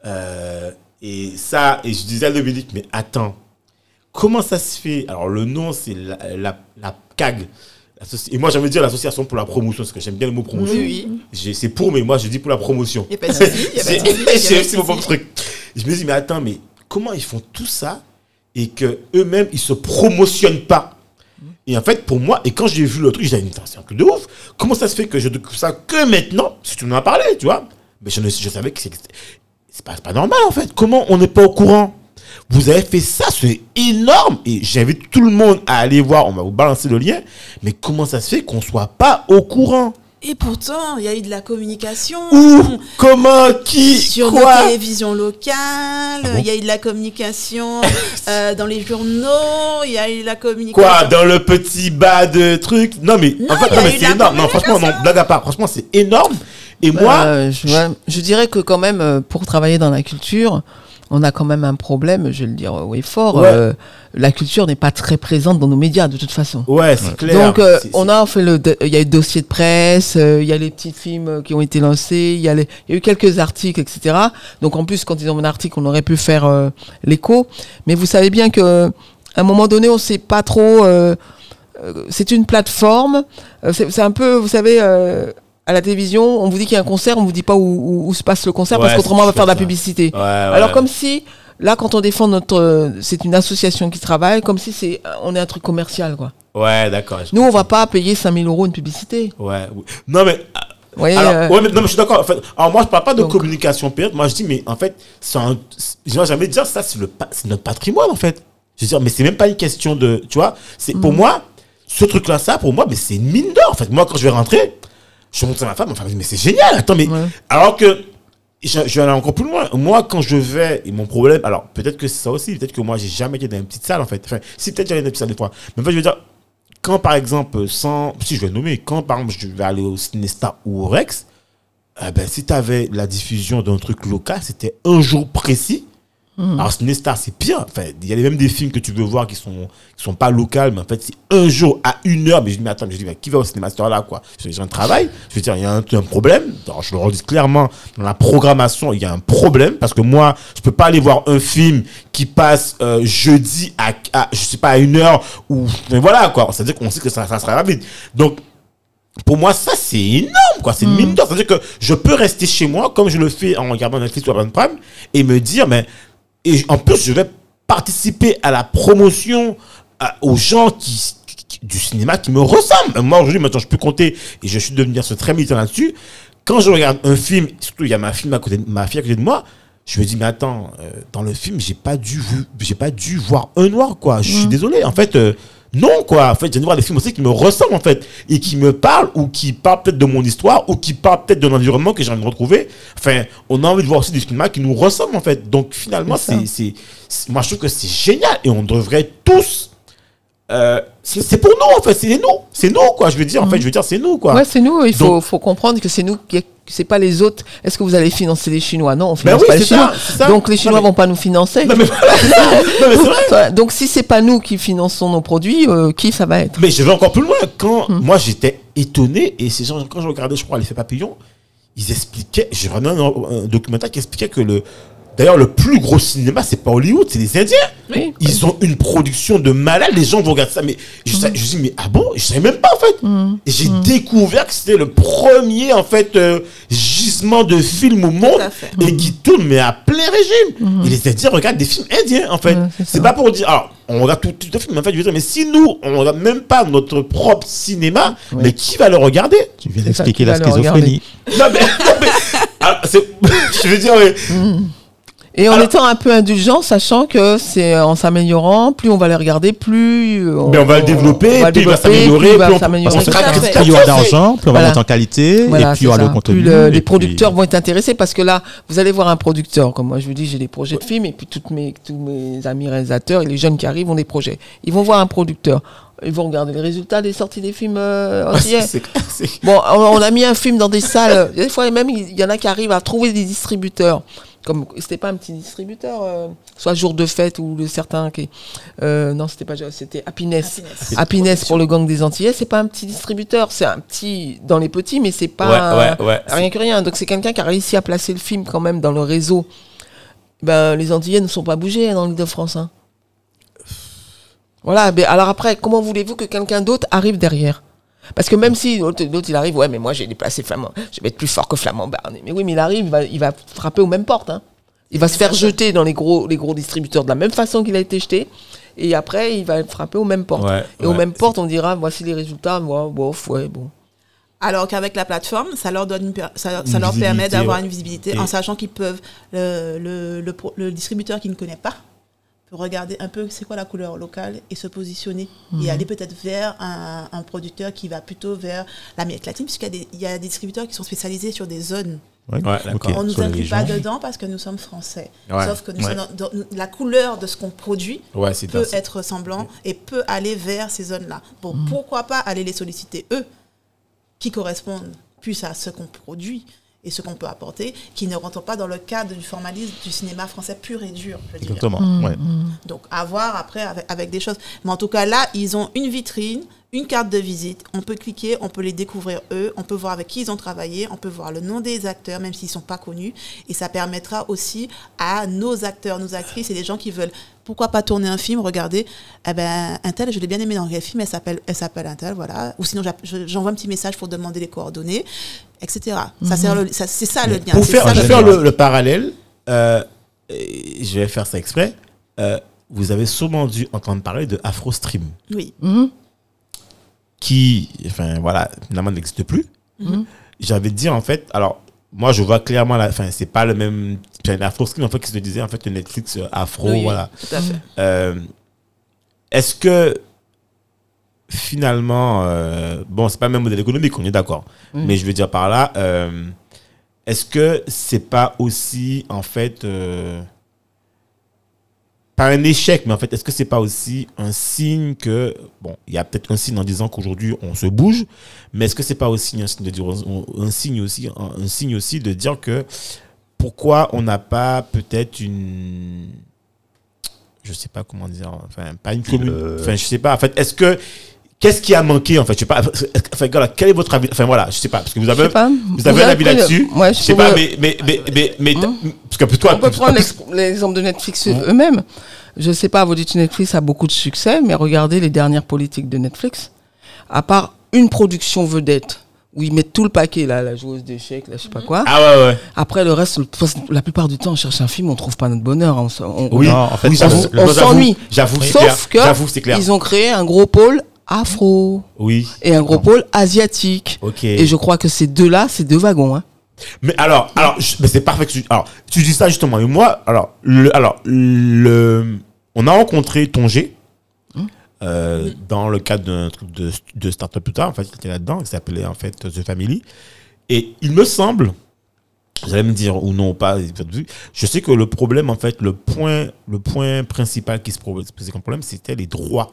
Speaker 1: euh, et ça, et je disais à Dominique, mais attends, comment ça se fait? Alors, le nom, c'est la, la, la CAG. Et moi, de dire l'association pour la promotion, parce que j'aime bien le mot promotion.
Speaker 5: Oui, oui.
Speaker 1: C'est pour, mais moi, je dis pour la promotion.
Speaker 5: Il n'y a pas de souci. il y a pas de
Speaker 1: C'est mon propre truc. Je me dis, mais attends, mais comment ils font tout ça et que eux-mêmes, ils se promotionnent pas? Et en fait, pour moi, et quand j'ai vu le truc, j'ai dit, c'est un truc de ouf. Comment ça se fait que je découvre ça que maintenant Si tu m'en as parlé, tu vois? Mais je, ne, je savais que c'est c'est pas, normal, en fait. Comment on n'est pas au courant? Vous avez fait ça, c'est énorme. Et j'invite tout le monde à aller voir. On va vous balancer le lien. Mais comment ça se fait qu'on soit pas au courant?
Speaker 5: Et pourtant, il y a eu de la communication.
Speaker 1: Où? Comment? Qui?
Speaker 5: Sur
Speaker 1: Quoi?
Speaker 5: nos télévisions locales,
Speaker 2: Ah bon?
Speaker 5: il y a eu de la communication euh, dans les journaux, il y a eu de la communication.
Speaker 1: Quoi? Dans le petit bas de trucs? Non, mais
Speaker 5: Non,
Speaker 1: en fait, c'est énorme. Non, franchement, non, blague à part. Franchement, c'est énorme. Et moi,
Speaker 3: Euh, je, ouais, je dirais que quand même, euh, pour travailler dans la culture, on a quand même un problème, je vais le dire oui fort.
Speaker 1: Ouais.
Speaker 3: euh, la culture n'est pas très présente dans nos médias de toute façon.
Speaker 1: ouais, c'est clair.
Speaker 3: Donc, euh, on a fait le, il y a eu le dossier de presse, euh, il y a les petits films qui ont été lancés, il y a les, il y a eu quelques articles, etc. Donc, en plus, quand ils ont un article, on aurait pu faire euh, l'écho. Mais vous savez bien que, à un moment donné, on sait pas trop. c'est une plateforme. c'est c'est un peu, vous savez. Euh, à la télévision, on vous dit qu'il y a un concert, on vous dit pas où, où- où se passe le concert
Speaker 1: Ouais,
Speaker 3: parce qu'autrement on va faire de la publicité.
Speaker 1: Ouais, ouais.
Speaker 3: Alors comme si là, quand on défend notre, euh, c'est une association qui travaille, comme si c'est, on est un truc commercial quoi.
Speaker 1: Ouais, d'accord.
Speaker 3: Nous, on va pas payer 5000 euros une publicité.
Speaker 1: Ouais. oui. Non, mais. ah, Alors,
Speaker 3: euh,
Speaker 1: ouais, mais, non, mais je suis d'accord. En fait, alors, moi, je parle pas de
Speaker 3: Donc-
Speaker 1: communication payante. Moi, je dis, mais en fait, c'est un. Je vais jamais dire ça, c'est pa- notre patrimoine, en fait. Je veux dire, mais c'est même pas une question de. Tu vois, c'est pour moi, ce truc-là, ça, pour moi, mais c'est une mine d'or. En fait, moi, quand je vais rentrer, je montre à ma femme, ma femme me dit, mais c'est génial. Attends, mais.
Speaker 3: Ouais.
Speaker 1: Alors que. Je, je vais aller encore plus loin. Moi, quand je vais, et mon problème, alors peut-être que c'est ça aussi, peut-être que moi, j'ai jamais été dans une petite salle, en fait. Enfin, si, peut-être j'allais dans une petite salle des fois. Mais en fait, je veux dire, quand par exemple, sans. Si je vais nommer, quand par exemple, je vais aller au Cinestar ou au Rex, eh ben, si tu avais la diffusion d'un truc local, c'était un jour précis. Alors, Cinestar, c'est pire. Enfin, il y a même des films que tu veux voir qui sont, qui sont pas locaux, mais en fait, c'est un jour à une heure. Mais je dis, mais attends, mais je dis, mais qui va au cinéma cette heure-là, quoi? Je dis, j'ai un travail. Je veux dire, il y a un, un problème. Alors, je le redis clairement, dans la programmation, il y a un problème. Parce que moi, je peux pas aller voir un film qui passe euh, jeudi à, à, je sais pas, à une heure ou, mais voilà, quoi. C'est-à-dire qu'on sait que ça, ça sera rapide. Donc, pour moi, ça, c'est énorme, quoi. C'est une mine d'or. C'est-à-dire que je peux rester chez moi, comme je le fais en regardant Netflix ou Amazon Prime, et me dire, mais, et en plus, je vais participer à la promotion à- aux gens qui, qui- du cinéma qui me ressemblent. Moi, aujourd'hui, maintenant, je peux compter, et je suis devenu ce très militant là-dessus. Quand je regarde un film, surtout, il y a ma fille à côté de, ma fille à côté de moi, je me dis, mais attends, euh, dans le film, j'ai pas dû, j'ai pas dû voir un noir, quoi. Je suis désolé. En fait, euh, Non, quoi. En fait, j'aime voir des films aussi qui me ressemblent, en fait, et qui me parlent, ou qui parlent peut-être de mon histoire, ou qui parlent peut-être de l'environnement que j'ai envie de retrouver. Enfin, on a envie de voir aussi des films qui nous ressemblent, en fait. Donc, finalement,
Speaker 3: C'est
Speaker 1: moi, je trouve que c'est génial, et on devrait tous, euh, c'est, pour nous, en fait, c'est nous, c'est nous, quoi. Je veux dire, en fait, je veux dire, c'est nous, quoi.
Speaker 3: Ouais, c'est nous. Il faut,
Speaker 1: Donc-
Speaker 3: faut comprendre que c'est nous qui c'est pas les autres. Est-ce que vous allez financer les Chinois? Non, on
Speaker 1: Ben
Speaker 3: finance
Speaker 1: oui,
Speaker 3: pas les Chinois.
Speaker 1: ça.
Speaker 3: Donc les
Speaker 1: Non,
Speaker 3: Chinois
Speaker 1: mais-
Speaker 3: vont pas nous financer.
Speaker 1: Non, mais. Non, mais.
Speaker 3: Donc si c'est pas nous qui finançons nos produits, euh, qui ça va être?
Speaker 1: Mais je vais encore plus loin. Quand
Speaker 3: Hmm.
Speaker 1: moi j'étais étonné et ces gens, quand je regardais, je crois, l'effet papillon, ils expliquaient. J'ai un, un documentaire qui expliquait que le, d'ailleurs, le plus gros cinéma, c'est pas Hollywood, c'est les Indiens.
Speaker 3: Oui.
Speaker 1: Ils ont une production de malade. Les gens vont regarder ça. Mais je,
Speaker 3: Hmm.
Speaker 1: sais- je me dis, mais ah bon, je savais même pas en fait. Et j'ai découvert que c'était le premier en fait euh, gisement de films au monde et qui tourne mais à plein régime. Et les Indiens regardent des films indiens en fait.
Speaker 3: C'est
Speaker 1: pas pour dire, alors on regarde tout, tout le film. En fait, je veux dire, mais si nous on regarde même pas notre propre cinéma, mais qui va le regarder?
Speaker 2: Tu viens d'expliquer la schizophrénie.
Speaker 1: Non mais, non, mais alors, c'est- je veux dire, mais,
Speaker 3: Et en
Speaker 1: Alors-
Speaker 3: étant un peu indulgent, sachant que c'est en s'améliorant, plus on va les regarder, plus euh,
Speaker 1: Mais on va le développer,
Speaker 3: on va
Speaker 1: plus il va s'améliorer,
Speaker 3: plus va
Speaker 1: on-
Speaker 2: il y aura d'argent, plus on va
Speaker 3: Voilà.
Speaker 2: monter en qualité,
Speaker 3: Voilà,
Speaker 2: et puis il y aura le contenu.
Speaker 3: Plus le-
Speaker 2: et
Speaker 3: les
Speaker 2: puis-
Speaker 3: producteurs vont être intéressés parce que là, vous allez voir un producteur. Comme moi, je vous dis, j'ai des projets de films et puis toutes mes, tous mes amis réalisateurs et les jeunes qui arrivent ont des projets. Ils vont voir un producteur. Ils vont regarder les résultats des sorties des films euh,
Speaker 1: c'est-
Speaker 3: Bon, on, on a mis un film dans des salles. Des fois, même, il y en a qui arrivent à trouver des distributeurs. Comme c'était pas un petit distributeur, euh, soit jour de fête ou le certain qui. Euh, non, c'était pas. C'était Happiness.
Speaker 5: Happiness.
Speaker 3: Happiness pour le gang des Antillais, c'est pas un petit distributeur, c'est un petit dans les petits, mais c'est pas
Speaker 1: Ouais, ouais, ouais.
Speaker 3: rien que rien. Donc c'est quelqu'un qui a réussi à placer le film quand même dans le réseau. Ben les Antillais ne sont pas bougés dans l'île de France. hein. Voilà. Ben, alors après, comment voulez-vous que quelqu'un d'autre arrive derrière? Parce que même si l'autre il arrive, ouais, mais moi j'ai déplacé Flamand, je vais être plus fort que Flamand Barnet. Mais oui, mais il arrive, il va, il va frapper aux mêmes portes. hein. Il va se faire jeter dans les gros, les gros distributeurs de la même façon qu'il a été jeté. Et après, il va frapper aux mêmes portes.
Speaker 1: Ouais,
Speaker 3: et aux mêmes portes, on dira, voici les résultats, moi, bof, ouais, bon.
Speaker 5: Alors qu'avec la plateforme, ça leur donne, une per- ça, ça
Speaker 1: Une
Speaker 5: leur permet d'avoir
Speaker 1: ouais.
Speaker 5: une visibilité
Speaker 1: Et-
Speaker 5: en sachant qu'ils peuvent le, le, le, le distributeur qui ne connaît pas peut regarder un peu c'est quoi la couleur locale et se positionner et aller peut-être vers un, un producteur qui va plutôt vers l'Amérique latine puisqu'il y, a des- il y a des distributeurs qui sont spécialisés sur des zones.
Speaker 2: Ouais,
Speaker 1: Ouais,
Speaker 5: On ne nous inclut pas dedans parce que nous sommes français.
Speaker 1: Ouais.
Speaker 5: Sauf que nous
Speaker 1: Ouais.
Speaker 5: sommes dans- dans- la couleur de ce qu'on produit peut
Speaker 1: ça.
Speaker 5: être ressemblant et peut aller vers ces zones-là. Bon, pourquoi pas aller les solliciter eux, qui correspondent plus à ce qu'on produit et ce qu'on peut apporter, qui ne rentrent pas dans le cadre du formalisme du cinéma français pur et dur. je dirais.
Speaker 2: Exactement. ouais.
Speaker 5: Donc, à voir après avec, avec des choses. Mais en tout cas, là, ils ont une vitrine, une carte de visite. On peut cliquer, on peut les découvrir eux, on peut voir avec qui ils ont travaillé, on peut voir le nom des acteurs, même s'ils ne sont pas connus. Et ça permettra aussi à nos acteurs, nos actrices et des gens qui veulent, pourquoi pas tourner un film, regardez, eh ben, un tel, je l'ai bien aimé dans quel film, elle s'appelle, elle s'appelle un tel, voilà. Ou sinon, j'envoie un petit message pour demander les coordonnées, etc. Ça sert le- ça- c'est ça le lien.
Speaker 1: Pour faire,
Speaker 5: ça, le
Speaker 1: faire le, le parallèle, euh, je vais faire ça exprès. euh, vous avez sûrement dû entendre parler de AfroStream,
Speaker 5: Oui.
Speaker 1: Qui, enfin voilà, finalement n'existe plus. J'avais dit en fait, alors moi je vois clairement, la, enfin c'est pas le même, enfin, AfroStream en fait qui se disait en fait le Netflix euh, Afro,
Speaker 5: Oui, oui,
Speaker 1: voilà.
Speaker 5: Tout à fait.
Speaker 1: Euh, Est-ce que finalement, euh, bon, c'est pas le même modèle économique, on est d'accord. Mais je veux dire par là, euh, est-ce que c'est pas aussi en fait un échec, mais en fait, est-ce que c'est pas aussi un signe que bon, il y a peut-être un signe en disant qu'aujourd'hui on se bouge, mais est-ce que c'est pas aussi un signe de dire un, un signe aussi un, un signe aussi de dire que pourquoi on n'a pas peut-être une je sais pas comment dire enfin pas une commune
Speaker 2: Euh.
Speaker 1: enfin je sais pas en fait est-ce que qu'est-ce qui a manqué en fait? Je sais pas enfin voilà, quel est votre avis? Enfin voilà je sais pas parce que vous avez
Speaker 3: sais pas.
Speaker 1: vous avez un avis là-dessus?
Speaker 3: Ouais,
Speaker 1: je sais pas mais mais mais mais, mais, parce que toi
Speaker 3: On peut prendre l'ex- l'exemple de Netflix eux-mêmes. Je sais pas, vous dites que Netflix a beaucoup de succès, mais regardez les dernières politiques de Netflix. À part une production vedette, où ils mettent tout le paquet, là, la joueuse d'échecs, là, je sais pas quoi.
Speaker 1: ah ouais ouais
Speaker 3: Après, le reste, la plupart du temps, on cherche un film, on trouve pas notre bonheur. On,
Speaker 1: oui
Speaker 2: Non, en fait,
Speaker 3: on s'ennuie.
Speaker 1: j'avoue c'est
Speaker 3: Sauf
Speaker 1: clair.
Speaker 3: que
Speaker 1: j'avoue c'est clair
Speaker 3: ils ont créé un gros pôle afro
Speaker 1: oui
Speaker 3: et un gros pôle asiatique.
Speaker 1: ok
Speaker 3: Et je crois que ces deux-là, c'est deux wagons. Hein.
Speaker 1: Mais alors, alors, je- mais c'est parfait que tu, alors, tu dis ça justement. Et moi, alors, le, alors, le, on a rencontré Tongé, euh, dans le cadre d'un truc de, de Startup plus tard, en fait, qui était là-dedans, qui s'appelait en fait The Family. Et il me semble, vous allez me dire ou non ou pas, je sais que le problème, en fait, le point, le point principal qui se posait comme problème, c'était les droits.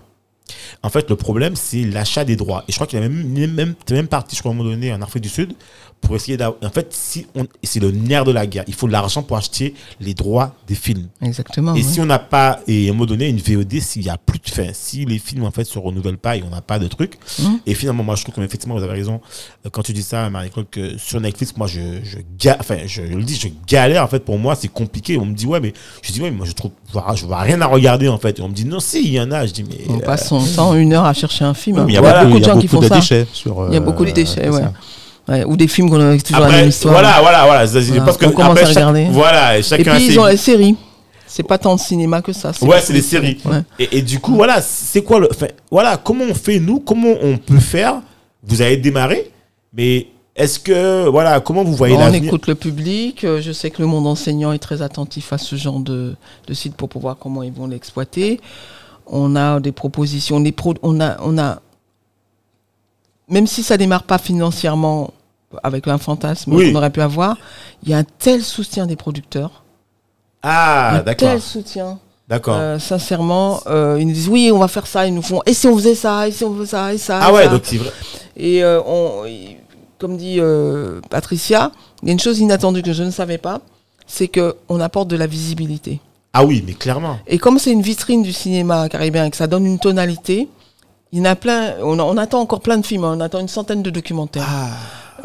Speaker 1: En fait, le problème, c'est l'achat des droits. Et je crois qu'il y a même, même, même parti, je crois, à un moment donné, en Afrique du Sud, pour essayer d'avoir. En fait, si on, c'est le nerf de la guerre. Il faut de l'argent pour acheter les droits des films.
Speaker 3: Exactement.
Speaker 1: Et
Speaker 3: oui.
Speaker 1: si on n'a pas, et à un moment donné, une VOD, s'il y a plus de fin, si les films en fait se renouvellent pas et on n'a pas de truc,
Speaker 3: Mhm.
Speaker 1: et finalement, moi je trouve qu'effectivement, vous avez raison euh, quand tu dis ça, Marie-Claude, que sur Netflix, moi je, je, ga- enfin, je, le dis, je galère en fait pour moi, c'est compliqué. On me dit, ouais, mais je dis, ouais, mais moi je trouve, je vois, je vois rien à regarder en fait. Et on me dit, non, si, il y en a. Je dis, mais.
Speaker 3: On
Speaker 1: euh,
Speaker 3: passe son temps, une heure à chercher un film. Il y a, beaucoup de gens qui font ça. Il y a beaucoup de déchets, ouais. ou des films qu'on a toujours la
Speaker 1: après,
Speaker 3: même histoire.
Speaker 1: voilà, voilà, voilà. Parce que
Speaker 3: on commence
Speaker 1: après,
Speaker 3: à
Speaker 1: chaque-
Speaker 3: regarder.
Speaker 1: Voilà,
Speaker 3: Et
Speaker 1: chacun
Speaker 3: puis ils ont les séries. C'est pas tant de cinéma que ça.
Speaker 1: Ouais, c'est des séries.
Speaker 3: Ouais.
Speaker 1: Et, et du coup, voilà, c'est quoi le. enfin, voilà, comment on fait, nous Comment on peut faire? Vous avez démarré, mais est-ce que. Voilà, comment vous voyez
Speaker 3: on
Speaker 1: l'avenir?
Speaker 3: écoute le public. euh, Je sais que le monde enseignant est très attentif à ce genre de, de site pour pouvoir comment ils vont l'exploiter. On a des propositions. On, est pro- on, a, on a. Même si ça démarre pas financièrement avec un fantasme
Speaker 1: Oui.
Speaker 3: qu'on aurait pu avoir, il y a un tel soutien des producteurs.
Speaker 1: Ah, d'accord.
Speaker 3: tel soutien.
Speaker 1: D'accord.
Speaker 3: Euh, sincèrement, euh, ils nous disent oui, on va faire ça. Ils nous font. Et si on faisait ça Et si on faisait ça Et ça
Speaker 1: ah
Speaker 3: et
Speaker 1: ouais,
Speaker 3: ça
Speaker 1: donc c'est vrai.
Speaker 3: Et euh, on, comme dit Patricia, il y a une chose inattendue que je ne savais pas, c'est que on apporte de la visibilité.
Speaker 1: Ah oui, mais clairement.
Speaker 3: Et comme c'est une vitrine du cinéma caribéen et que ça donne une tonalité, il y en a plein. On, on attend encore plein de films. hein, on attend une centaine de documentaires
Speaker 1: Ah,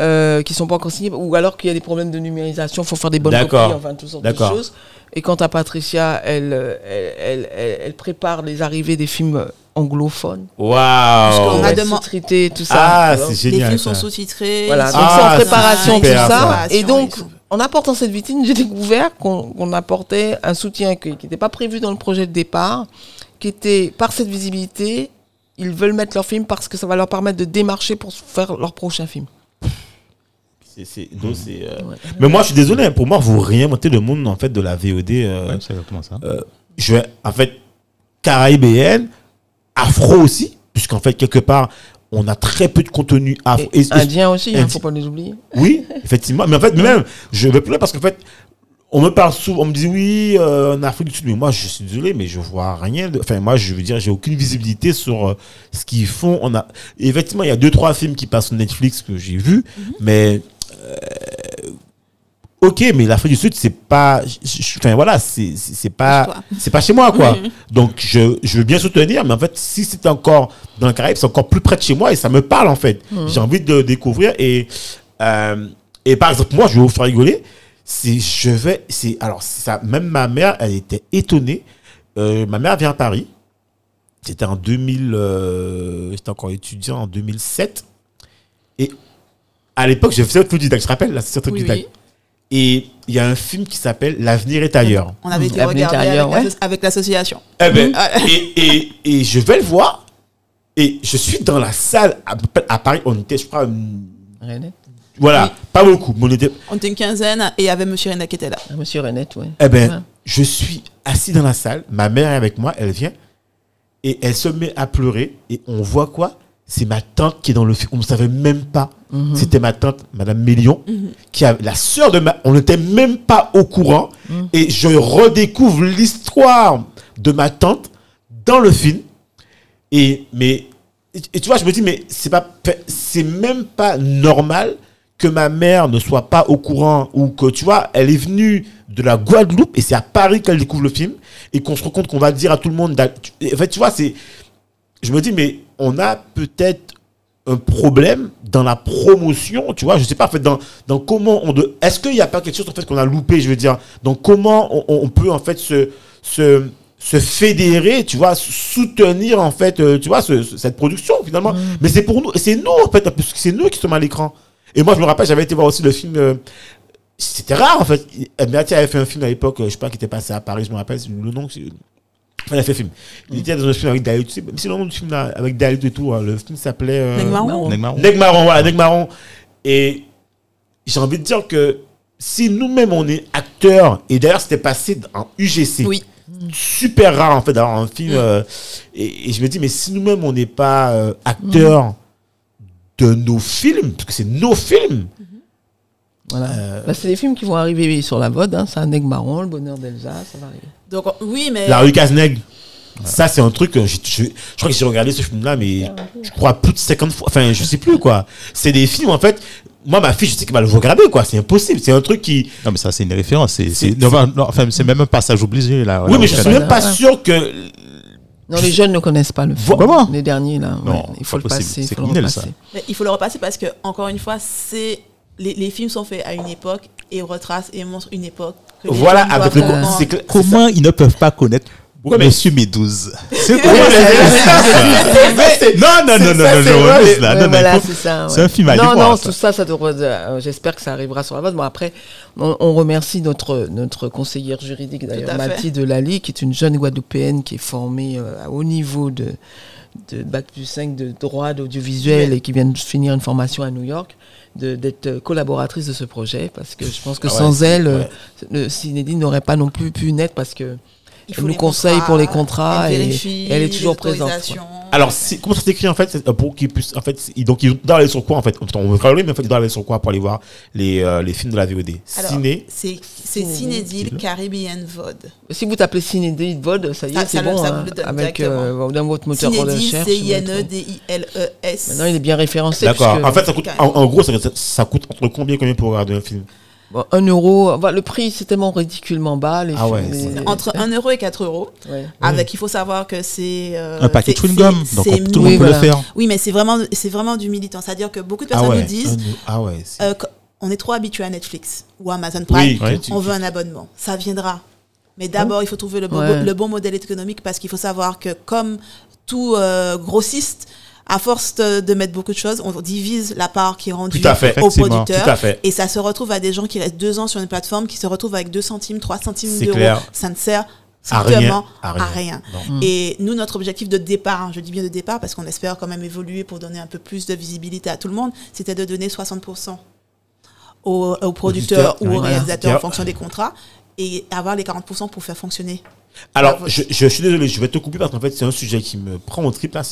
Speaker 3: euh, qui sont pas encore signés, ou alors qu'il y a des problèmes de numérisation, il faut faire des bonnes copies, enfin toutes sortes de choses. Et quant à Patricia, elle, elle, elle, elle- elle prépare les arrivées des films anglophones,
Speaker 5: On
Speaker 1: waouh.
Speaker 5: a
Speaker 3: ouais,
Speaker 5: demandé-
Speaker 3: sous-titrés, tout ça.
Speaker 1: Ah,
Speaker 3: tu vois.
Speaker 1: c'est
Speaker 5: Les
Speaker 1: génial.
Speaker 5: films sont
Speaker 1: ça.
Speaker 5: sous-titrés.
Speaker 3: Voilà,
Speaker 5: ils
Speaker 3: donc
Speaker 5: sont-
Speaker 3: c'est en
Speaker 1: Ah,
Speaker 3: préparation,
Speaker 1: super,
Speaker 3: tout ça.
Speaker 1: ça.
Speaker 3: Et donc, en apportant cette vitrine, j'ai découvert qu'on qu'on apportait un soutien qui n'était pas prévu dans le projet de départ, qui était, par cette visibilité, ils veulent mettre leur film parce que ça va leur permettre de démarcher pour faire leur prochain film.
Speaker 1: C'est- c'est- donc, c'est, euh,
Speaker 3: Ouais.
Speaker 1: Mais moi, je suis désolé, pour moi, vous réinventez le monde en fait de la VOD. euh,
Speaker 2: Ouais, c'est exactement ça.
Speaker 1: je vais, en fait, caribéenne, afro aussi, puisqu'en fait, quelque part, on a très peu de contenu afro.
Speaker 3: Et
Speaker 1: Et- et-
Speaker 3: Indien aussi, il ne
Speaker 1: Indi-
Speaker 3: faut pas les oublier.
Speaker 1: Oui, effectivement. Mais en fait, même, je vais plus loin parce qu'en fait, on me parle souvent, on me dit oui, euh, en Afrique du Sud, mais moi, je suis désolé, mais je vois rien. de- Enfin, moi, je veux dire, j'ai aucune visibilité sur euh, ce qu'ils font. On a, effectivement, il y a deux, trois films qui passent sur Netflix que j'ai vus, mais. euh, Ok, mais l'Afrique du Sud, c'est pas. Enfin, voilà, c'est pas. C'est pas chez moi, quoi.
Speaker 5: Oui.
Speaker 1: Donc, je, je veux bien soutenir, mais en fait, si c'est encore dans le Caraïbe, c'est encore plus près de chez moi et ça me parle, en fait. J'ai envie de découvrir. Et, euh, et par exemple, moi, je vais vous faire rigoler. C'est, je vais, c'est, alors, ça, même ma mère, elle était étonnée. Euh, ma mère vient à Paris. C'était en 2000, euh, j'étais encore étudiant en 2007. Et à l'époque, je faisais autodidacte, je te rappelle, là, c'est
Speaker 5: Oui,
Speaker 1: autodidacte.
Speaker 5: oui.
Speaker 1: Et il y a un film qui s'appelle L'avenir est ailleurs.
Speaker 5: On avait été
Speaker 3: L'avenir
Speaker 5: regarder
Speaker 3: ailleurs,
Speaker 5: avec
Speaker 3: ouais.
Speaker 5: l'association.
Speaker 1: Eh ben,
Speaker 5: Ah.
Speaker 1: et, et, et je vais le voir. Et je suis dans la salle à, à Paris. On était, je crois, hum,
Speaker 3: René
Speaker 1: voilà,
Speaker 5: Oui.
Speaker 1: pas beaucoup. Mais on était,
Speaker 5: On était une quinzaine et il y avait Monsieur Rena qui était là.
Speaker 3: Ah, Monsieur René, oui.
Speaker 1: eh ben,
Speaker 3: Ouais.
Speaker 1: je suis assis dans la salle. Ma mère est avec moi. Elle vient. Et elle se met à pleurer. Et on voit quoi? C'est ma tante qui est dans le film. On ne savait même pas.
Speaker 3: Mhm.
Speaker 1: C'était ma tante, Madame Mélion, qui a la sœur de ma. On n'était même pas au courant.
Speaker 3: Mhm.
Speaker 1: Et je redécouvre l'histoire de ma tante dans le film. Et mais et, tu vois, je me dis mais c'est pas c'est même pas normal que ma mère ne soit pas au courant ou que tu vois, elle est venue de la Guadeloupe et c'est à Paris qu'elle découvre le film et qu'on se rend compte qu'on va dire à tout le monde en fait tu vois, c'est je me dis mais on a peut-être un problème dans la promotion, tu vois, je sais pas en fait dans, dans comment on de est-ce qu'il n'y a pas quelque chose en fait qu'on a loupé, je veux dire, donc comment on, on peut en fait se se se fédérer, tu vois, soutenir en fait, euh, tu vois, ce- ce- cette production finalement. Mais c'est pour nous, c'est nous en fait, parce que c'est nous qui sommes à l'écran. Et moi, je me rappelle, j'avais été voir aussi le film. euh, c'était rare en fait. Admirati avait fait un film à l'époque, euh, je sais pas, qui était passé à Paris, je me rappelle, c'est le nom. C'est- il a fait un film. Il était dans un film avec Dalit, tu sais, même si le nom du film là, avec Dalit et tout, hein, le film s'appelait. euh,
Speaker 5: Neg Marron.
Speaker 3: Marron.
Speaker 2: Neg Marron.
Speaker 1: Neg Marron, voilà, Neg Marron. Et j'ai envie de dire que si nous-mêmes on est acteurs, et d'ailleurs c'était passé en UGC,
Speaker 5: Oui.
Speaker 1: super rare en fait d'avoir un film. euh, et, et je me dis, mais si nous-mêmes on n'est pas euh, acteurs de nos films, parce que c'est nos films.
Speaker 3: Voilà.
Speaker 1: Euh,
Speaker 3: Bah, c'est des films qui vont arriver sur la VOD. Hein. C'est un aigle marron, le bonheur d'Elsa, ça va arriver.
Speaker 5: Donc, oui, mais.
Speaker 1: La rue Cazeneg. Ça, c'est un truc je, je, je crois que j'ai regardé ce film-là, mais je crois plus de 50 fois. Enfin, je sais plus, quoi. C'est des films, en fait. Moi, ma fille, je sais qu'elle va le regarder, quoi. C'est impossible. C'est un truc qui.
Speaker 2: Non, mais ça, c'est une référence. C'est, c'est,
Speaker 1: C'est-
Speaker 2: non, non, enfin, c'est même un passage obligé, là.
Speaker 1: Oui, mais je suis même pas sûr que.
Speaker 3: Non, les jeunes ne connaissent pas le film.
Speaker 2: Comment?
Speaker 3: Les derniers, là.
Speaker 2: Non,
Speaker 3: ouais, il faut
Speaker 2: pas
Speaker 3: le
Speaker 2: possible.
Speaker 3: passer. il
Speaker 2: C'est
Speaker 3: faut le
Speaker 2: criminel,
Speaker 3: repasser.
Speaker 2: ça.
Speaker 5: Mais il faut le repasser parce que, encore une fois, c'est. Les, les films sont faits à une époque et retracent et montrent une époque.
Speaker 1: Voilà, avec le.
Speaker 5: comprendre.
Speaker 1: c'est que- c'est
Speaker 2: Comment ils ne peuvent pas connaître
Speaker 1: Ouais, mais-
Speaker 2: Monsieur Médouze? C'est
Speaker 1: Ouais, mais- c'est-
Speaker 2: Non, non, non, non, non, là. Non, non,
Speaker 3: voilà, c'est ça.
Speaker 2: c'est un film à
Speaker 3: Non, non, tout ça, ça devrait. euh, J'espère que ça arrivera sur la VOD. Bon, après, on, on remercie notre, notre conseillère juridique, d'ailleurs. Mathilde Lally, qui est une jeune Guadeloupéenne qui est formée euh, à haut niveau de, de Bac plus 5 de droit d'audiovisuel et qui vient de finir une formation à New York, d'être euh, collaboratrice de ce projet. Parce que je pense que
Speaker 1: Ah ouais,
Speaker 3: sans elle, euh,
Speaker 1: ouais.
Speaker 3: le Cinédine n'aurait pas non plus pu naître parce que.
Speaker 5: Il
Speaker 3: Elle
Speaker 5: faut
Speaker 3: nous conseille
Speaker 5: contrats,
Speaker 3: pour les contrats
Speaker 5: elle
Speaker 3: et-
Speaker 5: vérifie
Speaker 3: et elle est toujours présente.
Speaker 1: Alors, si- comment ça s'écrit en fait euh, pour qu'ils puissent en fait donc ils doivent aller sur quoi en fait? On veut parler mais en fait ils doivent aller sur quoi pour aller voir les, euh, les films de la VOD
Speaker 5: Alors,
Speaker 1: ciné
Speaker 5: C'est.
Speaker 3: Cinédile
Speaker 5: Caribbean VOD.
Speaker 3: Si vous tapez Cinédile VOD, ça y est, c'est bon.
Speaker 5: ça
Speaker 3: hein,
Speaker 5: donne
Speaker 3: avec euh, dans votre moteur de recherche.
Speaker 5: c'est
Speaker 3: vous allez trouver.
Speaker 5: I-N-E-D-I-L-E-S.
Speaker 3: Maintenant, il est bien référencé.
Speaker 1: d'accord en fait ça coûte en, en gros ça, coûte entre combien et combien pour regarder un film?
Speaker 3: Bon, un euro. bah, le prix, c'est tellement ridiculement bas. Les
Speaker 1: Ah ouais,
Speaker 3: films,
Speaker 1: c'est-
Speaker 3: les-
Speaker 5: Entre 1 euro et 4 euros.
Speaker 3: Ouais.
Speaker 5: Avec, il faut savoir que c'est. euh,
Speaker 2: Un paquet de chewing-gum,
Speaker 5: c'est-
Speaker 2: donc on- tout le
Speaker 3: oui,
Speaker 2: monde peut
Speaker 3: voilà.
Speaker 2: le faire.
Speaker 5: Oui, mais c'est vraiment, c'est vraiment du militant. C'est-à-dire que beaucoup de
Speaker 1: ah
Speaker 5: personnes
Speaker 1: ouais
Speaker 5: nous disent
Speaker 1: un- ah ouais
Speaker 5: euh, qu'on est trop habitué à Netflix ou Amazon Prime.
Speaker 1: oui
Speaker 2: ouais.
Speaker 1: tu-
Speaker 5: on veut un abonnement. Ça viendra. Mais d'abord, il faut trouver le bon,
Speaker 3: Ouais.
Speaker 5: le bon modèle économique parce qu'il faut savoir que comme tout euh, grossiste, à force de, de mettre beaucoup de choses, on divise la part qui est rendue
Speaker 1: Tout à fait.
Speaker 5: au
Speaker 2: Effectivement.
Speaker 5: producteur.
Speaker 1: tout à fait
Speaker 5: Et ça se retrouve à des gens qui restent deux ans sur une plateforme, qui se retrouvent avec 2 centimes, 3 centimes
Speaker 1: C'est
Speaker 5: d'euros.
Speaker 1: clair.
Speaker 5: Ça ne sert
Speaker 1: À rien,
Speaker 5: strictement
Speaker 1: à
Speaker 5: à
Speaker 1: rien. Non.
Speaker 5: Et nous, notre objectif de départ, hein, je dis bien de départ parce qu'on espère quand même évoluer pour donner un peu plus de visibilité à tout le monde, c'était de donner 60% aux, aux producteurs ou aux réalisateurs en fonction des contrats et avoir les 40% pour faire fonctionner.
Speaker 1: Alors, je suis désolé, je vais te couper parce qu'en fait, c'est un sujet qui me prend au trip là.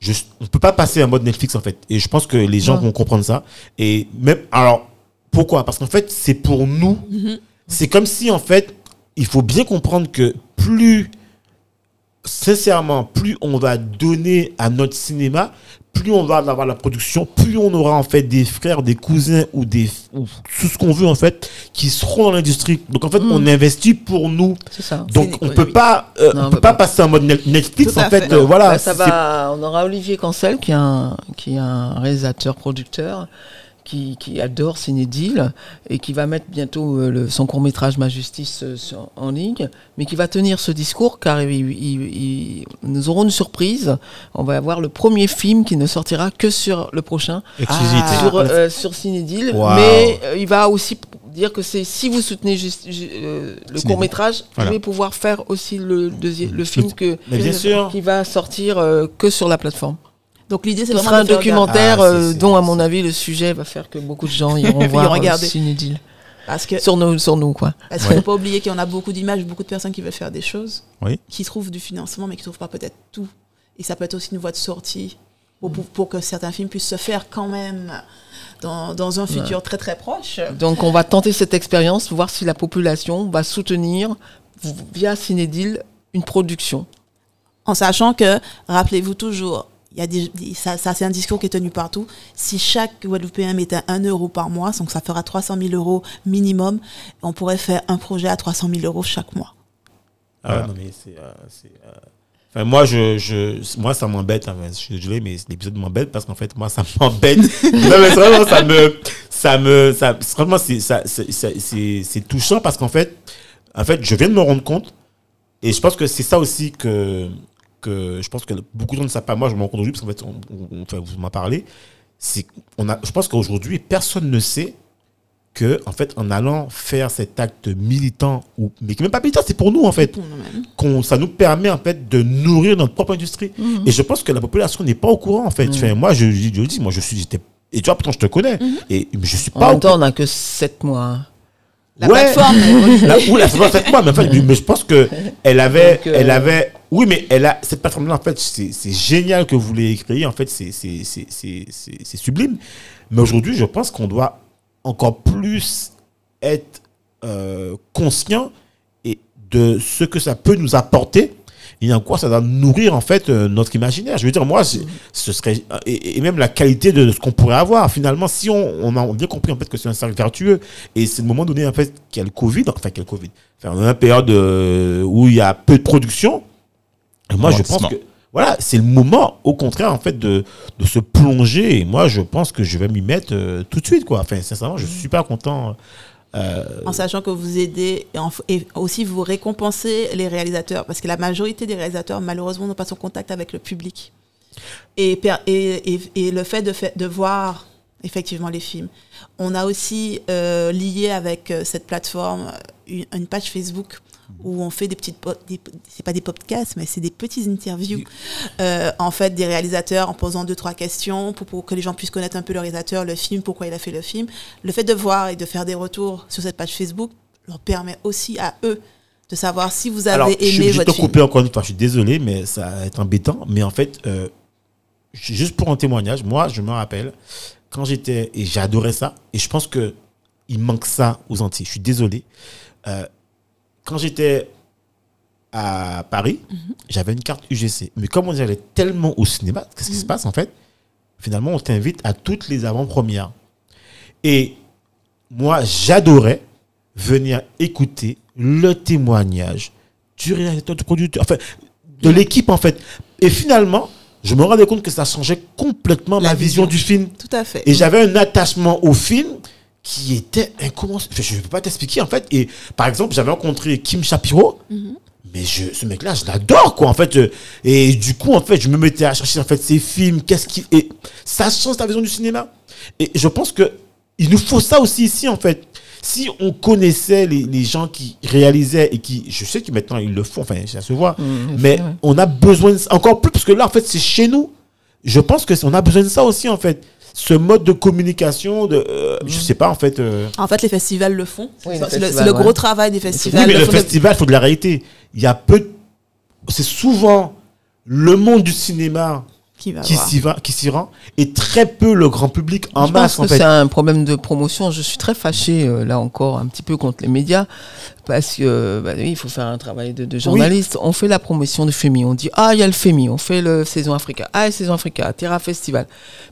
Speaker 1: Je, on peut pas passer en mode Netflix en fait. Et je pense que les gens vont comprendre ça. Et même, alors, pourquoi? Parce qu'en fait, c'est pour nous. C'est comme si en fait, il faut bien comprendre que plus, sincèrement, plus on va donner à notre cinéma, plus on va avoir la production, plus on aura en fait des frères, des cousins ou des ou tout ce qu'on veut en fait qui seront dans l'industrie. Donc en fait,
Speaker 3: Mm.
Speaker 1: on investit pour nous.
Speaker 3: C'est ça.
Speaker 1: Donc
Speaker 5: une
Speaker 1: on peut pas, euh,
Speaker 3: Non,
Speaker 1: on peut pas
Speaker 3: pas.
Speaker 1: passer en mode Net- Netflix en fait.
Speaker 5: fait.
Speaker 1: euh, voilà.
Speaker 3: Bah, ça
Speaker 1: c'est-
Speaker 3: va, on aura Olivier Cancel qui est un, qui est un réalisateur producteur qui, qui adore Cinédile et qui va mettre bientôt euh, le- son court métrage Ma Justice euh, en ligne, mais qui va tenir ce discours car il- il- il- nous aurons une surprise. On va avoir le premier film qui ne sortira que sur le prochain
Speaker 2: Exclusivité.
Speaker 3: Sur, euh, sur Cinédile,
Speaker 1: Wow.
Speaker 3: mais euh, il va aussi dire que c'est si vous soutenez juste, euh, le court métrage,
Speaker 2: Voilà.
Speaker 3: vous allez pouvoir faire aussi le le film que
Speaker 1: Mais bien sûr.
Speaker 3: qui va sortir euh, que sur la plateforme.
Speaker 5: Donc l'idée, c'est
Speaker 3: Ce
Speaker 5: vraiment
Speaker 3: sera un documentaire
Speaker 1: Ah,
Speaker 3: euh, dont, à mon avis, le sujet va faire que beaucoup de gens iront voir euh,
Speaker 5: regarder. Parce que
Speaker 3: Sur nous, sur nous, quoi.
Speaker 5: Parce qu'il ne faut pas oublier qu'on a beaucoup d'images, beaucoup de personnes qui veulent faire des choses,
Speaker 2: Oui.
Speaker 5: qui trouvent du financement, mais qui ne trouvent pas peut-être tout. Et ça peut être aussi une voie de sortie pour, pour, pour que certains films puissent se faire quand même dans, dans un futur très très proche.
Speaker 3: Donc, on va tenter cette expérience, voir si la population va soutenir via Cinédile une production.
Speaker 5: En sachant que, rappelez-vous toujours, y a ça, c'est un discours qui est tenu partout. Si chaque Guadeloupéen mettait 1 euro par mois, donc ça fera 300 000 euros minimum, on pourrait faire un projet à 300 000 euros chaque mois.
Speaker 1: Ah non, mais c'est. euh, euh, Enfin, moi, je, je, moi, ça m'embête. hein, je suis désolé, mais l'épisode m'embête parce qu'en fait, moi, ça m'embête. non, mais vraiment, ça me, ça me, ça, franchement, c'est- c'est touchant parce qu'en fait, en fait, je viens de me rendre compte et je pense que c'est ça aussi que, que je pense que beaucoup de gens ne savent pas. Moi, je me rends compte aujourd'hui parce qu'en fait, on, on- enfin, vous m'en parlez. C'est, on a, je pense qu'aujourd'hui, personne ne sait que, en fait, en allant faire cet acte militant, ou, mais qui n'est même pas militant, c'est pour nous, en fait qu'on ça nous permet en fait de nourrir notre propre industrie. Et je pense que la population n'est pas au courant en fait. Enfin, moi je, je, dis, moi je suis j'étais et tu vois pourtant je te connais et je suis
Speaker 3: En
Speaker 1: pas au
Speaker 3: même temps,
Speaker 1: courant.
Speaker 3: on n'a que 7 mois. hein.
Speaker 5: La
Speaker 1: Ouais.
Speaker 5: plateforme,
Speaker 1: La, ou la moi, mais, en fait, mais je pense que elle avait,
Speaker 3: Donc, euh,
Speaker 1: elle avait, oui, mais elle a cette plateforme-là. En fait, c'est génial que vous l'ayez créée. En fait, c'est sublime. Mais aujourd'hui, je pense qu'on doit encore plus être euh, conscient et de ce que ça peut nous apporter et en quoi ça doit nourrir en fait euh, notre imaginaire. Je veux dire, moi, ce serait et, et même la qualité de ce qu'on pourrait avoir. Finalement, si on, a bien compris en fait que c'est un cercle vertueux et c'est le moment donné en fait qu'il y a le Covid, enfin qu'il y a le Covid, enfin, on a une période euh, où il y a peu de production. Et moi, je pense que voilà, c'est le moment, au contraire, en fait, de, de se plonger. Et moi, je pense que je vais m'y mettre euh, tout de suite, quoi. Enfin, sincèrement, je suis super content. euh,
Speaker 5: en sachant que vous aidez et, en- et aussi vous récompensez les réalisateurs parce que la majorité des réalisateurs malheureusement n'ont pas son contact avec le public et, et, et, et le fait de, de voir effectivement les films on a aussi euh, lié avec cette plateforme une, une page Facebook où on fait des petites c'est pas des podcasts mais c'est des petites interviews euh, en fait des réalisateurs en posant deux trois questions pour, pour que les gens puissent connaître un peu le réalisateur le film pourquoi il a fait le film le fait de voir et de faire des retours sur cette page Facebook leur permet aussi à eux de savoir si vous avez
Speaker 1: Alors, je suis
Speaker 5: votre
Speaker 1: te
Speaker 5: film.
Speaker 1: couper encore une fois. Je suis désolé, mais ça va être embêtant. Mais en fait, euh, juste pour un témoignage, moi, je me rappelle quand j'étais et j'adorais ça. Et je pense que il manque ça aux Antilles. Je suis désolé. Euh, quand j'étais à Paris, j'avais une carte UGC. Mais comme on allait tellement au cinéma, qu'est-ce qui se passe en fait? Finalement, on t'invite à toutes les avant-premières. Et moi, j'adorais venir écouter le témoignage du réalisateur, du producteur, enfin, de l'équipe en fait. Et finalement, je me rendais compte que ça changeait complètement
Speaker 5: La
Speaker 1: ma vision,
Speaker 5: vision.
Speaker 1: du film.
Speaker 5: tout à fait
Speaker 1: Et j'avais un attachement au film qui était incommensurable. Enfin, je ne peux pas t'expliquer en fait. Et par exemple, j'avais rencontré Kim Shapiro. Mais je, ce mec-là, je l'adore, quoi, en fait. euh, Et du coup, en fait, je me mettais à chercher, en fait, ses films, qu'est-ce qui... Et ça change ta vision du cinéma. Et je pense que il nous faut ça aussi ici, en fait. Si on connaissait les, les gens qui réalisaient et qui... Je sais que maintenant, ils le font, enfin, ça se voit. mais
Speaker 3: ouais.
Speaker 1: on a besoin de ça. Encore plus, parce que là, en fait, c'est chez nous. Je pense que c'est- on a besoin de ça aussi, en fait. Ce mode de communication, de... euh, Je sais pas, en fait... euh,
Speaker 5: en fait les festivals le font
Speaker 3: Oui,
Speaker 5: c'est le, gros travail des
Speaker 1: Oui,
Speaker 5: festivals
Speaker 1: mais
Speaker 5: Le
Speaker 1: festival, il faut de la réalité. Il y a peu. de- C'est souvent le monde du cinéma
Speaker 5: qui va
Speaker 1: qui
Speaker 5: voir.
Speaker 1: s'y va, qui s'y rend, et très peu le grand public en
Speaker 3: je
Speaker 1: masse
Speaker 3: pense
Speaker 1: en
Speaker 3: que c'est un problème de promotion. Je suis très fâchée, euh, là encore, un petit peu contre les médias, parce que bah, oui, il faut faire un travail de, de journaliste. On fait la promotion du FEMI. On dit, ah, il y a le FEMI, on fait le Saison Africa. Ah, la Saison Africa, Terra Festival.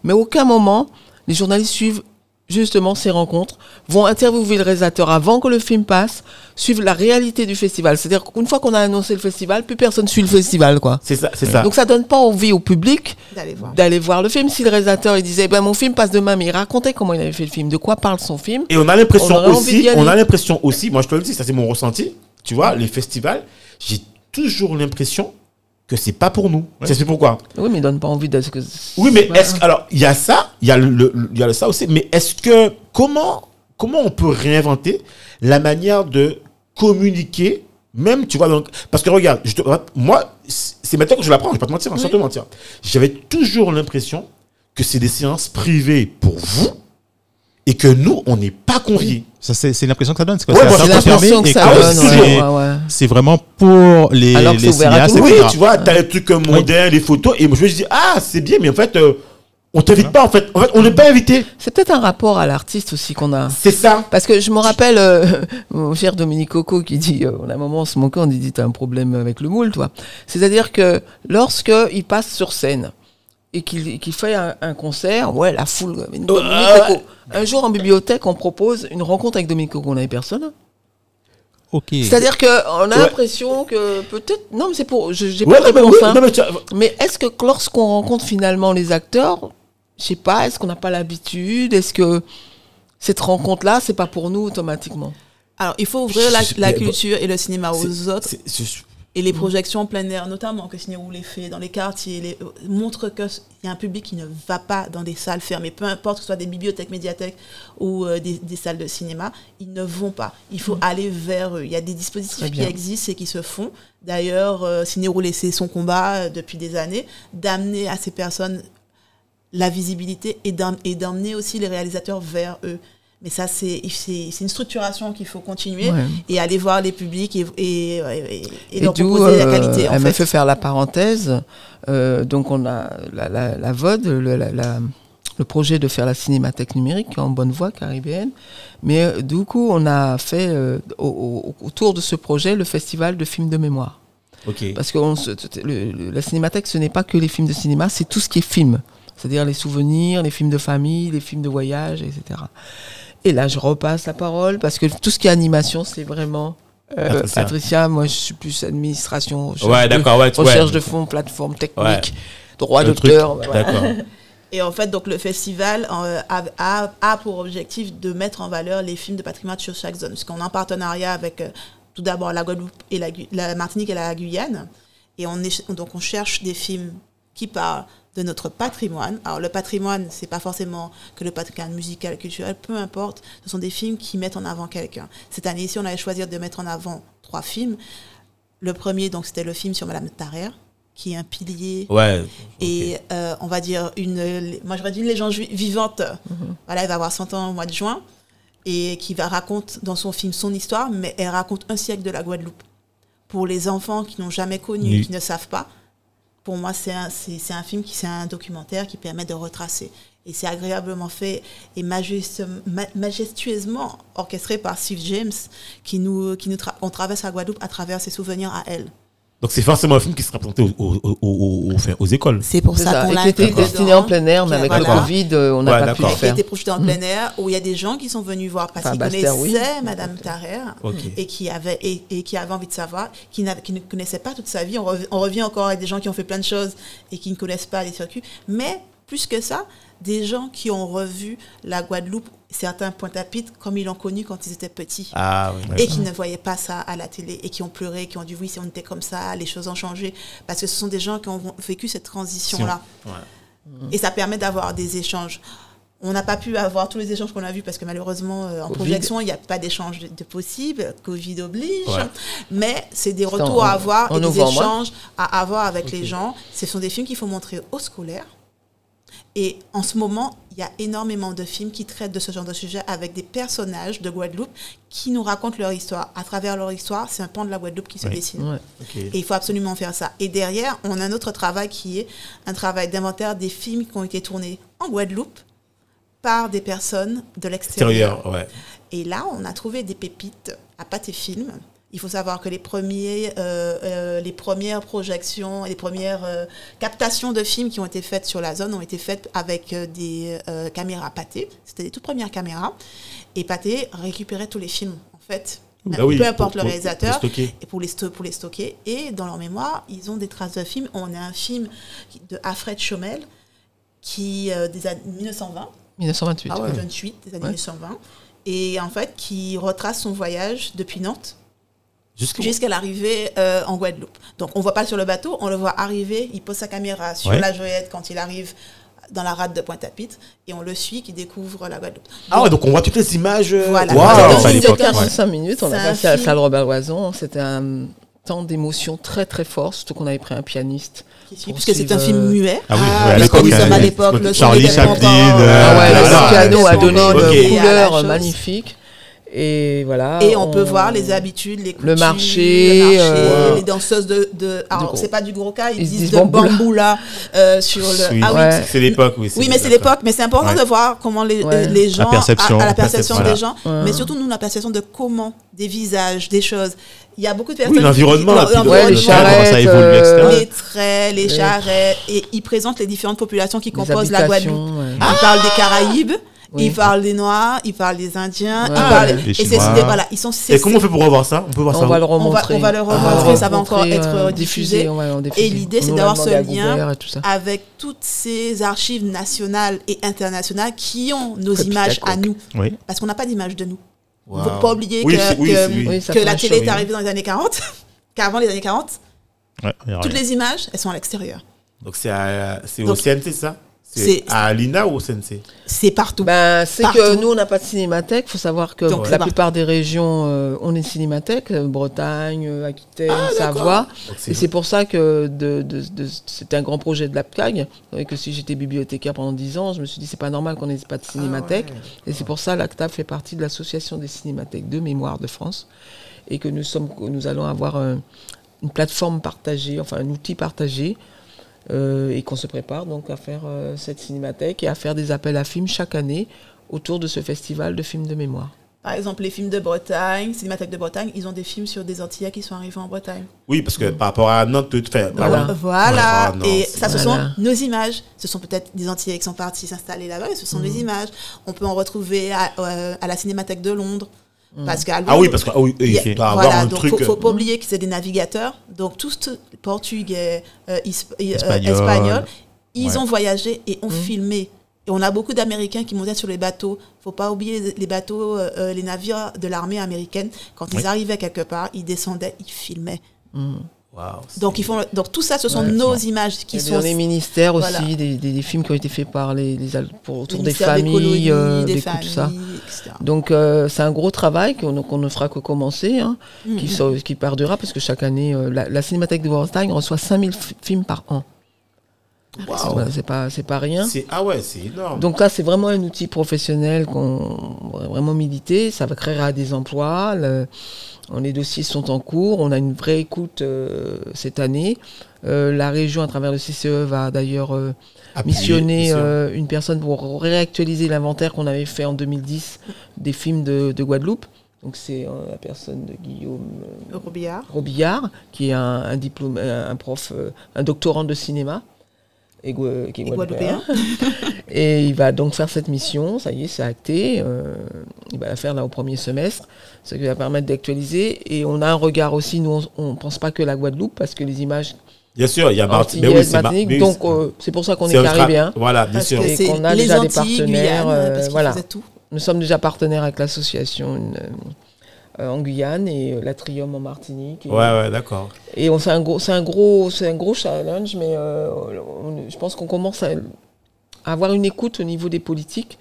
Speaker 3: Mais aucun moment, les journalistes suivent justement ces rencontres, vont interviewer le réalisateur avant que le film passe, suivent la réalité du festival. C'est-à-dire qu'une fois qu'on a annoncé le festival, plus personne suit le festival, quoi.
Speaker 1: C'est ça, c'est ça.
Speaker 3: Donc ça donne pas envie au public
Speaker 5: d'aller voir
Speaker 3: d'aller voir le film. Si le réalisateur il disait ben mon film passe demain, mais il racontait comment il avait fait le film, de quoi parle son film.
Speaker 1: Et on a l'impression
Speaker 3: On
Speaker 1: aussi, on a l'impression aussi, moi je te le dis, ça c'est mon ressenti. Tu vois, les festivals, j'ai toujours l'impression que c'est pas pour nous. Tu sais pourquoi
Speaker 3: Oui, mais il donne pas envie de ce que.
Speaker 1: Oui, mais est-ce que- alors il y a ça, il y a le, le- il y a le ça aussi, mais est-ce que comment comment on peut réinventer la manière de communiquer même tu vois donc parce que regarde, je te- moi c'est maintenant que je l'apprends, je vais pas te mentir, hein, sans te mentir. J'avais toujours l'impression que c'est des séances privées pour vous et que nous on n'est pas conviés.
Speaker 2: Ça, c'est c'est l'impression que ça donne. C'est que
Speaker 1: Ouais,
Speaker 2: c'est
Speaker 1: moi,
Speaker 2: assez
Speaker 1: j'ai
Speaker 3: l'impression
Speaker 2: confirmé
Speaker 3: que
Speaker 2: et
Speaker 3: ça
Speaker 2: que
Speaker 1: donne,
Speaker 2: c'est-
Speaker 1: ouais,
Speaker 3: ouais, ouais.
Speaker 2: C'est vraiment pour les,
Speaker 3: Alors que
Speaker 2: les
Speaker 3: c'est ouvert à tout
Speaker 2: cinéastes.
Speaker 1: Oui, tu vois, t'as les trucs euh, mondains, les photos et moi je me dis ah, c'est bien mais en fait euh, on t'invite pas en fait. En fait, on n'est pas invité.
Speaker 3: C'est peut-être un rapport à l'artiste aussi qu'on a.
Speaker 1: C'est ça.
Speaker 3: Parce que je me rappelle euh, mon cher Dominique Coco qui dit, euh, on a un moment on se moquait, on dit t'as un problème avec le moule, toi. C'est-à-dire que lorsque il passe sur scène et qu'il qu'il fait un, un concert, ouais, la foule.
Speaker 1: ouais.
Speaker 3: Coco. Un jour en bibliothèque, on propose une rencontre avec Dominique Coco, on n'avait personne.
Speaker 2: Ok.
Speaker 3: C'est-à-dire qu'on a
Speaker 1: Ouais.
Speaker 3: l'impression que peut-être. Non, mais c'est pour. je- J'ai
Speaker 1: Ouais,
Speaker 3: pas de réponse.
Speaker 1: oui,
Speaker 3: hein.
Speaker 1: non, mais tu as-
Speaker 3: Mais est-ce que lorsqu'on rencontre finalement les acteurs, je sais pas, est-ce qu'on n'a pas l'habitude? Est-ce que cette rencontre-là, c'est pas pour nous automatiquement?
Speaker 5: Alors il faut ouvrir la, culture et le cinéma aux autres et les projections en plein air notamment que Cinéroule les fait dans les quartiers les, euh, montre que s- il y a un public qui ne va pas dans des salles fermées. Peu importe que ce soit des bibliothèques médiathèques ou euh, des, des salles de cinéma ils ne vont pas. Il faut aller vers eux. Il y a des dispositifs qui existent et qui se font. D'ailleurs euh, Cinéroule c'est son combat euh, depuis des années d'amener à ces personnes la visibilité et d'emmener aussi les réalisateurs vers eux Mais ça, c'est une structuration qu'il faut continuer
Speaker 3: Ouais.
Speaker 5: et aller voir les publics et, et, et, et
Speaker 3: Et
Speaker 5: leur
Speaker 3: d'où,
Speaker 5: proposer la
Speaker 3: euh,
Speaker 5: qualité. En
Speaker 3: elle
Speaker 5: fait.
Speaker 3: m'a fait faire la parenthèse. Euh, donc, on a la, la, la VOD, le, la- la- le projet de faire la cinémathèque numérique qui est en bonne voie caribéenne. Mais euh, du coup, on a fait euh, au- au- autour de ce projet le festival de films de mémoire. Parce que on se- le- le- la cinémathèque, ce n'est pas que les films de cinéma, c'est tout ce qui est film. C'est-à-dire les souvenirs, les films de famille, les films de voyage, etc. Et là, je repasse la parole parce que tout ce qui est animation, c'est vraiment. euh,
Speaker 1: Patricia.
Speaker 3: Patricia. moi je suis plus administration, recherche,
Speaker 1: Ouais,
Speaker 3: de,
Speaker 1: d'accord, ouais, tu-
Speaker 3: recherche
Speaker 1: ouais.
Speaker 3: de fonds, plateforme technique,
Speaker 1: Ouais.
Speaker 3: droit d'auteur. voilà.
Speaker 1: D'accord.
Speaker 5: Et en fait, donc le festival euh, a, a- a pour objectif de mettre en valeur les films de patrimoine sur chaque zone. Parce qu'on est en partenariat avec euh, tout d'abord la Guadeloupe et la, la Martinique et la Guyane. Et on est, donc on cherche des films qui parlent de notre patrimoine. Alors le patrimoine, c'est pas forcément que le patrimoine musical, culturel, peu importe. Ce sont des films qui mettent en avant quelqu'un. Cette année ici, on avait choisi de mettre en avant trois films. Le premier, donc, c'était le film sur Madame Tarère, qui est un pilier
Speaker 1: Ouais.
Speaker 5: et euh, on va dire une moi j'aurais dit une légende vivante voilà elle va avoir 100 ans au mois de juin et qui va raconte dans son film son histoire mais elle raconte un siècle de la Guadeloupe pour les enfants qui n'ont jamais connu
Speaker 1: Oui.
Speaker 5: qui ne savent pas pour moi c'est un film qui c'est un documentaire qui permet de retracer. Et c'est agréablement fait et majestueusement orchestré par Steve James qui nous traverse la Guadeloupe à travers ses souvenirs à elle
Speaker 1: Donc c'est forcément un film qui sera présenté aux, aux, aux, aux- aux- enfin, aux écoles.
Speaker 5: c'est pour ça
Speaker 3: ça,
Speaker 5: qu'on l'a
Speaker 3: qui était destiné en plein air, mais avec
Speaker 5: voilà.
Speaker 3: le Covid, euh, on n'a
Speaker 1: Ouais,
Speaker 3: pas pu le
Speaker 1: d'accord.
Speaker 5: qui a
Speaker 3: faire.
Speaker 5: été projeté en plein air, où il y a des gens qui sont venus voir parce
Speaker 3: Enfin,
Speaker 5: qu'ils
Speaker 3: oui.
Speaker 5: connaissaient Madame Tarrer et qui avaient et, et qui avaient envie de savoir, qui, ne connaissaient pas toute sa vie. On, rev- on revient encore avec des gens qui ont fait plein de choses et qui ne connaissent pas les circuits, mais plus que ça, des gens qui ont revu la Guadeloupe, certains Pointe-à-Pitre comme ils l'ont connu quand ils étaient petits
Speaker 1: Ah oui.
Speaker 5: et qui ne voyaient pas ça à la télé et qui ont pleuré, qui ont dit oui, si on était comme ça, les choses ont changé. Parce que ce sont des gens qui ont vécu cette transition-là.
Speaker 1: Ouais.
Speaker 5: Et ça permet d'avoir des échanges. On n'a pas pu avoir tous les échanges qu'on a vus parce que malheureusement, euh, en
Speaker 3: Covid.
Speaker 5: projection, il n'y a pas d'échange de, de possible. Covid oblige.
Speaker 1: Ouais.
Speaker 5: Mais c'est des retours
Speaker 3: en-
Speaker 5: à avoir
Speaker 3: en
Speaker 5: et des échanges à avoir avec les gens. Ce sont des films qu'il faut montrer aux scolaires. Et en ce moment, il y a énormément de films qui traitent de ce genre de sujet avec des personnages de Guadeloupe qui nous racontent leur histoire. À travers leur histoire, c'est un pan de la Guadeloupe qui se
Speaker 1: Oui.
Speaker 5: dessine.
Speaker 3: Ouais.
Speaker 5: Et il faut absolument faire ça. Et derrière, on a un autre travail qui est un travail d'inventaire des films qui ont été tournés en Guadeloupe par des personnes de l'extérieur.
Speaker 1: Ouais.
Speaker 5: Et là, on a trouvé des pépites à Pâté Film. Il faut savoir que les, premiers, euh, euh, les premières projections, les premières euh, captations de films qui ont été faites sur la zone ont été faites avec des euh, caméras Pâté. C'était les toutes premières caméras. Et Pâté récupérait tous les films, en fait.
Speaker 1: Bah oui,
Speaker 5: peu importe
Speaker 1: pour-
Speaker 5: le réalisateur
Speaker 1: pour stocker.
Speaker 5: et pour les, pour les stocker. Et dans leur mémoire, ils ont des traces de films. On a un film de Alfred Chomel, qui, euh, des années 1920,
Speaker 3: 1928.
Speaker 5: ah ouais,
Speaker 3: ouais.
Speaker 5: 28, des années
Speaker 3: Ouais.
Speaker 5: 1920, et en fait, qui retrace son voyage depuis Nantes Jusqu'à l'arrivée euh, en Guadeloupe. Donc, on voit pas sur le bateau, on le voit arriver, il pose sa caméra sur
Speaker 2: Ouais.
Speaker 5: la joyette quand il arrive dans la rade de Pointe-à-Pitre, et on le suit, qui découvre la Guadeloupe.
Speaker 1: Ah ouais, donc on voit toutes les images. euh,
Speaker 5: Voilà. film de
Speaker 2: l'époque,
Speaker 3: 45 minutes, on
Speaker 5: C'est
Speaker 3: a
Speaker 5: un
Speaker 3: passé à la salle Robert Loison. C'était un temps d'émotion très très fort, surtout qu'on avait pris un pianiste.
Speaker 5: qui suit,
Speaker 3: Pour
Speaker 5: puisque c'est un film
Speaker 3: euh,
Speaker 5: muet.
Speaker 2: Ah oui,
Speaker 5: Ah,
Speaker 2: à
Speaker 5: mais
Speaker 2: l'époque,
Speaker 5: comme nous sommes à l'époque, le son
Speaker 2: Charlie Chaplin,
Speaker 3: Ah ouais, le piano a donné une couleur magnifique. Et voilà.
Speaker 5: Et on, peut voir les habitudes, les coutumes,
Speaker 3: marché,
Speaker 5: le marché,
Speaker 3: euh,
Speaker 5: les danseuses de, de alors
Speaker 3: gros.
Speaker 5: c'est pas du gros cas, ils,
Speaker 3: Ils se
Speaker 5: disent,
Speaker 3: disent
Speaker 5: de
Speaker 3: bamboula.
Speaker 5: bamboula euh, sur le.
Speaker 1: Oui,
Speaker 5: Ah oui,
Speaker 3: Ouais.
Speaker 1: c'est l'époque, oui.
Speaker 5: oui, mais c'est l'époque, mais c'est important
Speaker 1: Ouais.
Speaker 5: de voir comment les,
Speaker 3: Ouais.
Speaker 5: les gens,
Speaker 2: La perception.
Speaker 5: à, à la
Speaker 2: La
Speaker 5: perception des gens, mais surtout nous la perception de comment, des visages, des choses. Il y a beaucoup de personnes.
Speaker 1: Oui, l'environnement, le-
Speaker 3: les charrettes.
Speaker 2: ça évolue, etc.
Speaker 3: euh,
Speaker 5: les traits, les charrettes, et ils présentent les différentes populations qui
Speaker 3: les
Speaker 5: composent la Guadeloupe.
Speaker 3: ouais.
Speaker 5: Ils parlent des Caraïbes,
Speaker 3: Oui.
Speaker 5: ils parlent des Noirs, ils parlent des Indiens,
Speaker 3: Ouais.
Speaker 5: ils parlent.
Speaker 2: Les
Speaker 5: et c'est voilà, ils sont.
Speaker 1: Et comment on fait pour revoir ça? On peut voir ça
Speaker 3: On va
Speaker 1: où
Speaker 3: le
Speaker 5: on va,
Speaker 3: remontrer.
Speaker 5: on va le
Speaker 3: On va le
Speaker 5: remontrer, ça va encore être
Speaker 3: euh,
Speaker 5: diffusé.
Speaker 3: va.
Speaker 5: Et l'idée, c'est d'avoir ce lien
Speaker 3: tout ça.
Speaker 5: avec toutes ces archives nationales et internationales qui ont nos images à nous.
Speaker 2: Oui.
Speaker 5: Parce qu'on n'a pas d'image de nous. Il ne
Speaker 1: Waouh.
Speaker 5: faut pas oublier
Speaker 1: Oui,
Speaker 5: que, que-
Speaker 3: ça
Speaker 5: la télé est arrivée dans les années 40, qu'avant les années 40,
Speaker 2: Ouais, il y aura
Speaker 5: toutes les images, elles sont à l'extérieur.
Speaker 1: Donc c'est c'est au CNT, c'est ça? C'est à Alina ou au Sensei
Speaker 5: C'est partout.
Speaker 3: Ben, c'est que nous, on n'a pas de cinémathèque. Il faut savoir que
Speaker 5: Donc,
Speaker 3: la plupart des régions, euh, on est cinémathèque. euh, Bretagne, euh, Aquitaine, Savoie.
Speaker 1: Donc,
Speaker 3: Et c'est pour ça que de, de, de- c'était un grand projet de l'APCAG. Et que si j'étais bibliothécaire pendant 10 ans, je me suis dit, c'est pas normal qu'on n'ait pas de cinémathèque. Et c'est pour ça que l'ACTAB fait partie de l'association des cinémathèques de mémoire de France. Et que nous, sommes, que nous allons avoir un- une plateforme partagée, enfin un outil partagé. Euh, et qu'on se prépare donc à faire euh, cette cinémathèque et à faire des appels à films chaque année autour de ce festival de films de mémoire.
Speaker 5: Par exemple, les films de Bretagne, Cinémathèque de Bretagne, ils ont des films sur des Antillais qui sont arrivés en Bretagne.
Speaker 1: Oui, parce que par rapport à Nantes, fais. bah
Speaker 3: Voilà.
Speaker 5: Voilà.
Speaker 1: Oh non,
Speaker 5: et ça, ce
Speaker 3: Voilà.
Speaker 5: sont nos images. Ce sont peut-être des Antillais qui sont partis s'installer là-bas, mais ce sont des images. On peut en retrouver à, euh, à la Cinémathèque de Londres. Parce qu'à
Speaker 1: Ah oui, parce que ah oui,
Speaker 5: il y a-
Speaker 1: il doit
Speaker 5: voilà,
Speaker 1: avoir un
Speaker 5: donc
Speaker 1: truc.
Speaker 5: faut, faut pas oublier que c'est des navigateurs. Donc tous- portugais, euh, isp- euh,
Speaker 2: Espagnol.
Speaker 5: espagnols, ils
Speaker 2: Ouais.
Speaker 5: ont voyagé et ont filmé. Et on a beaucoup d'Américains qui montaient sur les bateaux. Faut pas oublier les- bateaux, euh, euh, les navires de l'armée américaine. Quand ils arrivaient quelque part, ils descendaient, ils filmaient.
Speaker 1: waouh,
Speaker 5: Donc ils font. Donc tout ça, ce sont
Speaker 3: Ouais.
Speaker 5: nos images qui
Speaker 3: Et
Speaker 5: sont.
Speaker 3: dans les ministères aussi, des, des- des films qui ont été faits par les, pour, autour des familles,
Speaker 5: colonies,
Speaker 3: euh,
Speaker 5: des
Speaker 3: des couples, tout ça.
Speaker 5: etc.
Speaker 3: Donc euh, c'est un gros travail qu'on ne fera que commencer, hein,
Speaker 5: Mm,
Speaker 3: qui, so- qui perdurera parce que chaque année, euh, la, la Cinémathèque de Bretagne reçoit 5000 fi- films par an. Voilà, c'est pas, c'est pas rien.
Speaker 1: Ah ouais, c'est énorme.
Speaker 3: Donc là, c'est vraiment un outil professionnel qu'on va vraiment militer. Ça va créera des emplois. le- les dossiers sont en cours. On a une vraie écoute euh, cette année. Euh, la région, à travers le CCE, va d'ailleurs euh, missionner euh, une personne pour réactualiser l'inventaire qu'on avait fait en 2010 des films de, de Guadeloupe. Donc c'est euh, la personne de Guillaume euh,
Speaker 5: Robillard.
Speaker 3: Robillard, qui est un, un diplôme, un, un prof, euh, un doctorant de cinéma, et, gua- qui est
Speaker 5: Et
Speaker 3: guadeloupéen. Et il va donc faire cette mission, ça y est, c'est acté. euh, il va la faire là au premier semestre, ce qui va permettre d'actualiser. Et on a un regard aussi, nous, on ne pense pas que la Guadeloupe, parce que les images
Speaker 1: Bien sûr, il y a Martinique. Mais oui,
Speaker 3: Martinique,
Speaker 1: mais
Speaker 3: donc
Speaker 1: c'est-
Speaker 3: euh, c'est pour ça qu'on est,
Speaker 1: Austra-
Speaker 3: caribéen.
Speaker 1: Voilà, bien sûr.
Speaker 3: Et
Speaker 5: c'est
Speaker 3: qu'on a
Speaker 5: les
Speaker 3: déjà des
Speaker 5: Antilles,
Speaker 3: partenaires,
Speaker 5: Guyane,
Speaker 3: euh, voilà. Nous sommes déjà partenaires avec l'association en Guyane et euh, la Trium en Martinique. Et,
Speaker 1: Ouais, ouais, d'accord.
Speaker 3: et c'est un gros, c'est un gros, c'est un gros challenge, mais euh, on- je pense qu'on commence à, à avoir une écoute au niveau des politiques.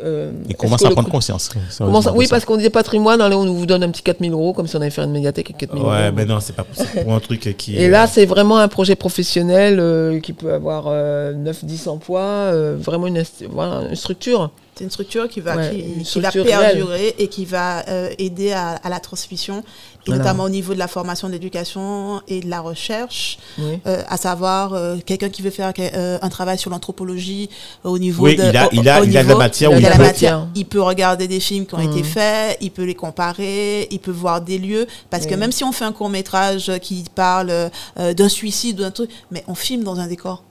Speaker 3: Euh,
Speaker 2: Ils commencent à prendre conscience.
Speaker 3: commence à- oui,
Speaker 2: ça.
Speaker 3: parce qu'on disait patrimoine, allez, on vous donne un petit 4000 euros, comme si on allait faire une médiathèque avec 4000
Speaker 1: Ouais,
Speaker 3: euros.
Speaker 1: mais non, c'est pas. Pour un truc qui.
Speaker 3: Et là, c'est vraiment un projet professionnel euh, qui peut avoir 9-10 emplois, euh, vraiment une, inst- voilà, une structure.
Speaker 5: C'est une structure qui va,
Speaker 3: Ouais,
Speaker 5: qui,
Speaker 3: une
Speaker 5: qui va perdurer et qui va euh, aider à, à la transmission, et
Speaker 3: Voilà.
Speaker 5: notamment au niveau de la formation d'éducation et de la recherche,
Speaker 3: Oui.
Speaker 5: euh, à savoir euh, quelqu'un qui veut faire euh, un travail sur l'anthropologie euh, au niveau
Speaker 1: Oui,
Speaker 5: de,
Speaker 1: il a-
Speaker 5: au-
Speaker 1: il a- il a de la matière
Speaker 5: de
Speaker 1: il
Speaker 5: la
Speaker 1: peut-
Speaker 5: matière. Il peut regarder des films qui ont été
Speaker 3: Mhm.
Speaker 5: faits, il peut les comparer, il peut voir des lieux, parce que même si on fait un court métrage qui parle euh, d'un suicide ou d'un truc, mais on filme dans un décor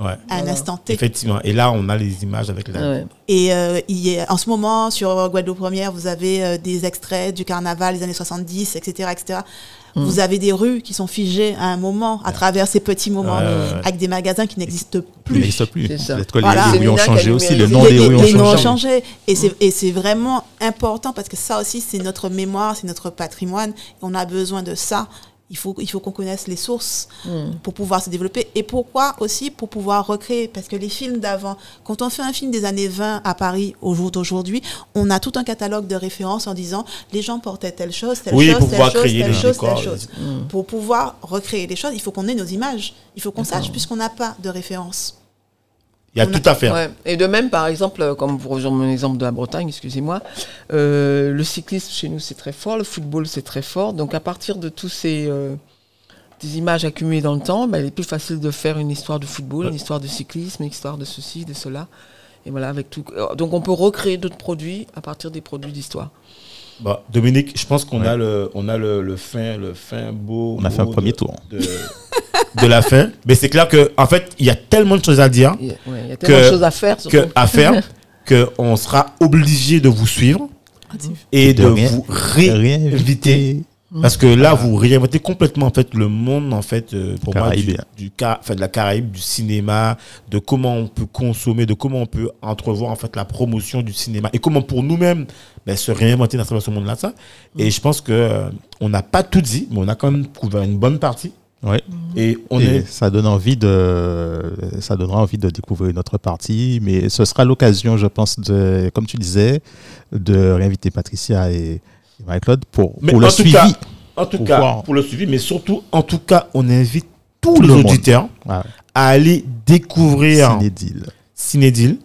Speaker 1: Ouais,
Speaker 5: à un
Speaker 3: Voilà.
Speaker 5: instant T.
Speaker 1: effectivement. Et là, on a les images avec la.
Speaker 3: Ouais.
Speaker 5: Et euh, il y a- en ce moment, sur Guadeloupe Première, vous avez euh, des extraits du carnaval des années 70, etc. etc. Vous avez des rues qui sont figées à un moment, à travers ces petits moments,
Speaker 1: Ouais, ouais, ouais.
Speaker 5: avec des magasins qui n'existent plus.
Speaker 2: n'existe plus.
Speaker 3: C'est ça.
Speaker 2: Peut-être que les-
Speaker 5: Voilà.
Speaker 2: les rues ont changé aussi. Le nom
Speaker 5: les,
Speaker 2: des
Speaker 5: les-
Speaker 2: rues ont
Speaker 5: les noms ont
Speaker 2: changé.
Speaker 5: changé. Et c'est, et c'est vraiment important parce que ça aussi, c'est notre mémoire, c'est notre patrimoine. On a besoin de ça. Il faut, il faut qu'on connaisse les sources
Speaker 3: Mm.
Speaker 5: pour pouvoir se développer. Et pourquoi aussi Pour pouvoir recréer? Parce que les films d'avant, quand on fait un film des années 20 à Paris au jour d'aujourd'hui, on a tout un catalogue de références en disant les gens portaient telle chose, telle
Speaker 1: Oui,
Speaker 5: chose,
Speaker 1: pour
Speaker 5: telle
Speaker 1: pouvoir
Speaker 5: chose,
Speaker 1: créer
Speaker 5: telle
Speaker 1: les
Speaker 5: chose,
Speaker 1: décors,
Speaker 5: telle chose. Pour pouvoir recréer les choses, il faut qu'on ait nos images. Il faut qu'on sache puisqu'on n'a pas de référence.
Speaker 1: Il y a tout à faire.
Speaker 3: Ouais. Et de même, par exemple, euh, comme pour rejoindre mon exemple de la Bretagne, excusez-moi, euh, le cyclisme chez nous c'est très fort, le football c'est très fort. Donc à partir de tous ces euh, des images accumulées dans le temps, bah, il est plus facile de faire une histoire de football, une histoire de cyclisme, une histoire de ceci, de cela. Et voilà, avec tout. Donc on peut recréer d'autres produits à partir des produits d'histoire.
Speaker 1: Bah, Dominique, je pense qu'on
Speaker 2: Ouais.
Speaker 1: a le, on a le, le fin, le fin beau.
Speaker 2: On a fait un premier
Speaker 1: de-
Speaker 2: tour.
Speaker 1: De, de la fin. Mais c'est clair que, en fait, il y a tellement de choses à dire,
Speaker 3: Il y a, ouais, il y a tellement
Speaker 1: Que-
Speaker 3: de choses à faire. surtout.
Speaker 1: que, à faire, qu'on sera obligé de vous suivre et de,
Speaker 2: De rien-
Speaker 1: vous réinviter. Parce que là, vous réinventez complètement en fait le monde en fait euh, pour moi du, du enfin, de la Caraïbe, du cinéma, de comment on peut consommer, de comment on peut entrevoir en fait la promotion du cinéma et comment pour nous-mêmes ben, se réinventer dans ce monde-là. Ça. Et je pense que euh, on n'a pas tout dit, mais on a quand même trouvé une bonne partie.
Speaker 2: Ouais.
Speaker 1: Et on
Speaker 2: Et
Speaker 1: est.
Speaker 2: ça donne envie de, ça donnera envie de découvrir une autre partie, mais ce sera l'occasion, je pense, de, comme tu disais, de réinviter Patricia et, et Marie-Claude pour,
Speaker 1: Mais
Speaker 2: pour le suivi.
Speaker 1: cas, En tout
Speaker 2: Pour
Speaker 1: cas,
Speaker 2: voir.
Speaker 1: pour le suivi, mais surtout, en tout cas, on invite tous les
Speaker 2: le
Speaker 1: auditeurs
Speaker 2: Ouais.
Speaker 1: à aller découvrir
Speaker 2: Cinédile.
Speaker 1: Cinédil.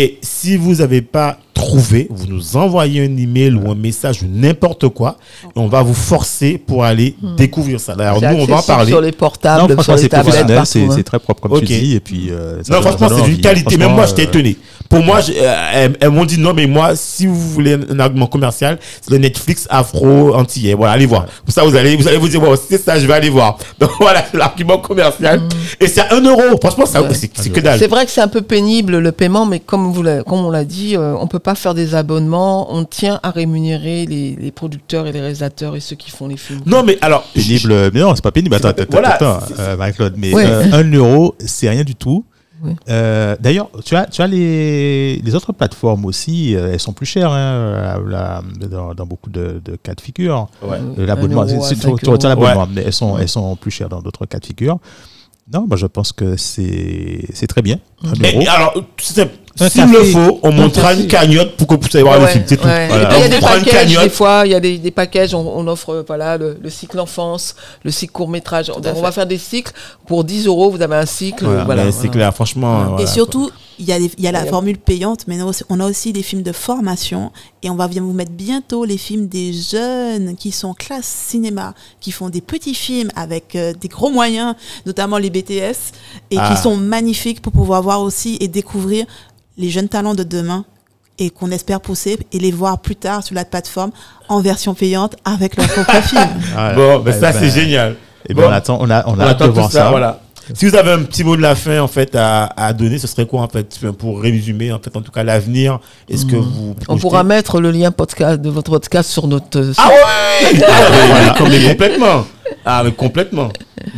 Speaker 1: Et si vous n'avez pas trouvé, vous nous envoyez un email ou un message ou n'importe quoi, et on va vous forcer pour aller découvrir ça. Alors
Speaker 3: C'est
Speaker 1: nous, on va en parler.
Speaker 3: sur les portables,
Speaker 2: Non,
Speaker 3: sur
Speaker 2: franchement,
Speaker 3: les
Speaker 2: c'est
Speaker 3: tablettes,
Speaker 2: professionnel, c'est
Speaker 3: hein.
Speaker 2: c'est très propre comme
Speaker 1: Ok.
Speaker 2: tu dis, et puis. euh, ça
Speaker 1: Non, franchement, c'est d'une qualité. Même moi, j'étais
Speaker 2: euh,
Speaker 1: étonné. Pour moi, je- euh, elles, elles m'ont dit non, mais moi, si vous voulez un, argument commercial, c'est le Netflix afro-antillais. Voilà, allez voir. Pour ça, vous allez vous, allez vous dire, bon, c'est ça, je vais aller voir. Donc voilà, c'est l'argument commercial. Et c'est à 1 euro. Franchement, ça,
Speaker 3: Ouais.
Speaker 1: c'est c'est que dalle.
Speaker 3: C'est vrai que c'est un peu pénible le paiement, mais comme, vous l'a- comme on l'a dit, euh, on peut pas faire des abonnements. On tient à rémunérer les, les producteurs et les réalisateurs et ceux qui font les films.
Speaker 1: Non, mais alors.
Speaker 2: pénible. Mais non, c'est pas pénible. Attends, attends,
Speaker 1: voilà,
Speaker 2: attends, euh, Marie-Claude. Mais
Speaker 3: Ouais.
Speaker 2: euh, un euro, c'est rien du tout.
Speaker 3: Ouais.
Speaker 2: Euh, D'ailleurs, tu as, tu as les, les autres plateformes aussi, euh, elles sont plus chères hein, la- dans, dans beaucoup de, de cas de figure.
Speaker 1: Ouais.
Speaker 2: Euh, L'abonnement, tu, retiens l'abonnement, mais elles sont, elles sont plus chères dans d'autres cas de figure. Non, moi je pense que c'est c'est très bien.
Speaker 1: Alors, c'est- s'il le faut, on montrera une cagnotte pour que vous puissiez voir le film. C'est tout.
Speaker 3: il y a des packages, des fois, il y a des, des packages, on, on offre euh, voilà, le, le cycle enfance, le cycle court-métrage. On, va faire des cycles. Pour 10 euros, vous avez un cycle.
Speaker 1: Voilà, c'est
Speaker 3: voilà.
Speaker 1: clair, franchement.
Speaker 5: Et
Speaker 1: voilà,
Speaker 5: surtout, il y, a des- il y a la formule payante, mais on a aussi- des films de formation. Et on va bien vous mettre bientôt les films des jeunes qui sont classe cinéma, qui font des petits films avec euh, des gros moyens, notamment les BTS, et
Speaker 1: Ah.
Speaker 5: qui sont magnifiques pour pouvoir voir aussi et découvrir les jeunes talents de demain et qu'on espère pousser et les voir plus tard sur la plateforme en version payante avec leur propre film.
Speaker 2: Voilà.
Speaker 1: Bon, ben ça,
Speaker 2: ben,
Speaker 1: c'est génial.
Speaker 2: Et ben,
Speaker 1: Bon.
Speaker 2: on attend, on a, on de
Speaker 1: attend
Speaker 2: voir
Speaker 1: ça,
Speaker 2: ça.
Speaker 1: voilà. Si vous avez un petit mot de la fin en fait à, à donner, ce serait quoi en fait pour résumer en fait en tout cas l'avenir? Est-ce que vous
Speaker 3: On pourra mettre le lien podcast de votre podcast sur notre. euh,
Speaker 1: Ah ouais Ah, mais, mais complètement. Ah mais complètement.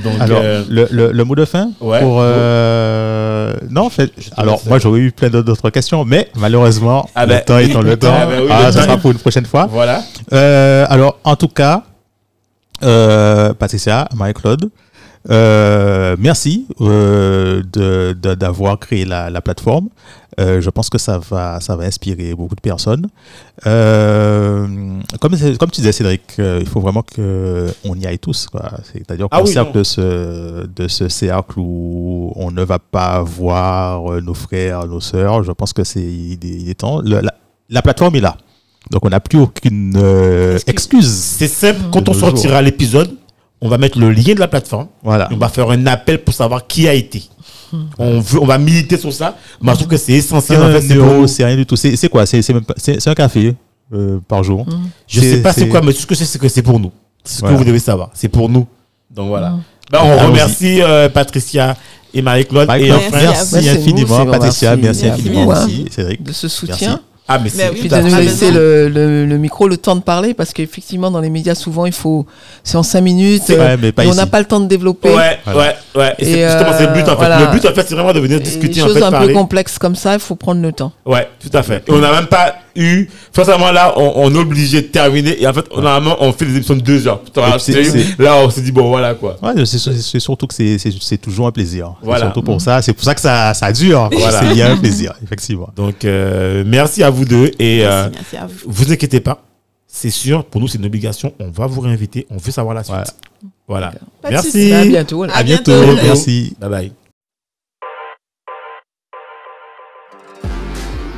Speaker 1: Donc
Speaker 2: Alors,
Speaker 1: euh,
Speaker 2: le, le, le mot de fin
Speaker 1: Ouais.
Speaker 2: pour euh, non en fait alors moi j'aurais eu plein d'autres questions mais malheureusement
Speaker 1: Ah
Speaker 2: le
Speaker 1: ben,
Speaker 2: temps étant le temps
Speaker 1: Ah ben oui,
Speaker 2: ah,
Speaker 1: le
Speaker 2: ça
Speaker 1: temps
Speaker 2: sera pour une prochaine fois
Speaker 1: voilà.
Speaker 2: Euh, alors en tout cas euh, Patricia Marie-Claude euh, merci euh, d'avoir créé la, la plateforme Euh, je pense que ça va ça va inspirer beaucoup de personnes euh, comme, comme tu disais Cédric il faut vraiment que on y aille tous c'est-à-dire
Speaker 1: Ah
Speaker 2: qu'on
Speaker 1: oui, non.
Speaker 2: de ce, de ce cercle où on ne va pas voir nos frères, nos sœurs. Je pense que c'est il est, il est temps. Le- la, la plateforme est là. Donc on n'a plus aucune euh, excuse.
Speaker 1: C'est simple. Quand on sortira l'épisode, on va mettre le lien de la plateforme.
Speaker 2: Voilà.
Speaker 1: On va faire un appel pour savoir qui a été. On veut, on va militer sur ça. Moi, je trouve que c'est essentiel. En fait, c'est
Speaker 2: euro,
Speaker 1: pour-
Speaker 2: c'est rien du tout. C'est c'est quoi? C'est c'est même pas- c'est- c'est un café euh, par jour.
Speaker 1: Je
Speaker 2: C'est-
Speaker 1: sais pas c'est
Speaker 2: c'est-
Speaker 1: quoi, mais tout ce que je sais, c'est que c'est pour nous. C'est ce
Speaker 2: Voilà.
Speaker 1: que vous devez savoir. C'est pour nous. Donc voilà. Ben, on
Speaker 2: Allons-y.
Speaker 1: remercie euh, Patricia et Marie-Claude. Et
Speaker 2: merci,
Speaker 3: Merci
Speaker 2: infiniment, Patricia.
Speaker 3: merci.
Speaker 2: Merci
Speaker 3: Merci
Speaker 2: infiniment
Speaker 3: beaucoup,
Speaker 2: aussi, Cédric.
Speaker 3: de ce soutien.
Speaker 1: Ah, mais c'est
Speaker 5: Mais oui,
Speaker 3: de nous laisser le, le, le micro, le temps de parler, parce qu'effectivement, dans les médias, souvent, il faut. C'est en cinq minutes.
Speaker 2: C'est vrai,
Speaker 3: euh,
Speaker 2: mais pas
Speaker 3: et on n'a pas le temps de développer.
Speaker 1: Ouais,
Speaker 2: Voilà.
Speaker 1: ouais, ouais. Et,
Speaker 3: Et,
Speaker 1: c'est justement, c'est le but, en fait.
Speaker 3: voilà.
Speaker 1: Le but, en fait, c'est vraiment de venir discuter, en
Speaker 3: choses
Speaker 1: fait,
Speaker 3: un
Speaker 1: parler.
Speaker 3: peu complexes comme ça, il faut prendre le temps.
Speaker 1: Ouais, tout à fait. Et on n'a même pas eu. Forcément, là, on, on est obligé de terminer. Et en fait, normalement, on fait des émissions de deux heures. Putain,
Speaker 2: Et puis, c'est-
Speaker 1: c'est-
Speaker 2: c'est-
Speaker 1: Là, on s'est dit, bon, voilà, quoi.
Speaker 2: Ouais, c'est c'est surtout que c'est- c'est c'est toujours un plaisir. C'est
Speaker 1: Voilà.
Speaker 2: Surtout pour ça. C'est pour ça que ça, ça dure.
Speaker 1: Voilà.
Speaker 2: C'est- Il y a un plaisir, effectivement.
Speaker 1: Donc, euh, merci à vous deux. Et euh,
Speaker 5: Merci, à vous.
Speaker 1: vous inquiétez pas. C'est sûr, pour nous, c'est une obligation. On va vous réinviter. On veut savoir la suite.
Speaker 2: Voilà.
Speaker 1: Voilà.
Speaker 5: Pas de
Speaker 1: Merci.
Speaker 3: À bientôt.
Speaker 5: À
Speaker 2: À bientôt.
Speaker 5: bientôt.
Speaker 2: Merci.
Speaker 1: Bye bye.